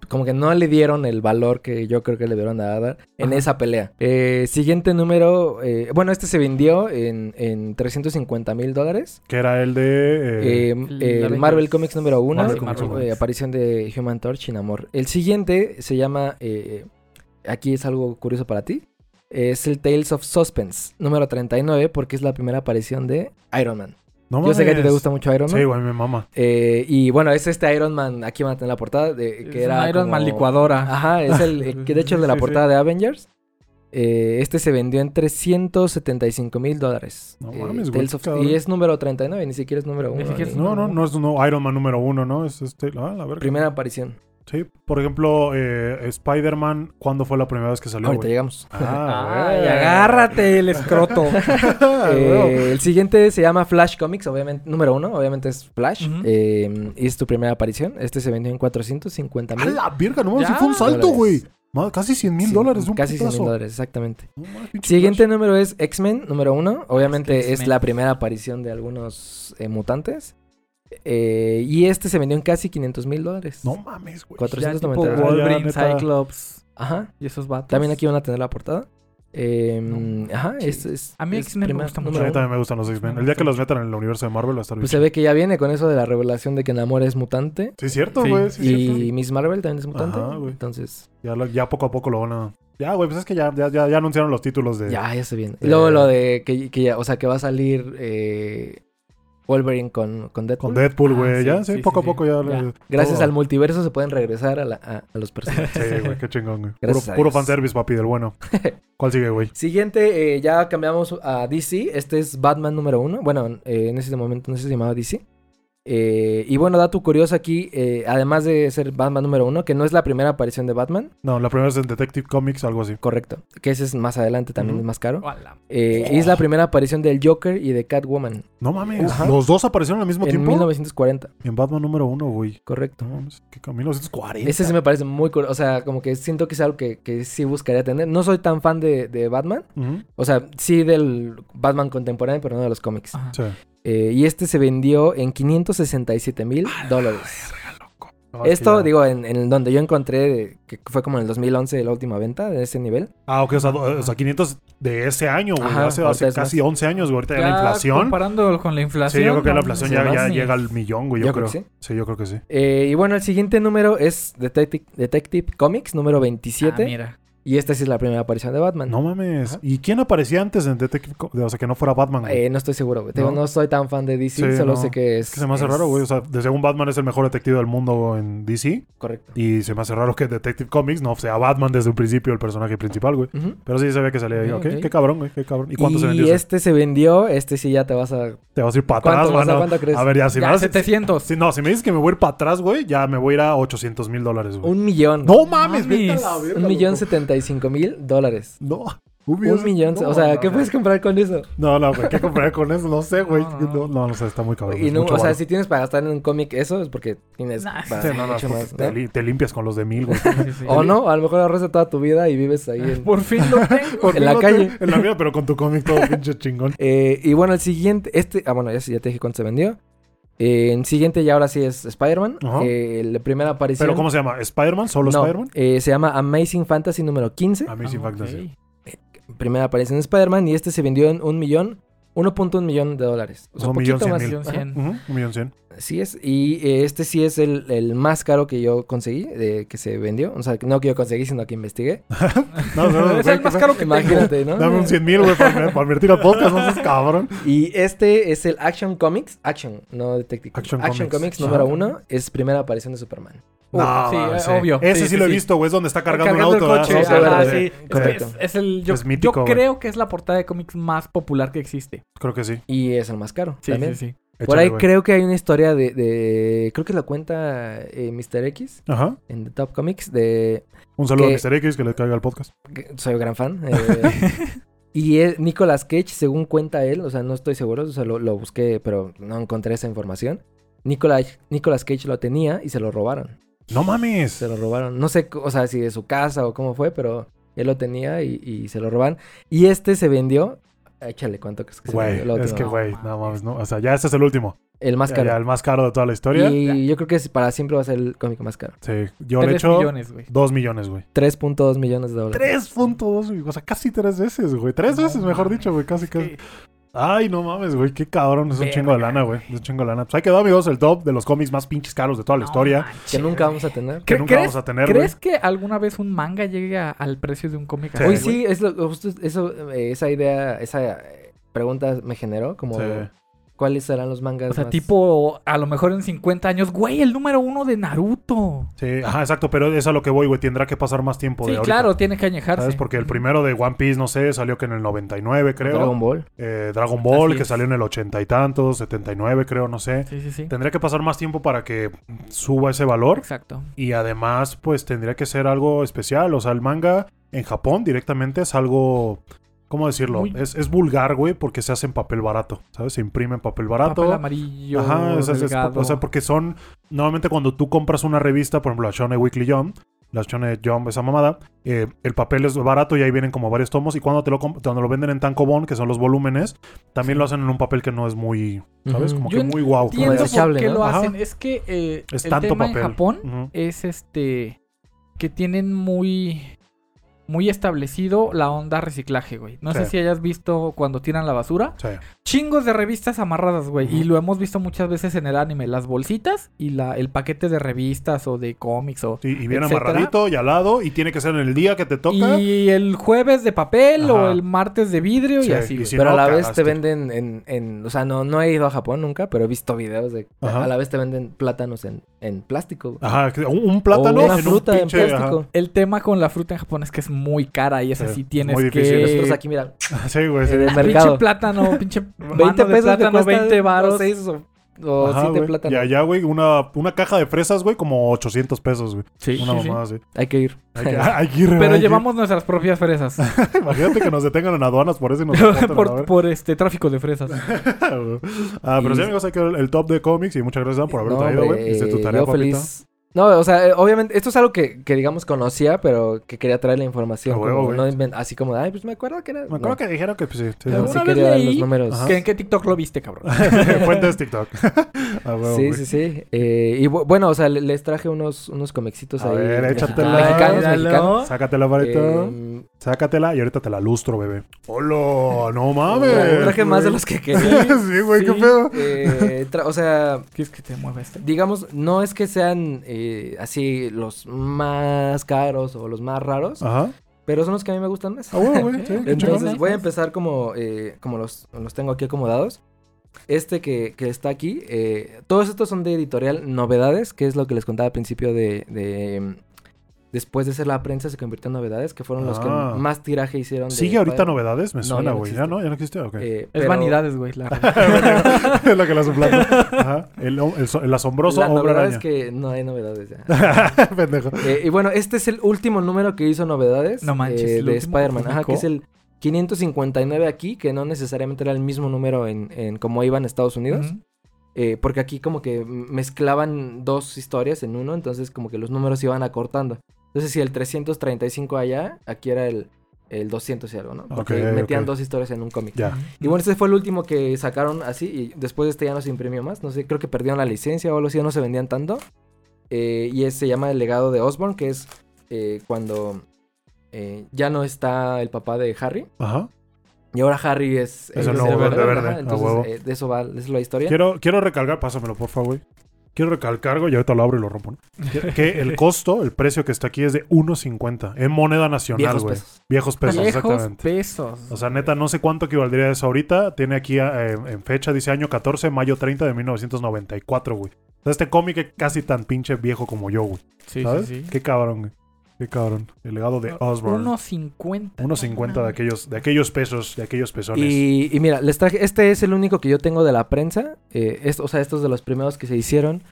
como que no le dieron el valor que yo creo que le dieron a dar en Ajá. esa pelea. Eh, siguiente número, eh, bueno, este se vendió en, en 350 mil dólares. Que era el de. eh, Eh, el el Avengers. Marvel Comics número uno, Marvel Comics número uno. aparición de Human Torch y Namor. El siguiente se llama, eh, aquí es algo curioso para ti, es el Tales of Suspense, número 39, porque es la primera aparición de Iron Man. no Yo sé que a ti te gusta mucho Iron Man. Sí, güey, me mama. Eh, y bueno, es este Iron Man, aquí van a tener la portada, de, que Es era Iron como- Man licuadora. Ajá, es el eh, que de hecho es de la Sí, sí. portada de Avengers. Eh, este se vendió en 375 mil dólares. No Eh, mames, güey, of- y es número 39, ni siquiera es número Ni 1. siquiera es No, no, no es no, Iron Man número uno, ¿no? Es este. Ah, la verga. Primera aparición. Sí, por ejemplo, eh, Spider-Man, ¿cuándo fue la primera vez que salió? Ahorita llegamos. Ah, Ay, agárrate el escroto. Eh, el siguiente se llama Flash Comics, obviamente, número uno, obviamente es Flash. Eh, y es tu primera aparición. Este se vendió en 450 A mil. la verga, no sí fue un salto, güey. Casi 100 mil Sí, dólares, un Casi 100 mil dólares, exactamente. Siguiente Flash. número es X-Men, número uno. Obviamente es, la primera aparición de algunos eh, mutantes. Eh, y este se vendió en casi 500 mil dólares. No mames, güey. Cuatro- Ya tipo 490. Ya, Wolverine. Cyclops Ajá. y esos vatos. También aquí van a tener la portada. Eh, No, ajá, sí. es, es- A mí X-Men me gusta mucho. A mí también me gustan los X-Men. El día que los metan en el universo de Marvel va a estar bien Pues se ve que ya viene con eso de la revelación de que Namor es mutante. Sí, es cierto, güey. Sí, y cierto. Miss Marvel también es mutante. Ajá, güey. Entonces, Ya, lo- ya poco a poco lo van a... Ya, güey, pues es que ya, ya, anunciaron los títulos de... ya, ya se viene. Y luego lo de que, que ya, o sea, que va a salir eh, Wolverine con, con Deadpool. Con Deadpool, Ah, güey. ya, sí, sí, poco sí, a poco sí. ya... Ya. le- Gracias todo. al multiverso se pueden regresar a, la- a- a los personajes. Sí, güey, qué chingón, güey. Puro, puro fanservice, papi, del bueno. ¿Cuál sigue, güey? Siguiente, eh, ya cambiamos a DC. Este es Batman número uno. Bueno, eh, en ese momento no se llamaba DC. Eh, y bueno, dato curioso aquí, eh, además de ser Batman número uno, que no es la primera aparición de Batman, No, la primera es en Detective Comics, algo así. correcto, que ese es más adelante, también es más caro. Eh, y es la primera aparición del Joker y de Catwoman No mames, Ajá. los dos aparecieron al mismo en tiempo. 1940, En Batman número uno, güey. correcto. No mames, que en 1940. Ese sí me parece muy curioso, o sea, como que siento que es algo que, que sí buscaría tener. No soy tan fan de, de Batman, o sea, sí del Batman contemporáneo, pero no de los cómics. Ajá. Sí. Eh, y este se vendió en 567 mil dólares. Que Esto, ya- digo, en, en donde yo encontré, de- que fue como en el 2011 la última venta de ese nivel. Ah, ok, o sea, o sea, 500 de ese año, güey. Ajá, hace hace casi más. 11 años, güey. Ahorita ya la inflación. Comparando con la inflación. Sí, yo creo que la inflación sí, ya, ya ni- llega al millón, güey. Yo, Yo creo. creo que sí. yo creo que sí. Eh, y bueno, el siguiente número es Detective, Detective Comics, número Ah, 27. mira. Y esta sí es la primera aparición de Batman. No mames. Ajá. ¿Y quién aparecía antes en Detective Co- O sea, que no fuera Batman, güey? Eh, no estoy seguro, güey. ¿No? No soy tan fan de DC, Sí, solo no. sé que es... Es que se me hace es raro, güey. O sea, de según Batman es el mejor detective del mundo en DC. Correcto. Y se me hace raro que Detective Comics no sea Batman desde un principio el personaje principal, güey. Pero sí se ve que salía ahí. Ok, Ok, ok. qué cabrón, güey. Qué cabrón. ¿Y cuánto se vendió? Y este se vendió, este sí ya te vas a... Te vas a ir para ¿Cuánto, atrás, mano. cuánto crees? A ver, ya, si me Ya, vas- 700. si- no, si me dices que me voy a ir para atrás, güey, ya me voy a ir a 800 mil dólares, güey. Un millón. No mames, vete a mames. la verga, Un millón setenta y cinco mil dólares. No, un millón. Un millón. no, o sea, no, ¿qué no. puedes comprar con eso? No, no, güey, ¿qué compraré con eso? No sé, güey. No, No, no. no, no, sé, está muy cabrón. Y es no, mucho o sea, si tienes para gastar en un cómic eso, es porque tienes Nah, para Sí, no, no, mucho porque más, te, te limpias con los de mil, güey. Sí, sí. O no, a lo mejor ahorras toda tu vida y vives ahí en... Por fin lo tengo. Por En fin la calle. te- en la vida, pero con tu cómic todo pinche chingón. Eh, y bueno, el siguiente, este, ah, bueno, ya, ya te dije cuánto se vendió. Eh, el siguiente ya ahora sí es Spider-Man. Eh, la primera aparición. ¿Pero cómo se llama? ¿Spider-Man? ¿Solo No, Spider-Man? eh, se llama Amazing Fantasy número 15. Amazing Ah. Fantasy. Primera aparición de Spider-Man y este se vendió en un millón, 1.1 millón de dólares. O sea, Un millón poquito cien más. mil. Un millón cien. Así es. Y eh, este sí es el, el más caro que yo conseguí, de, que se vendió. O sea, no que yo conseguí, sino que investigué. No, no, no, es el más caro que tengo. Imagínate, ¿no? Dame un 100 mil, güey, para, para invertir al podcast, no seas cabrón. Y este es el Action Comics. Action, no Detective. Action Action, Comics. Comics, número Ajá. uno es primera aparición de Superman. Uh, sí, mames, eh, obvio. Ese sí, Sí, sí, lo he sí. visto, güey, es donde está cargando, Cargando un auto. Es, es el, yo, Es mítico, yo güey. creo que es la portada de cómics más popular que existe. Creo que sí. Y es el más caro. Sí, también. sí, sí. Por ahí creo que hay una historia de, de- creo que la cuenta eh, Mr. X Ajá. en The Top Comics de Un saludo Que- a Mr. X que le caiga el podcast. que soy un gran fan. eh, y es Nicolas Cage, según cuenta él, o sea, no estoy seguro, o sea, lo, lo busqué, pero no encontré esa información. Nicolas, Nicolas Cage lo tenía y se lo robaron. No mames. Se lo robaron. No sé, o sea, si de su casa o cómo fue, pero él lo tenía y, y se lo roban. Y este se vendió. Échale, ¿cuánto que se Güey, vendió? Es que, güey, no mames, no. O sea, ya este es el último. El más Ya, caro. ya, el más caro de toda la historia. Y yo creo que es- para siempre va a ser el cómic más caro. Sí, yo le 3 echo millones, güey. 2 millones, güey. 3.2 millones de dólares. 3.2, güey. O sea, casi tres veces, güey. Tres No veces, mejor dicho, güey. Casi, casi. Ay, no mames, güey. Qué cabrón. Es un Verga, chingo de lana, güey. Es un chingo de lana. Pues ahí quedó, amigos, el top de los cómics más pinches caros de toda la No historia. manches, Que nunca vamos a tener. Que ¿Cre- nunca crees- vamos a tener, güey. ¿Crees que alguna vez un manga llegue a- al precio de un cómic? Sí. así, Hoy güey? sí, es lo- justo eso, eh, esa idea, esa eh, pregunta me generó, como Sí. ¿cuáles serán los mangas O sea, más- tipo, a lo mejor en 50 años, güey, el número uno de Sí, ajá, exacto. Pero es a lo que voy, güey. Tendrá que pasar más tiempo Sí, de ahorita. claro, tiene que añejarse. ¿Sabes? Porque el primero de One Piece, no sé, salió que en el 99, creo. Dragon Ball? Eh, Dragon Ball, Así que es. salió en el 80 y tantos, 79, creo, no sé. Sí, sí, sí. Tendría que pasar más tiempo para que suba ese valor. Exacto. Y además, pues tendría que ser algo especial. O sea, el manga en Japón directamente es algo. ¿Cómo decirlo? Muy- Es, es vulgar, güey, porque se hace en papel barato. ¿Sabes? Se imprime en papel barato. Papel amarillo, Ajá, es- delgado. o sea, porque son. Normalmente cuando tú compras una revista, por ejemplo, la Shonen Weekly Jump, la Shonen Jump, esa mamada, eh, el papel es barato y ahí vienen como varios tomos. Y cuando te lo, cuando lo venden en tankobon, que son los volúmenes, también lo hacen en un papel que no es muy. ¿Sabes? Como Yo que muy guau. Desechable, por qué ¿no? lo Ajá. hacen. Es que eh, Es el tanto tema papel. en Japón es este que tienen muy muy establecido la onda reciclaje, güey. No sé si hayas visto cuando tiran la basura. Sí. Chingos de revistas amarradas, güey. Y lo hemos visto muchas veces en el anime. Las bolsitas y la, el paquete de revistas o de cómics o... Sí, y bien etcétera. amarradito y al lado. Y tiene que ser en el día que te toca. Y el jueves de papel Ajá. o el martes de vidrio Sí, y así, y güey. si pero no, a la vez te venden en, en- O sea, no, no he ido a Japón nunca, pero he visto videos de... Ajá. A la vez te venden plátanos en, en plástico. Ajá, un, un plátano o una en un fruta en plástico. El tema con la fruta en Japón es que es muy cara y es Sí, así es tienes muy que... Nosotros aquí, mira. Sí, güey. sí. en el Pinche mercado. plátano, pinche 20 mano de pesos plátano, cuesta 20 varos. o 6 o, o Ajá, 7 güey. plátanos. Y allá, güey, una, una caja de fresas, güey, como 800 pesos, güey. Sí, Una sí, sí. mamada así. Hay que ir. Hay que, hay que ir, Pero hay que- llevamos nuestras propias fresas. Imagínate que nos detengan en aduanas por eso y nos a por, por este tráfico de fresas. ah, pero Y- sí, amigos, hay que ver el top de cómics y muchas gracias Dan, por haber No, traído, güey. Hiciste tu eh, tarea, yo feliz. No, o sea, eh, obviamente, esto es algo que, que digamos conocía, pero que quería traer la información. Como no así como, ay, pues me acuerdo que era. Me acuerdo No, que dijeron que pues, sí. sí, sí. quería dar los leí números. Ajá. ¿Que ¿En qué TikTok lo viste, cabrón? Fuentes TikTok. A huevo, Sí, sí, sí. Eh, y bu- bueno, o sea, le- les traje unos, unos comixitos A ahí. ver, échatela. Mexicanos, mexicanos. Sácatela, varita. Eh, Sácatela y ahorita te la lustro, bebé. ¡Hola! ¡No mames! traje traje más de los que quería. sí, güey, qué pedo. Eh, o sea, ¿Quieres que te mueva este? digamos, no es que sean eh, así los más caros o los más raros, Ajá. pero son los que a mí me gustan más. Ah, güey, güey. Sí. Entonces voy a empezar como, eh, como los, los tengo aquí acomodados. Este que, que está aquí, eh, todos estos son de editorial Novedades, que es lo que les contaba al principio de... de, después de ser la prensa se convirtió en Novedades, que fueron los que Ah. más tiraje hicieron. de ¿Sigue ahorita Spider-Man. novedades? Me No, suena, ya no güey. ¿Ya no? ¿Ya no existe? Ok. Eh, Es pero vanidades, güey. la- es lo que la suplanta. Ajá. El, el so- el asombroso La hombre araña. es que no hay novedades ya. Pendejo. Eh, y bueno, este es el último número que hizo novedades No manches, eh, ¿el de Spider-Man. que Ajá, que es el 559 aquí, que no necesariamente era el mismo número en, en como iba en Estados Unidos. Eh, porque aquí como que mezclaban dos historias en uno, entonces como que los números se iban acortando. Entonces si el 335 allá, aquí era el, el 200 y algo, ¿no? Porque metían dos historias en un cómic. Ya. Y bueno, este fue el último que sacaron así y después de este ya no se imprimió más. No sé, creo que perdieron la licencia o algo así, ya no se vendían tanto. Eh, y ese se llama El legado de Osborn, que es eh, cuando eh, ya no está el papá de Harry. Ajá. Y ahora Harry es, Es el es nuevo Verde Verde, ajá, entonces, de eso va, de eso la historia. Quiero, quiero recalcar, pásamelo por favor. Quiero recalcar, güey, y ahorita lo abro y lo rompo. ¿no? Que, que el costo, el precio que está aquí es de 1.50 en moneda nacional, Viejos güey. pesos. Viejos pesos, Viejos exactamente. pesos. O sea, neta, no sé cuánto equivaldría eso ahorita. Tiene aquí eh, en fecha, dice año 14, mayo 30 de 1994, güey. O sea, este cómic es casi tan pinche viejo como yo, güey. sí, ¿Sabes? sí, sí. Qué cabrón, güey. Qué cabrón. El legado de Osborn. 1.50. 1.50 de aquellos, de aquellos pesos, de aquellos pesones. Y, y mira, les traje, este es el único que yo tengo de la prensa. eh, es- o sea, estos de los primeros que se hicieron.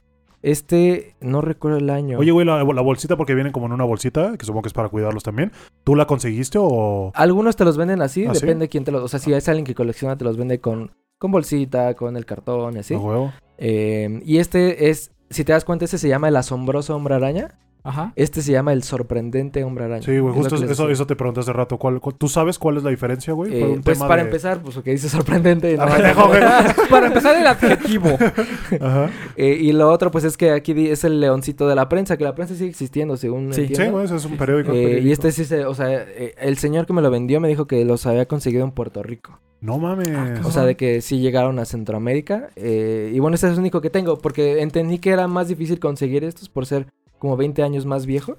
Este, no recuerdo el año. Oye, güey, la, la bolsita, porque vienen como en una bolsita, que supongo que es para cuidarlos también. ¿Tú la conseguiste o...? Algunos te los venden así, ¿Ah, sí? depende de quién te los... O sea, si es alguien que colecciona, te los vende con, con bolsita, con el cartón y así. A huevo. Eh, y este es, si te das cuenta, este se llama el asombroso hombre araña. Ajá. Este se llama el sorprendente hombre araña. Sí, güey, Es justo eso, eso te pregunté hace rato. ¿Cuál, cuál- tú sabes cuál es la diferencia, güey? Eh, un pues tema para de- empezar, pues lo que dice sorprendente. Ah, ¿no? güey. Para empezar, el adjetivo. Ajá. Eh, y lo otro, pues es que aquí es el leoncito de la prensa, que la prensa sigue existiendo, según Sí. entiendo. Sí, güey, ese es un periódico. Eh, y periódico. este sí se, o sea, eh, el señor que me lo vendió me dijo que los había conseguido en Puerto Rico. No mames. O sea, de que sí llegaron a Centroamérica. eh, y bueno, este es el único que tengo, porque entendí que era más difícil conseguir estos por ser como 20 años más viejo.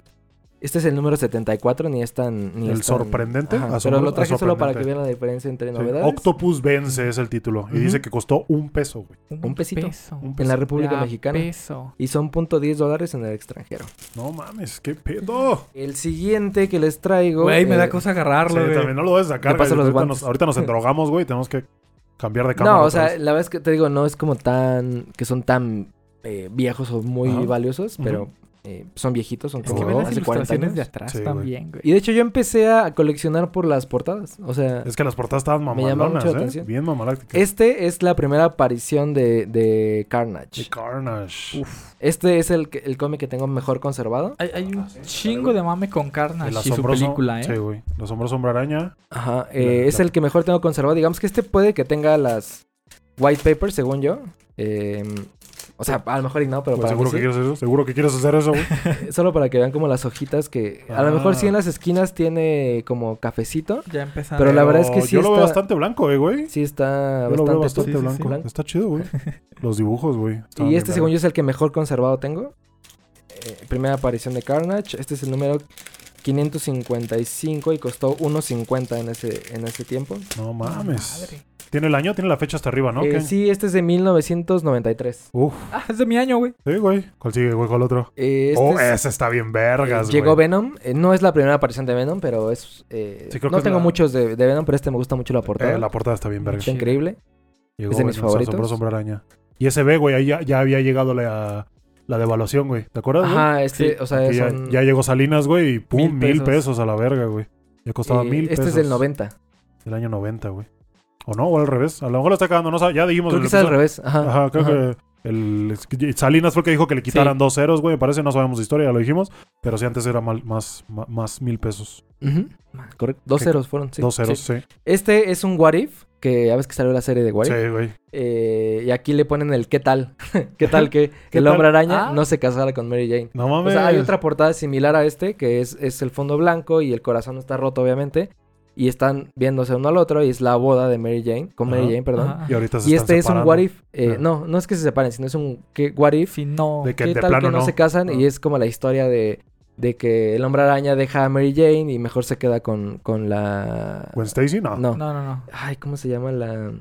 Este es el número 74, ni es tan... Ni El es tan- sorprendente, Ajá, pero lo traje solo para que vean la diferencia entre Sí, novedades. Octopus Vence es el título. Y dice que costó un peso, güey. Un pesito. peso. Un en la República Ya, Mexicana. peso. Y son punto .10 dólares en el extranjero. No mames, qué pedo. El siguiente que les traigo... Güey, me eh, da cosa Sí, agarrarlo, güey. también no lo debes sacar. Güey. ahorita, nos, ahorita nos endrogamos, güey. Tenemos que cambiar de cámara. No, o sea, vez. la verdad es que te digo, no es como tan... Que son tan eh, viejos o muy Ajá. valiosos, pero eh, son viejitos, son Es como que ve las hace 40 ilustraciones de atrás Sí, también, güey. Y de hecho yo empecé a coleccionar por las portadas. O sea, Es que las portadas estaban Me mamalonas, mucho la ¿eh? atención. Bien mamalácticas. este es la primera aparición de, de Carnage. The Carnage. Este es el, el cómic que tengo mejor conservado. Hay, hay un chingo de mame con Carnage El y su película, ¿eh? Sí, güey. El asombroso hombre araña. Ajá, eh, La- es la- el que mejor tengo conservado. Digamos que este puede que tenga las white papers, según yo. Eh, o sea, a lo mejor y no, pero Güey, para mí ¿Seguro que sí. quieres eso? ¿Seguro que quieres hacer eso, güey? Solo para que vean como las hojitas que... A lo mejor sí en Ah. las esquinas tiene como cafecito. Ya empezamos. Pero la verdad es que sí Yo lo veo está- bastante blanco, eh, güey. Sí está Yo lo veo bastante... bastante Sí, sí, blanco. sí. blanco. Está chido, güey. Los dibujos, güey. Y este, según yo, es el que mejor conservado tengo. Eh, primera aparición de Carnage. Este es el número 555 y costó 1.50 en ese, en ese tiempo. No mames. Madre. Tiene el año, tiene la fecha hasta arriba, ¿no? Eh, ¿Qué? sí, este es de 1993. Uf, Ah, es de mi año, güey. sí, güey. ¿Cuál sigue, güey? ¿Cuál otro? Eh, este oh, es- ese está bien vergas, eh, güey. llegó Venom. Eh, no es la primera aparición de Venom, pero es... eh, Sí, creo no que tengo la- muchos de, de Venom, pero este me gusta mucho la portada. Eh, la portada está bien verga. Está increíble. Llegó, es de mis güey, favoritos. Araña. Y ese B, güey, ahí ya, ya había llegado la, la devaluación, güey. ¿Te acuerdas, güey? Ajá, este, Sí, o sea, ya, son... ya llegó Salinas, güey, y pum, Mil mil pesos. a la verga, güey. Ya costaba eh, mil este pesos. es del 90. Del año 90, güey. O no, o al revés. A lo mejor lo está cagando, no ya dijimos Creo que al revés. Ajá. Ajá, creo ajá. que el Salinas fue el que dijo que le quitaran dos ceros, güey. Me parece, no sabemos de historia, ya lo dijimos. Pero sí, antes era mal- más, más, más mil pesos. Ujú. Correcto. Dos ¿Qué? ceros fueron, sí. dos ceros, Sí. sí. Este es un What If, que ya ves que salió la serie de What Sí, If. güey. Eh, y aquí le ponen el ¿qué tal? ¿Qué tal que ¿Qué el tal? hombre araña Ah. no se casara con Mary Jane? No O mames. sea, hay otra portada similar a este, que es, es el fondo blanco y el corazón está roto, obviamente. Y están viéndose uno al otro y es la boda de Mary Jane, con Mary Ajá. Jane, perdón. Ajá. Y ahorita se Y están este es un. What If. eh. No, no es que se separen, sino es un ¿qué, What If. Si no... De que ¿Qué de tal plano que no, no. se casan? Y es como la historia de, de que el hombre araña deja a Mary Jane y mejor se queda con, con la... ¿Gwen Stacy? No. No. No, no, no. Ay, ¿cómo se llama la...?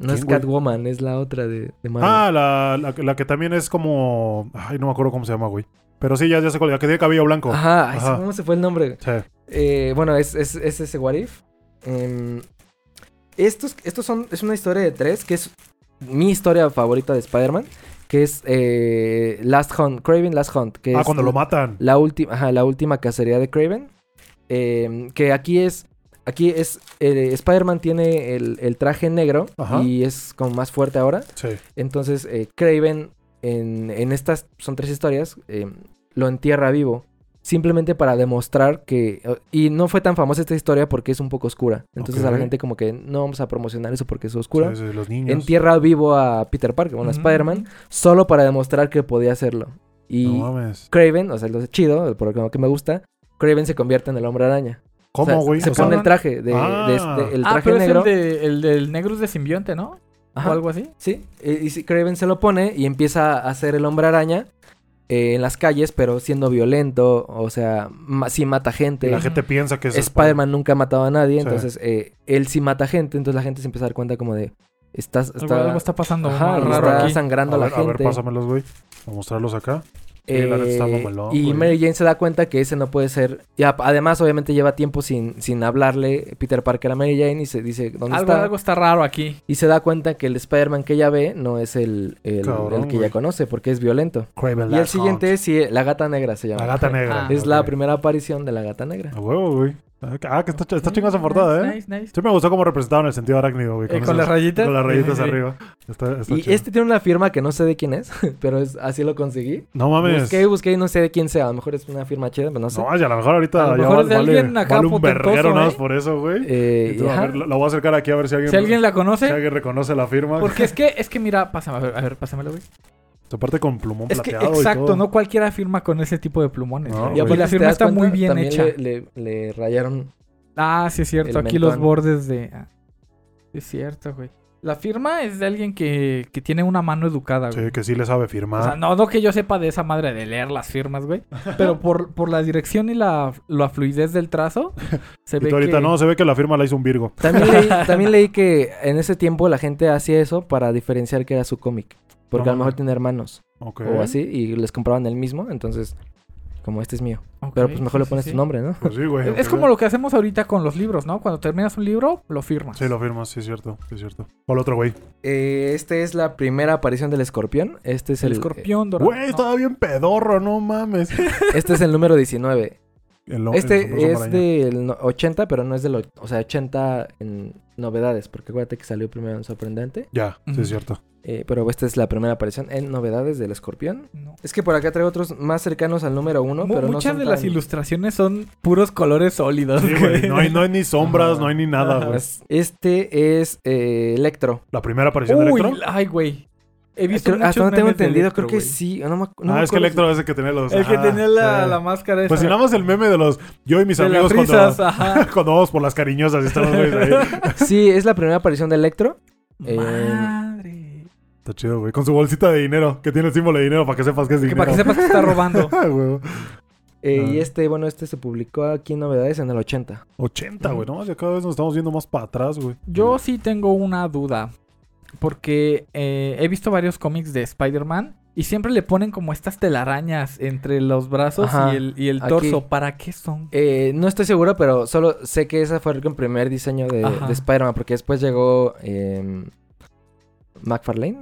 No es. Catwoman, es la otra de, de Marvel. Ah, la, la, la que también es como. Ay, no me acuerdo cómo se llama, güey. Pero sí, ya, ya sé cuál. La que tiene cabello blanco. Ajá. ¿cómo se fue el nombre? Sí. Eh, bueno, es, es, es ese What If. Em, estos, estos son, es una historia de tres, que es mi historia favorita de Spider-Man, que es eh, Last Hunt, Craven Last Hunt, que Ah, es cuando lo matan. la última, ajá, la última cacería de Craven. Em, que aquí es, aquí es, eh, Spider-Man tiene el, el traje negro Ajá. y es como más fuerte ahora. Sí. Entonces, eh, Craven, en, en estas, son tres historias, eh, lo entierra vivo. Simplemente para demostrar que... eh, Y no fue tan famosa esta historia porque es un poco oscura. Entonces a la gente como que no vamos a promocionar eso porque es oscura. Sí, sí, los niños. Entierra vivo a Peter Parker, bueno, a. Spider-Man, solo para demostrar que podía hacerlo. Y No mames. Craven, o sea, lo chido, por lo que me gusta, Craven se convierte en el hombre araña. ¿Cómo, güey? Se O sea, pone el traje de, Ah. de este- el ah, traje pero negro. es el, de, el del negro es de simbionte, ¿no? Ajá. O algo así. Sí, y, y Craven se lo pone y empieza a hacer el hombre araña eh, en las calles, pero siendo violento, o sea, ma- sí mata gente. la gente piensa que es Spider-Man nunca ha matado a nadie, Sí. entonces eh, él sí mata gente, entonces la gente se empieza a dar cuenta como de, estás, Algo, está, algo está pasando ajá, raro está aquí. sangrando A a la ver, a ver, gente. pásamelos, güey. A mostrarlos acá. Sí, la neta está Eh, mamalón, y güey. Mary Jane se da cuenta que ese no puede ser. Y además, obviamente, lleva tiempo sin, sin hablarle Peter Parker a Mary Jane y se dice dónde Algo, está. algo está raro aquí. Y se da cuenta que el Spider-Man que ella ve no es el, el, Cabrón, el que ella conoce, porque es violento. Craven Y el siguiente Hunt. es sí, La Gata Negra se llama. La gata negra. Ah. Es la primera aparición de la Gata Negra. A huevo, güey. Ah, que está, está chingada esa portada, ¿eh? Nice, nice. Sí me gustó cómo representaban el sentido arácnido, güey. Eh, con las rayitas. Con las rayitas Sí, sí, sí. arriba. Está, está Y chido. este tiene una firma que no sé de quién es, pero es, así lo conseguí. No mames. Busqué, busqué y no sé de quién sea. A lo mejor es una firma chida, pero no sé. No, y a lo mejor ahorita A lo ya mejor va- es de vale, alguien acá vale un verguero nada más ¿eh? por eso, güey. Eh, Y tú, a ver, la, la voy a acercar aquí a ver si alguien, Si alguien la si conoce. alguien reconoce la firma. Porque es que, es que mira, pásame, a ver, a ver, pásamelo, güey. Aparte con plumón Es que plateado y exacto, todo. no cualquiera firma con ese tipo de plumones. No, y aparte, la firma está muy bien también hecha. Le, le- le rayaron. Ah, sí es cierto. Aquí los bordes de. ah, sí es cierto, güey. La firma es de alguien que, que tiene una mano educada, güey. Sí, que sí le sabe O firmar. sea, no, no que yo sepa de esa madre de leer las firmas, güey. Pero por, por la dirección y la, la fluidez del trazo, se y ve tú ahorita que... no, se ve que la firma la hizo un Virgo. También leí, también leí que en ese tiempo la gente hacía eso para diferenciar que era su cómic. Porque No a lo mejor tiene hermanos Ok. o así y les compraban el mismo. Entonces, como este es mío. Ok, Pero pues mejor sí, le pones sí. tu nombre, ¿no? Pues sí, güey. Es, es como lo que hacemos ahorita con los libros, ¿no? Cuando terminas un libro, lo firmas. Sí, lo firmas, sí es cierto, sí es cierto. ¿Cuál otro, güey? Eh, este es la primera aparición del escorpión. Este es el el, escorpión dorado. Güey, ¿no? estaba bien pedorro, no mames. Este es el número 19. El lo- el Este es del no- 80, pero no es del... o- O sea, 80 en novedades. Porque acuérdate que salió primero en Sorprendente. Ya, sí es cierto. Eh, pero esta es la primera aparición en novedades del escorpión. No. Es que por acá traigo otros más cercanos al número 1, Mu- pero no Muchas son de las ilustraciones son puros colores sólidos. Sí, güey. No hay, no hay ni sombras, Ajá. no hay ni nada, güey. Este es eh, Electro. La primera aparición de Electro. ay, güey. He visto Creo- hasta no tengo entendido, Electro, creo que sí. No me, ac- no ah, me es que Electro es el que tenía los. El que ah, tenía la, la máscara esa. Pues si nada más el meme de los. Yo y mis de amigos las risas, cuando, ajá. cuando vamos por las cariñosas y estamos güeyes ahí. Sí, es la primera aparición de Electro. Eh, Madre. Está chido, güey. Con su bolsita de dinero, que tiene el símbolo de dinero para que sepas que es Que dinero. para que sepas que está robando. Ah. Eh, Ah. Y este, bueno, este se publicó aquí en novedades en el 80. 80, güey. No, ya cada vez nos estamos viendo más para atrás, güey. Yo sí tengo una duda. Porque eh, he visto varios cómics de Spider-Man. Y siempre le ponen como estas telarañas entre los brazos Ajá, y el, y el aquí. torso. ¿Para qué son? Eh, no estoy seguro, pero solo sé que ese fue el primer diseño de, Spider-Man, porque después llegó eh, McFarlane,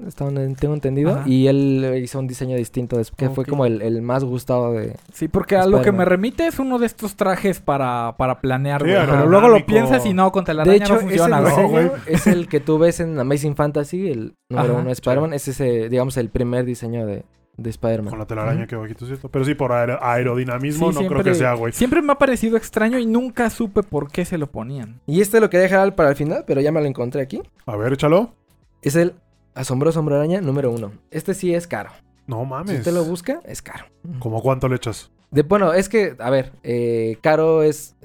tengo entendido, Ajá. y él hizo un diseño distinto, que fue como el, el más gustado de... Sí, porque a lo que me remite es uno de estos trajes para, para planear, Sí, güey. Pero luego lo piensas y no, con telaraña De hecho, no funciona, ese güey. No, diseño güey. es el que tú ves en Amazing Fantasy, el número Ajá, uno de Spider-Man, es ese, digamos, el primer diseño de, de Spider-Man. Con la telaraña que bajito, ¿cierto? Pero sí, por aer- aerodinamismo Sí, no siempre- creo que sea, güey. Siempre me ha parecido extraño y nunca supe por qué se lo ponían. Y este lo quería dejar para el final, pero ya me lo encontré aquí. A ver, échalo. Es el asombroso hombre araña número uno. Este sí es caro. No Si mames. usted lo busca, es caro. ¿Cómo cuánto le echas? De, bueno, es que, a ver, eh, caro es.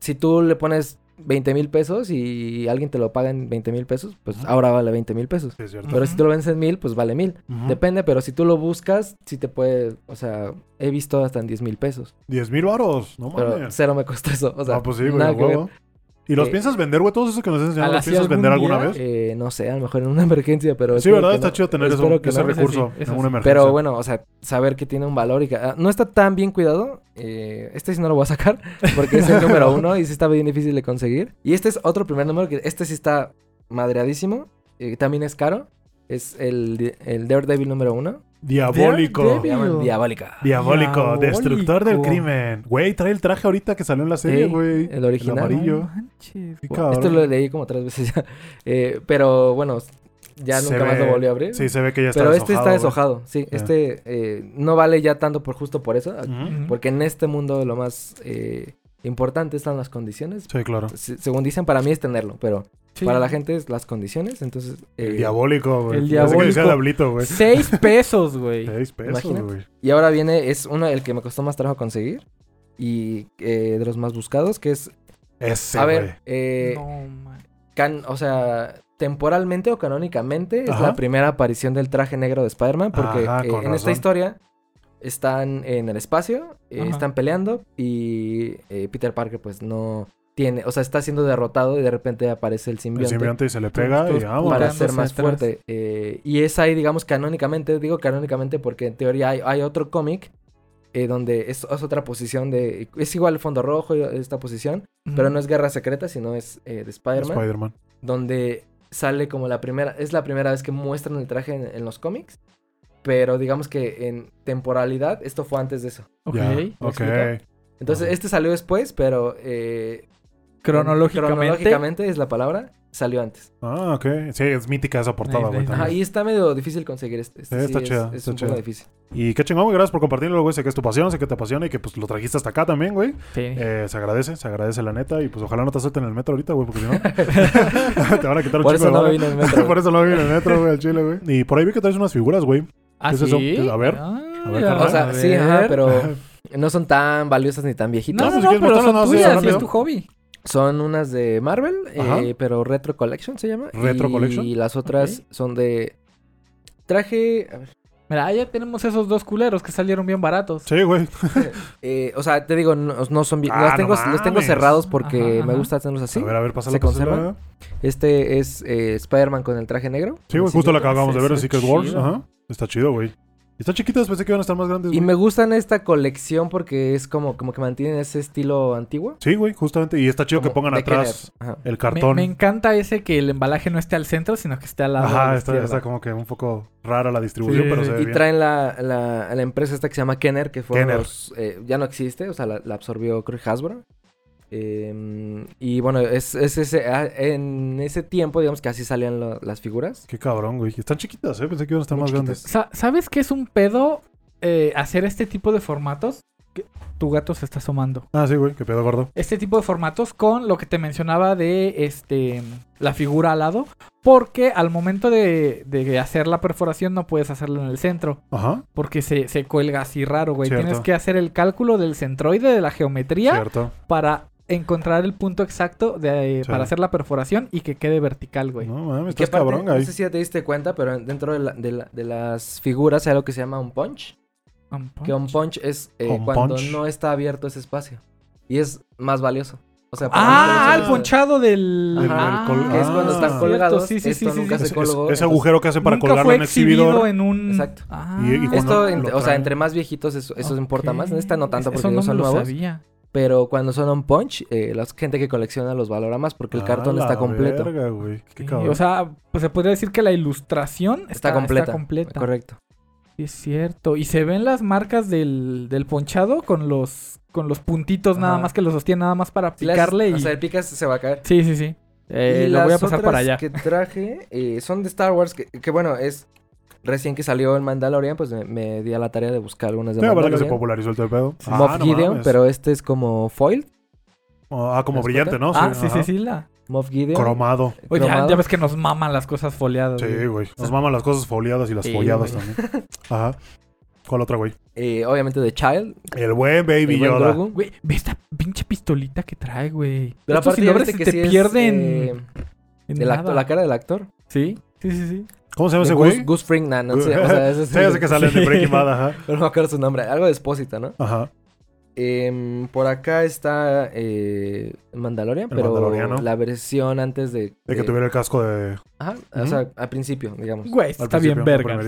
Si tú le pones 20 mil pesos y alguien te lo paga en 20 mil pesos, pues ahora vale 20 mil pesos. Sí, es cierto. Pero si tú lo vendes en mil, pues vale mil. Depende, pero si tú lo buscas, sí te puede, o sea, he visto hasta en 10 mil pesos. 10 mil varos. No Pero mames. cero me costó eso. O sea, ah, pues sí, nada que ver. ¿Y los Eh, piensas vender, güey? Todos esos que nos estás enseñando, ¿al ¿los piensas vender alguna vez? Eh, no sé, a lo mejor en una emergencia, pero... sí, ¿verdad? Está no. chido tener eso, que ese no. Recurso en una emergencia. Pero bueno, o sea, saber que tiene un valor y que ah, no está tan bien cuidado. eh, este sí no lo voy a sacar porque es el número uno y sí está bien difícil de conseguir. Y este es otro primer número que este sí está madreadísimo. eh, también es caro. Es el, el Daredevil número uno. Diabólico. Diabólica. Diabólico, Diabólico. destructor del crimen. Güey, trae el traje ahorita que salió en la serie, Sí, güey. el original. amarillo. No manches. Esto lo leí como tres veces ya. Eh, pero bueno, ya Se nunca más ve- lo volví a abrir. Sí, se ve que ya está pero este está deshojado. Sí, este eh, no vale ya tanto por justo por eso. Porque en este mundo lo más eh, importante están las condiciones. Sí, claro. Se- según dicen, para mí es tenerlo, pero Sí. para la gente es las condiciones. Entonces, eh, El diabólico, güey. el diabólico. Diablito, güey. Seis pesos, güey. Seis pesos, Imagínate. güey. y ahora viene, es uno el que me costó más trabajo conseguir y eh, de los más buscados, que es, Ese, a güey. ver, eh, No, man. can- o sea, temporalmente o canónicamente es Ajá. la primera aparición del traje negro de Spider-Man, porque Ajá, eh, en esta historia están en el espacio, eh, están peleando y eh, Peter Parker pues no tiene, o sea, está siendo derrotado y de repente aparece el El simbionte. simbionte y se le pega y vamos. para ser más atrás. fuerte. eh, y es ahí, digamos, canónicamente, digo canónicamente porque en teoría hay, hay otro cómic eh, donde es, es otra posición de... Es igual el fondo rojo, esta posición, pero no es Guerra Secreta, sino es eh, de Spider-Man, Spider-Man. donde sale como la primera... Es la primera vez que muestran el traje en, en los cómics, pero digamos que en temporalidad, esto fue antes de eso. Ok. ¿me ok. Entonces, este salió después, pero... eh, Cronológicamente. Cronológicamente es la palabra, salió antes. Ah, ok. Sí, es mítica esa portada, güey. Ajá, y está medio difícil conseguir este. este Sí, está es- chida, Es, está un chida. poco difícil. Y qué chingón, güey. Gracias por compartirlo, güey. Sé que es tu pasión, sé que te apasiona y que pues lo trajiste hasta acá también, güey. Sí. Eh, se agradece, se agradece la neta. Y pues ojalá no te suelten en el metro ahorita, güey, porque si no, te van a quitar un Por chico eso no vine en el metro. Por eso no vine en el metro, güey, al chile, güey. Y por ahí vi que traes unas figuras, güey. ¿Ah, ¿qué es eso? sí? A ver, Ah, a ver. O sea, a sí, ajá, pero no son tan valiosas ni tan viejitas. No, no, si no, quieres pero son no, sí, tuyas, es tu hobby. Son unas de Marvel, eh, pero Retro Collection se llama. ¿Retro y, Collection? Y las otras son de traje. a ver, Mira, ya tenemos esos dos culeros que salieron bien baratos. Sí, güey. eh, o sea, te digo, no, no son bien. Ah, las tengo, no los tengo cerrados porque Ajá, me gusta tenerlos así. A ver, a ver, pásala. ¿Se conservan? Este es eh, Spider-Man con el traje negro. Sí, güey, justo la que acabamos de ver en Secret Wars. Ajá. Está chido, güey. Están chiquitas, pensé que iban a estar más grandes. Y güey. me gustan esta colección porque es como, como que mantienen ese estilo antiguo. Sí, güey, justamente. Y está chido que pongan atrás el cartón. me encanta ese que el embalaje no esté al centro, sino que esté al lado. Ajá, la está, como que un poco rara la distribución, Sí. pero se ve Y bien. traen la, la, la empresa esta que se llama Kenner, que fue Kenner. los, eh, ya no existe, o sea, la, la absorbió creo Hasbro. Eh, y bueno, es, es ese, ah, en ese tiempo, digamos que así salían lo- las figuras. Qué cabrón, güey. Están chiquitas, ¿eh? Pensé que iban a estar Muy más chiquitas. grandes. Sa- ¿Sabes qué es un pedo eh, hacer este tipo de formatos? Tu gato se está asomando. Ah, sí, güey. Qué pedo gordo. Este tipo de formatos con lo que te mencionaba de este la figura al lado. Porque al momento de, de hacer la perforación no puedes hacerlo en el centro. Ajá. Porque se, se cuelga así raro, güey. Cierto. Tienes que hacer el cálculo del centroide de la geometría Cierto. para encontrar el punto exacto de, Sí. para hacer la perforación y que quede vertical, güey. No mames, estás aparte, cabrón, no ahí. sé si ya te diste cuenta, pero dentro de, la- de la- de las figuras hay algo que se llama un punch. Un Que un punch es eh, cuando punch. no está abierto ese espacio. Y es más valioso. O sea, Ah, el ponchado del... Del- Ajá, del col- que es cuando Ah. están colgados. Sí, sí, sí, esto sí, nunca sí. se Ese- colgó. ese entonces- agujero que hacen para Nunca colgarlo fue en exhibidor. exhibido en un... Exacto. Ah, Y- y cuando- Esto, o sea, entre más viejitos, eso, eso importa más. En esta no tanto porque Eso no no son lo nuevos. sabía. Pero cuando son un punch, eh, la gente que colecciona los valora más porque el Ah, cartón la está completo. verga, güey. Qué Sí, cabrón. o sea, pues se podría decir que la ilustración está, Está completa. está completa. Correcto. Sí, es cierto. Y se ven las marcas del, del ponchado con los con los puntitos nada más que los sostienen nada más para picarle y... O sea, el picas se va a caer. Sí, sí, sí. Eh, y lo voy a pasar otras para allá. que traje eh, son de Star Wars, que, que bueno, es recién que salió el Mandalorian, pues me, me di a la tarea de buscar algunas de Sí, la verdad que se Mandalorian. popularizó el pedo. Ah, Moff no Gideon, mames. pero este es como foil. Ah, como ¿Te das brillante, ¿no? ah, sí, sí, sí, la... Moff Gideon. Cromado. Oye, ya, cromado. ya ves que nos maman las cosas foliadas. Sí, güey. Nos maman las cosas foliadas y las Sí, folladas güey. también. Ajá. ¿Cuál otra, güey? Eh, obviamente The Child. El buen Baby el buen Yoda. Grogu. Güey, ve esta pinche pistolita que trae, güey. Pero Estos aparte se que te sí es, pierden eh, en el nada. actor- la cara del actor. Sí, sí, sí, sí. ¿Cómo se llama De ese güey? Gus Fring, nah, no sé. O sea, ese es Sí, ese que sale de Breaking Bad, ajá. No me acuerdo su nombre. Algo de Espósita, ¿no? Ajá. Em, por acá está eh, Mandalorian, El pero la versión antes de... De que tuviera el casco de. Ajá, o sea, al principio, digamos. Güey, está bien verga.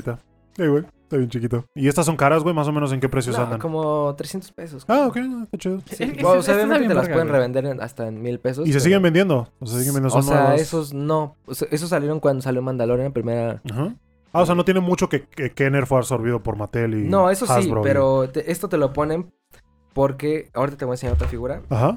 Sí, güey. Está bien chiquito. ¿Y estas son caras, güey? Más o menos en qué precios No, andan. como 300 pesos. Ah, ok, está chido. Sí. Es- es- Bueno, o sea, obviamente te las pueden güey. revender en- hasta en mil pesos. Y se siguen vendiendo. O sea, siguen vendiendo. O son sea, nuevas. esos no. O sea, esos salieron cuando salió Mandalorian primera. Ajá. Ah, o sea, no tiene mucho que, que Kenner fue absorbido por Mattel y. No, eso sí, Hasbro pero te- esto te lo ponen porque. Ahorita te voy a enseñar otra figura. Ajá.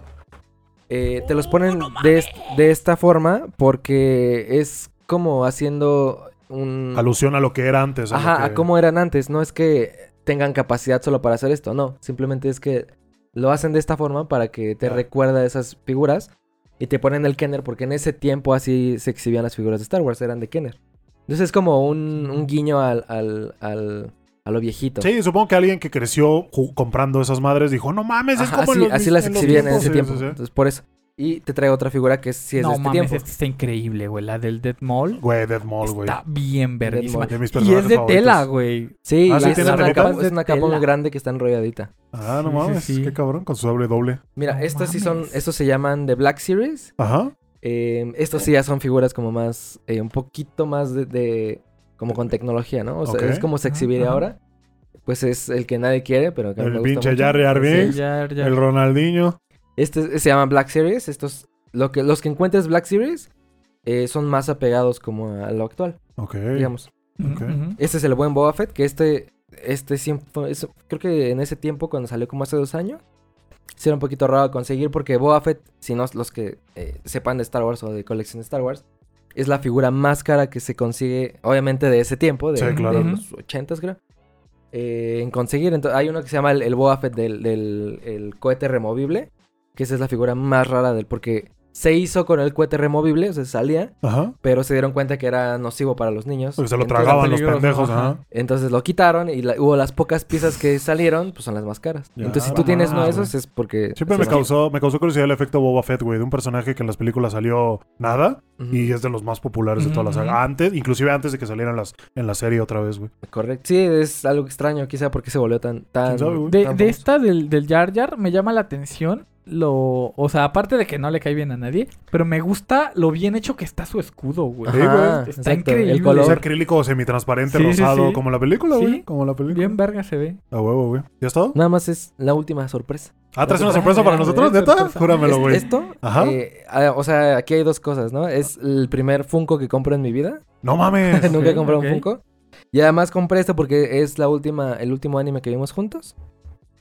Eh, te los ponen de, de esta forma porque es como haciendo un. Alusión a lo que era antes. a Ajá, que- a cómo eran antes. No es que tengan capacidad solo para hacer esto, no. Simplemente es que lo hacen de esta forma para que te recuerda esas figuras y te ponen el Kenner porque en ese tiempo así se exhibían las figuras de Star Wars, eran de Kenner. Entonces es como un, un guiño al, al, al- a lo viejito. Sí, supongo que alguien que creció comprando esas madres dijo, no mames, es como en así, los así las en exhibían en tiempos". ese Sí, tiempo. sí, sí. Entonces, por eso. Y te traigo otra figura que sí es no de este mames, tiempo. esta está increíble, güey. La del Dead Mall. Güey, Dead Mall, güey. Está bien verguísima. De mis Y es de favoritos. tela, güey. Sí, Ah, ¿sí es, tiene una capa, es una capa muy grande que está enrolladita. Ah, no Sí, mames, sí. qué cabrón, con su doble doble. Mira, No estos sí son, estos se llaman The Black Series. Ajá. Eh, estos sí ya son figuras como más, eh, un poquito más de, de- como con tecnología, ¿no? O sea, es como se Ajá, exhibiría ahora. Pues es el que nadie quiere, pero que El me gusta pinche mucho. Jar Jar Sí. Binks. Ya, ya. El Ronaldinho. Este se llama Black Series. Estos, lo que, los que encuentres Black Series eh, son más apegados como a lo actual, Ok. digamos. Este es el buen Boba Fett, que este, este siempre, es- creo que en ese tiempo, cuando salió como hace dos años, sí era un poquito raro conseguir porque Boba Fett, si no los que eh, sepan de Star Wars o de colección de Star Wars, es la figura más cara que se consigue, obviamente de ese tiempo, de, Sí, claro. de los 80 creo, eh, en conseguir. Entonces, hay uno que se llama el, el Boba Fett del, del el cohete removible, que esa es la figura más rara del, porque se hizo con el cohete removible, o sea, salía, Ajá. pero se dieron cuenta que era nocivo para los niños. Porque se lo Entonces- tragaban los pendejos, ajá. ajá. entonces lo quitaron y la- hubo las pocas piezas que salieron, pues son las más caras. Ya, Entonces si tú tienes uno de esos es porque... Siempre me causó, me causó curiosidad el efecto Boba Fett, güey, de un personaje que en las películas salió nada y es de los más populares de toda la saga. Antes, inclusive antes de que salieran las, en la serie otra vez, güey. Correcto. Sí, es algo extraño, quizá porque se volvió tan... tan ¿Quién sabe, güey? De, tan de famoso. esta del, del Jar Jar me llama la atención lo... O sea, aparte de que no le cae bien a nadie, pero me gusta lo bien hecho que está su escudo, güey. Sí, Ajá, güey. Está exacto, increíble. El Es color. acrílico semitransparente, Sí, rosado, sí. como la película, güey. Sí. Como la película. Bien verga se ve. A huevo, güey. ¿Ya es todo? Nada más es la última sorpresa. Ah, ¿traes una sorpresa para nosotros, neta? Júramelo, Es- güey. Esto, Ajá. eh, ah, o sea, aquí hay dos cosas, ¿no? Es el primer Funko que compro en mi vida. No mames. Nunca he comprado un Funko. Y además compré este porque es la última, el último anime que vimos juntos.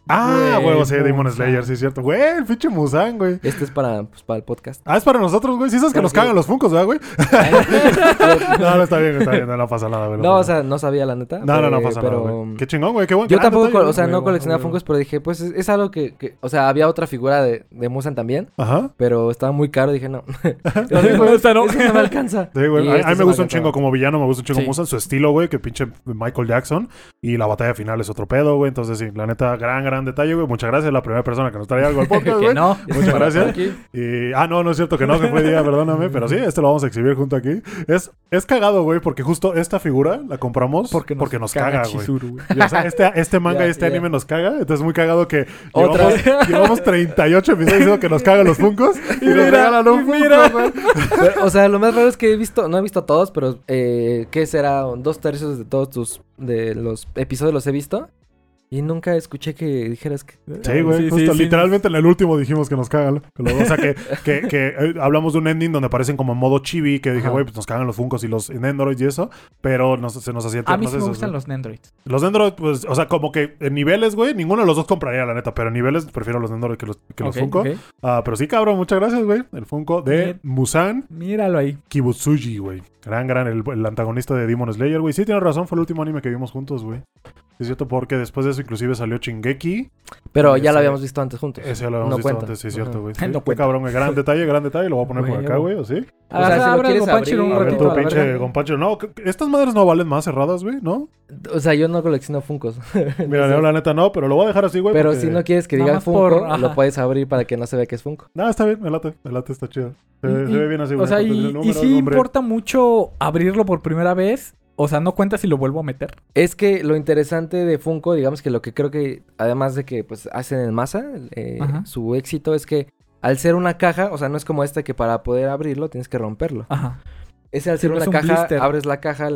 Ah, huevo, sí, Demon. Slayer, sí, es cierto. Güey, el pinche Musan, güey. Este es para, pues, para el podcast. Ah, es para nosotros, güey. Sí sabes que nos cagan los funcos, ¿verdad, güey? No, no, está bien, está bien. No, no pasa nada, güey. No, o sea, no sabía la neta. No, no, no pero- pasa pero... nada, güey. Qué chingón, güey. Qué bueno. Yo tampoco, detalle, o sea, no coleccionaba güey. Funkos, pero dije, pues es, es algo que, que- o sea, había otra figura de, de Musan también, Ajá. pero estaba muy caro, dije, no. Esta no. Eso no me alcanza. Sí, güey. A, este mí sí me gusta un chingo como villano, me gusta un chingo. Musan. Su estilo, güey, que pinche Michael Jackson. Y la batalla final es otro pedo, güey. Entonces, sí, la neta, gran, gran detalle, güey. Muchas gracias. La primera persona que nos trae algo al podcast, que güey. no. Muchas gracias. Y, ah, no, no es cierto que no, que fue día, perdóname, pero sí, este lo vamos a exhibir junto aquí. Es, es cagado, güey, porque justo esta figura la compramos porque nos, caga, güey. Chizuru, güey. Y, o sea, este, este manga y este anime nos caga, entonces es muy cagado que Otra llevamos, llevamos 38 episodios diciendo que nos cagan los funcos y, nos mira, regalan un Funko, mira. güey. Pero, o sea, lo más raro es que he visto, no he visto todos, pero eh, ¿qué será? Dos tercios de todos tus, de los episodios los he visto. Y nunca escuché que dijeras que... Sí, güey, Sí, justo sí, sí. literalmente en el último dijimos que nos cagan. que lo- O sea, que, que, que, eh, hablamos de un ending donde aparecen como en modo chibi, que dije, güey, pues nos cagan los funcos y los Nendoroids y eso, pero nos, se nos hacía A mí sí me gustan los Nendroids. Los Nendoroid, pues, o sea, como que en niveles, güey, ninguno de los dos compraría, la neta, pero en niveles prefiero los Nendoroid que los, que los Funko. Ah, pero sí, cabrón, muchas gracias, güey. El Funko de. Musan Míralo ahí. Kibutsuji, güey. Gran, gran, el, el antagonista de Demon Slayer, güey. Sí, tienes razón, fue el último anime que vimos juntos, güey. es cierto, porque después de eso inclusive salió Chingeki. Pero ya lo habíamos visto antes juntos. Ese ya lo habíamos No visto cuenta. antes, sí, es cierto, güey. Sí, No qué cabrón, güey. gran detalle, gran detalle. Lo voy a poner por acá, güey, ¿o sí? O sea, si un A ver, ratito tu a pinche. No, estas madres no valen más cerradas, güey, ¿no? O sea, yo no colecciono Funkos. Mira, yo la neta no, pero lo voy a dejar así, güey. Pero porque- si no quieres que diga Funko, por- lo puedes abrir para que no se vea que es Funko. No, está bien, me late, me late, está chido. Se, Y- ve- se y- ve bien así, O güey. sea, porque y, y sí importa mucho abrirlo por primera vez. O sea, no cuenta si lo vuelvo a meter. Es que lo interesante de Funko, digamos que lo que creo que, además de que pues hacen en masa, eh, su éxito es que al ser una caja, o sea, no es como esta que para poder abrirlo tienes que romperlo. Ajá. Ese al ser una es un caja, abres la caja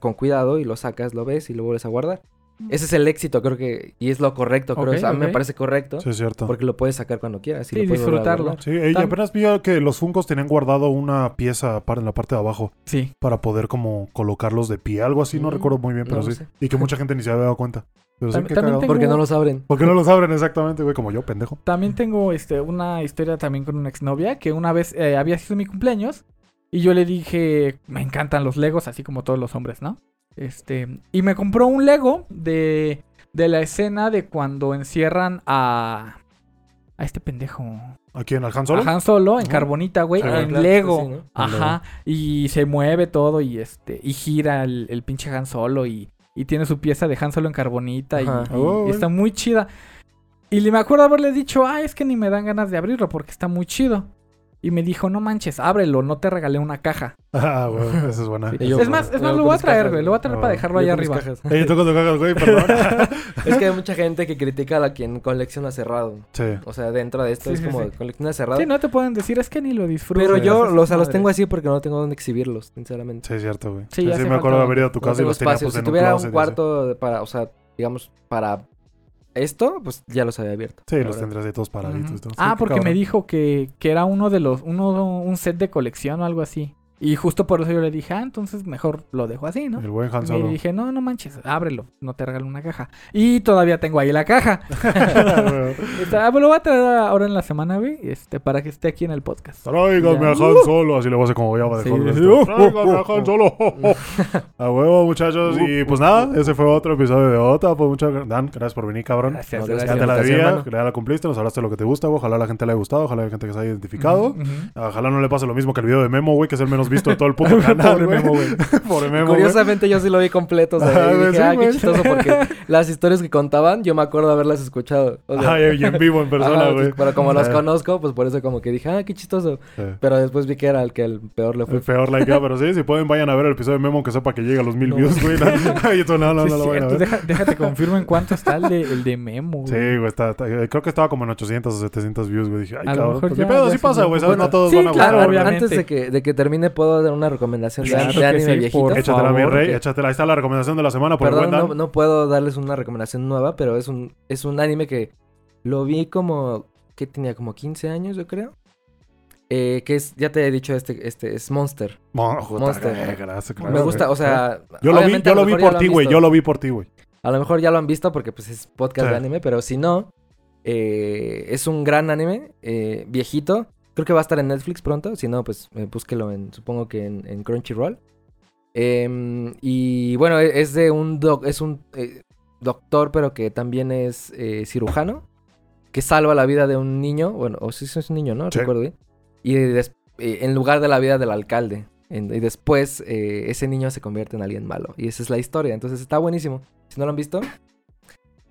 con cuidado y lo sacas, lo ves y lo vuelves a guardar. Ese es el éxito, creo que, y es lo correcto, creo. Ok, o sea, A mí me parece correcto, Sí, es cierto. porque lo puedes sacar cuando quieras. Y Sí, lo disfrutarlo. Sí, ella Tam- apenas vi que los Funkos tenían guardado una pieza par- en la parte de abajo Sí. para poder como colocarlos de pie, algo así, no Mm, recuerdo muy bien, pero no sí. sé. Y que mucha gente ni se había dado cuenta. Pero sí, también tengo- Porque no los abren. ¿Por qué no los abren exactamente, güey? Como yo, pendejo. También tengo este, una historia también con una exnovia que una vez eh, había sido mi cumpleaños y yo le dije, me encantan los Legos, así como todos los hombres, ¿no? Este, y me compró un Lego de, de la escena de cuando encierran a, a este pendejo. ¿Aquí en el Han Solo? A Han Solo en carbonita, güey, Sí, en claro, Lego. sí, ¿no? Ajá. Y se mueve todo y este. Y gira el, el pinche Han Solo y, y tiene su pieza de Han Solo en carbonita y, Ajá. y- Oh, y está muy chida. Y le- me acuerdo haberle dicho, ah, es que ni me dan ganas de abrirlo porque está muy chido. Y me dijo, no manches, ábrelo, no te regalé una caja. Ah, güey, esa es buena. Sí, Ey, yo- es más, es más, lo voy a traer, güey. Lo voy a traer Ah, para dejarlo mis arriba. cajas. tu cajas, güey, perdón. Es que hay mucha gente que critica a quien colecciona cerrado. sí. O sea, dentro de esto Sí, es sí, como sí. colecciona cerrado. Sí, no te pueden decir, es que ni lo disfruto. Pero yo los, o sea, los tengo así porque no tengo dónde exhibirlos, sinceramente. Sí, es cierto, güey. Sí, Sí, me acuerdo de haber ido a tu No casa y tengo los tenía espacio. pues Si en un tuviera closet y un cuarto para, o sea, digamos, para esto, pues ya los había abierto. Sí, los verdad. tendrás ahí todos paraditos. Todo. Sí, Ah, porque me dijo que, que era uno de los, uno, un set de colección o algo así. Y justo por eso yo le dije, ah, entonces mejor lo dejo así, ¿no? El buen Han Y Solo. le dije, no, no manches, ábrelo, no te regalo una caja. Y todavía tengo ahí la caja. Está- lo voy a traer ahora en la semana, güey, este, para que esté aquí en el podcast. Tráigame Ya. a Han Solo. Así le voy a hacer como llama de Sí, sí. Uh, Tráigame a Han Solo. a huevo, muchachos. Y pues nada, ese fue otro episodio de OTA. Pues muchas Dan, gracias por venir, cabrón. Gracias, No, Ya gracias. te la debía, ya la cumpliste, nos hablaste de lo que te gusta, güey. Ojalá a la gente le haya gustado, ojalá a la gente que se haya identificado. Ojalá no le pase lo mismo que el video de Memo, güey, que es el menos visto todo el puto canal, Pobre güey. Memo, güey. Pobre Memo. Curiosamente yo sí lo vi completo, o sea, Ah, y dije, sí, ah, qué chistoso porque las historias que contaban, yo me acuerdo haberlas escuchado. O sea, Ay, y en vivo, en persona, güey. Pero como los Eh, conozco, pues por eso como que dije, ah, qué chistoso. eh. Pero después vi que era el que el peor le fue. El peor like, pero sí, si pueden, vayan a ver el episodio de Memo, aunque sepa que llega a los mil No. views, güey. Y tú, no, no, Sí, no lo vayan a ver. deja- déjate confirmo en cuánto está el de, el de Memo, Sí, güey. está, está- eh, creo que estaba como en 800 o 700 views, güey. Dije, ay, A cabrón. mejor ¿Qué pedo? se pasa, güey, ¿sabes? No todos Sí, van a claro. Antes de que, de que termine, ¿puedo dar una recomendación de, Claro de anime sí, viejito? por Échatela, mi favor, rey, que- échatela. Ahí está la recomendación de la semana por el Perdón, no, no puedo darles una recomendación nueva, pero es un, es un anime que lo vi como... que tenía? Como 15 años, yo creo. Eh, que es, ya te he dicho, este, este es Monster. Mo- puta, Monster. eh, gracias, Me gusta, o sea... Yo lo vi, yo lo vi por ti, güey. Yo lo vi por ti, güey. A lo mejor ya lo han visto porque pues es podcast Sí. de anime, pero si no, eh, es un gran anime, eh, viejito. Creo que va a estar en Netflix pronto. Si no, pues eh, búsquelo en, supongo que en, en Crunchyroll. Em, y bueno, e- es de un doc- es un eh, doctor, pero que también es eh, cirujano, que salva la vida de un niño, bueno, o si es un niño, ¿no? Sí. Recuerdo. Y eh, en lugar de la vida del alcalde. En- y después ese niño se convierte en alguien malo. Y esa es la historia. Entonces está buenísimo. Si no lo han visto,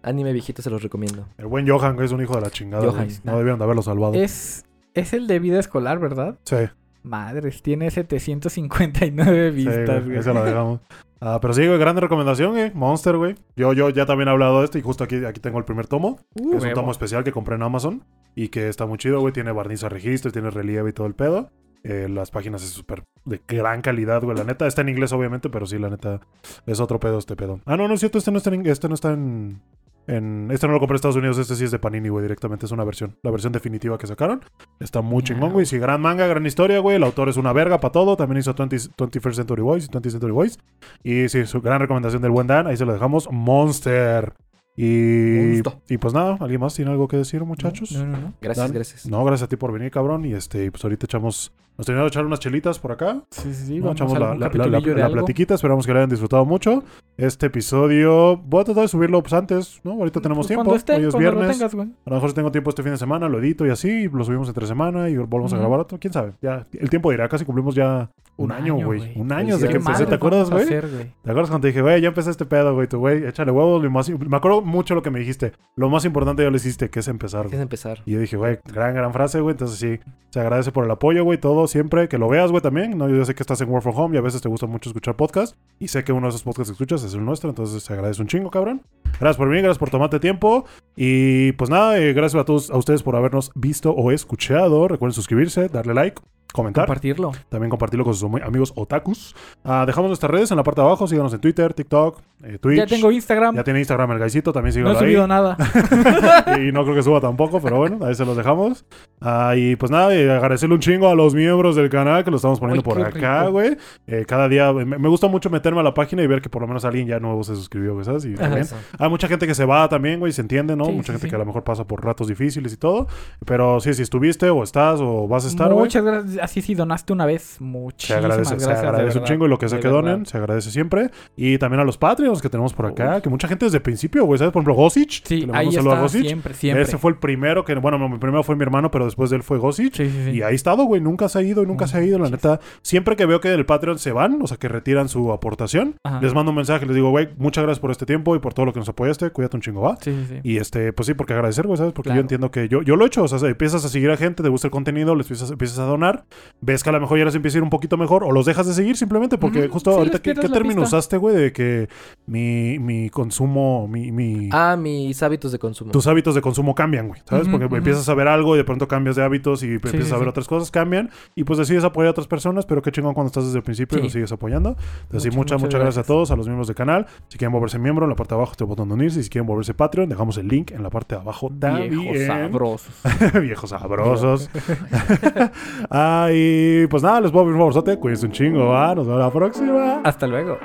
anime viejito se los recomiendo. El buen Johan, es un hijo de la chingada, Johan. No debieron de haberlo salvado. Es, es el de vida escolar, ¿verdad? Sí, Madres, tiene 759 sí, vistas, güey. güey. Esa la dejamos. Ah, pero sí, güey, grande recomendación, güey. Monster, güey. Yo, yo ya también he hablado de esto y justo aquí, aquí tengo el primer tomo. que es un tomo especial que compré en Amazon y que está muy chido, güey. Tiene barniz a registro, tiene relieve y todo el pedo. Eh, las páginas es súper de gran calidad, güey. La neta está en inglés, obviamente, pero sí, la neta es otro pedo este pedo. Ah, no, no es cierto. Este no está en. Este no está en, en- este no lo compré en Estados Unidos. Este sí es de Panini, güey. Directamente es una versión. La versión definitiva que sacaron. Está muy chingón, güey. Sí, gran manga, gran historia, güey. El autor es una verga para todo. También hizo 20, 21st Century Boys y 20th Century Boys. Y sí, su gran recomendación del buen Dan. Ahí se lo dejamos. Monster. Y, Monster. y pues nada, ¿alguien más tiene algo que decir, muchachos? No, no, no. Gracias, Dan. gracias. No, gracias a ti por venir, cabrón. Y este, pues ahorita echamos. Nos terminamos de echar unas chelitas por acá. Sí, sí, sí. ¿no? Vamos Echamos la, la, platiquita. Esperamos que la hayan disfrutado mucho. Este episodio, voy a tratar de subirlo pues, antes, ¿no? Ahorita tenemos Pues tiempo. Cuando esté, Hoy es cuando lo viernes. tengas, güey. A lo mejor si tengo tiempo este fin de semana, lo edito y así, y lo subimos entre semana y volvemos a grabar otro. ¿Quién sabe? Ya, el tiempo dirá, casi cumplimos ya un, año, güey. Un año desde que qué empecé, ¿te acuerdas, güey? ¿Te acuerdas cuando te dije, güey, ya empecé este pedo, güey? Tú, güey, échale huevos. lo más- Me acuerdo mucho lo que me dijiste. Lo más importante ya lo hiciste, que es empezar, que güey. empezar. Y yo dije, güey, gran, gran frase, güey. Entonces sí, se agradece por el apoyo, güey, todo, siempre. Que lo veas, güey, también. No, yo sé que estás en Work from Home y a veces te gusta mucho escuchar podcast. Y sé que uno de esos podcasts que escuchas es el nuestro, entonces se agradece un chingo, cabrón. Gracias por venir, gracias por tomarte tiempo. Y pues nada, eh, gracias a todos a ustedes por habernos visto o escuchado. Recuerden suscribirse, darle like, comentar. Compartirlo. También compartirlo con sus ami- amigos otakus. Ah, dejamos nuestras redes en la parte de abajo. Síganos en Twitter, TikTok, eh, Twitch. Ya tengo Instagram. Ya tiene Instagram el gaisito, también no he ahí. subido nada. y no creo que suba tampoco, pero bueno, ahí se los dejamos. Ah, y pues nada, y agradecerle un chingo a los miembros del canal que lo estamos poniendo Ay, por qué acá, rico. güey. Eh, cada día me, me gusta mucho meterme a la página y ver que por lo menos alguien ya nuevo se suscribió, güey, ¿sabes? Y también Eso. hay mucha gente que se va también, güey, se entiende, ¿no? Sí, mucha sí, gente sí. que a lo mejor pasa por ratos difíciles y todo. Pero sí, si estuviste o estás o vas a estar, güey. Muchas gracias. Así sí donaste una vez. Se Muchísimas agradece, gracias. se de agradece un chingo y lo que sea que donen, verdad. se agradece siempre. Y también a los Patreons que tenemos por acá, que mucha gente desde el principio, güey, ¿sabes? Por ejemplo, Gosich. Sí, le ahí un saludo a está Gosich. siempre, siempre. Ese fue el primero que, bueno, no, mi primero fue mi hermano, pero después de él fue Gosich. Sí, sí, sí. Y ahí ha estado, güey, nunca se ha ido y nunca se ha ido, la neta. Siempre que veo que del Patreon se van, o sea, que retiran su aportación, Ajá. les mando un mensaje, les digo, güey, muchas gracias por este tiempo y por todo lo que nos apoyaste, cuídate un chingo, va. Sí, sí, sí. Y este, pues sí, porque agradecer, güey, ¿sabes? Porque yo entiendo que yo, yo lo he hecho, o sea, empiezas a seguir a gente, te gusta el contenido, les empiezas, empiezas a donar, ves que a lo mejor ya les empieza a ir un poquito mejor o los dejas de seguir simplemente porque justo sí, ahorita, ¿qué, qué término pista. usaste, güey? De que mi, mi consumo, mi... mi Ah, mis hábitos de consumo. tus hábitos de consumo cambian, güey, ¿sabes? Porque empiezas a ver algo y de pronto cambias de hábitos y empiezas sí, a ver sí. otras cosas, cambian y pues decides apoyar a otras personas, pero qué chingón cuando estás desde el principio y lo sigues apoyando. Entonces, Muchas, muchas, gracias a todos, a los miembros del canal. Si quieren volverse miembro, en la parte de abajo está el botón de unirse. Si quieren volverse Patreon, dejamos el link en la parte de abajo también. Viejos sabrosos. Viejos sabrosos. ah, y pues nada, les voy a pedir un favorzote. Cuídense un chingo, ¿va? Nos vemos la próxima. Hasta luego.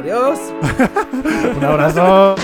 Adiós. Un abrazo.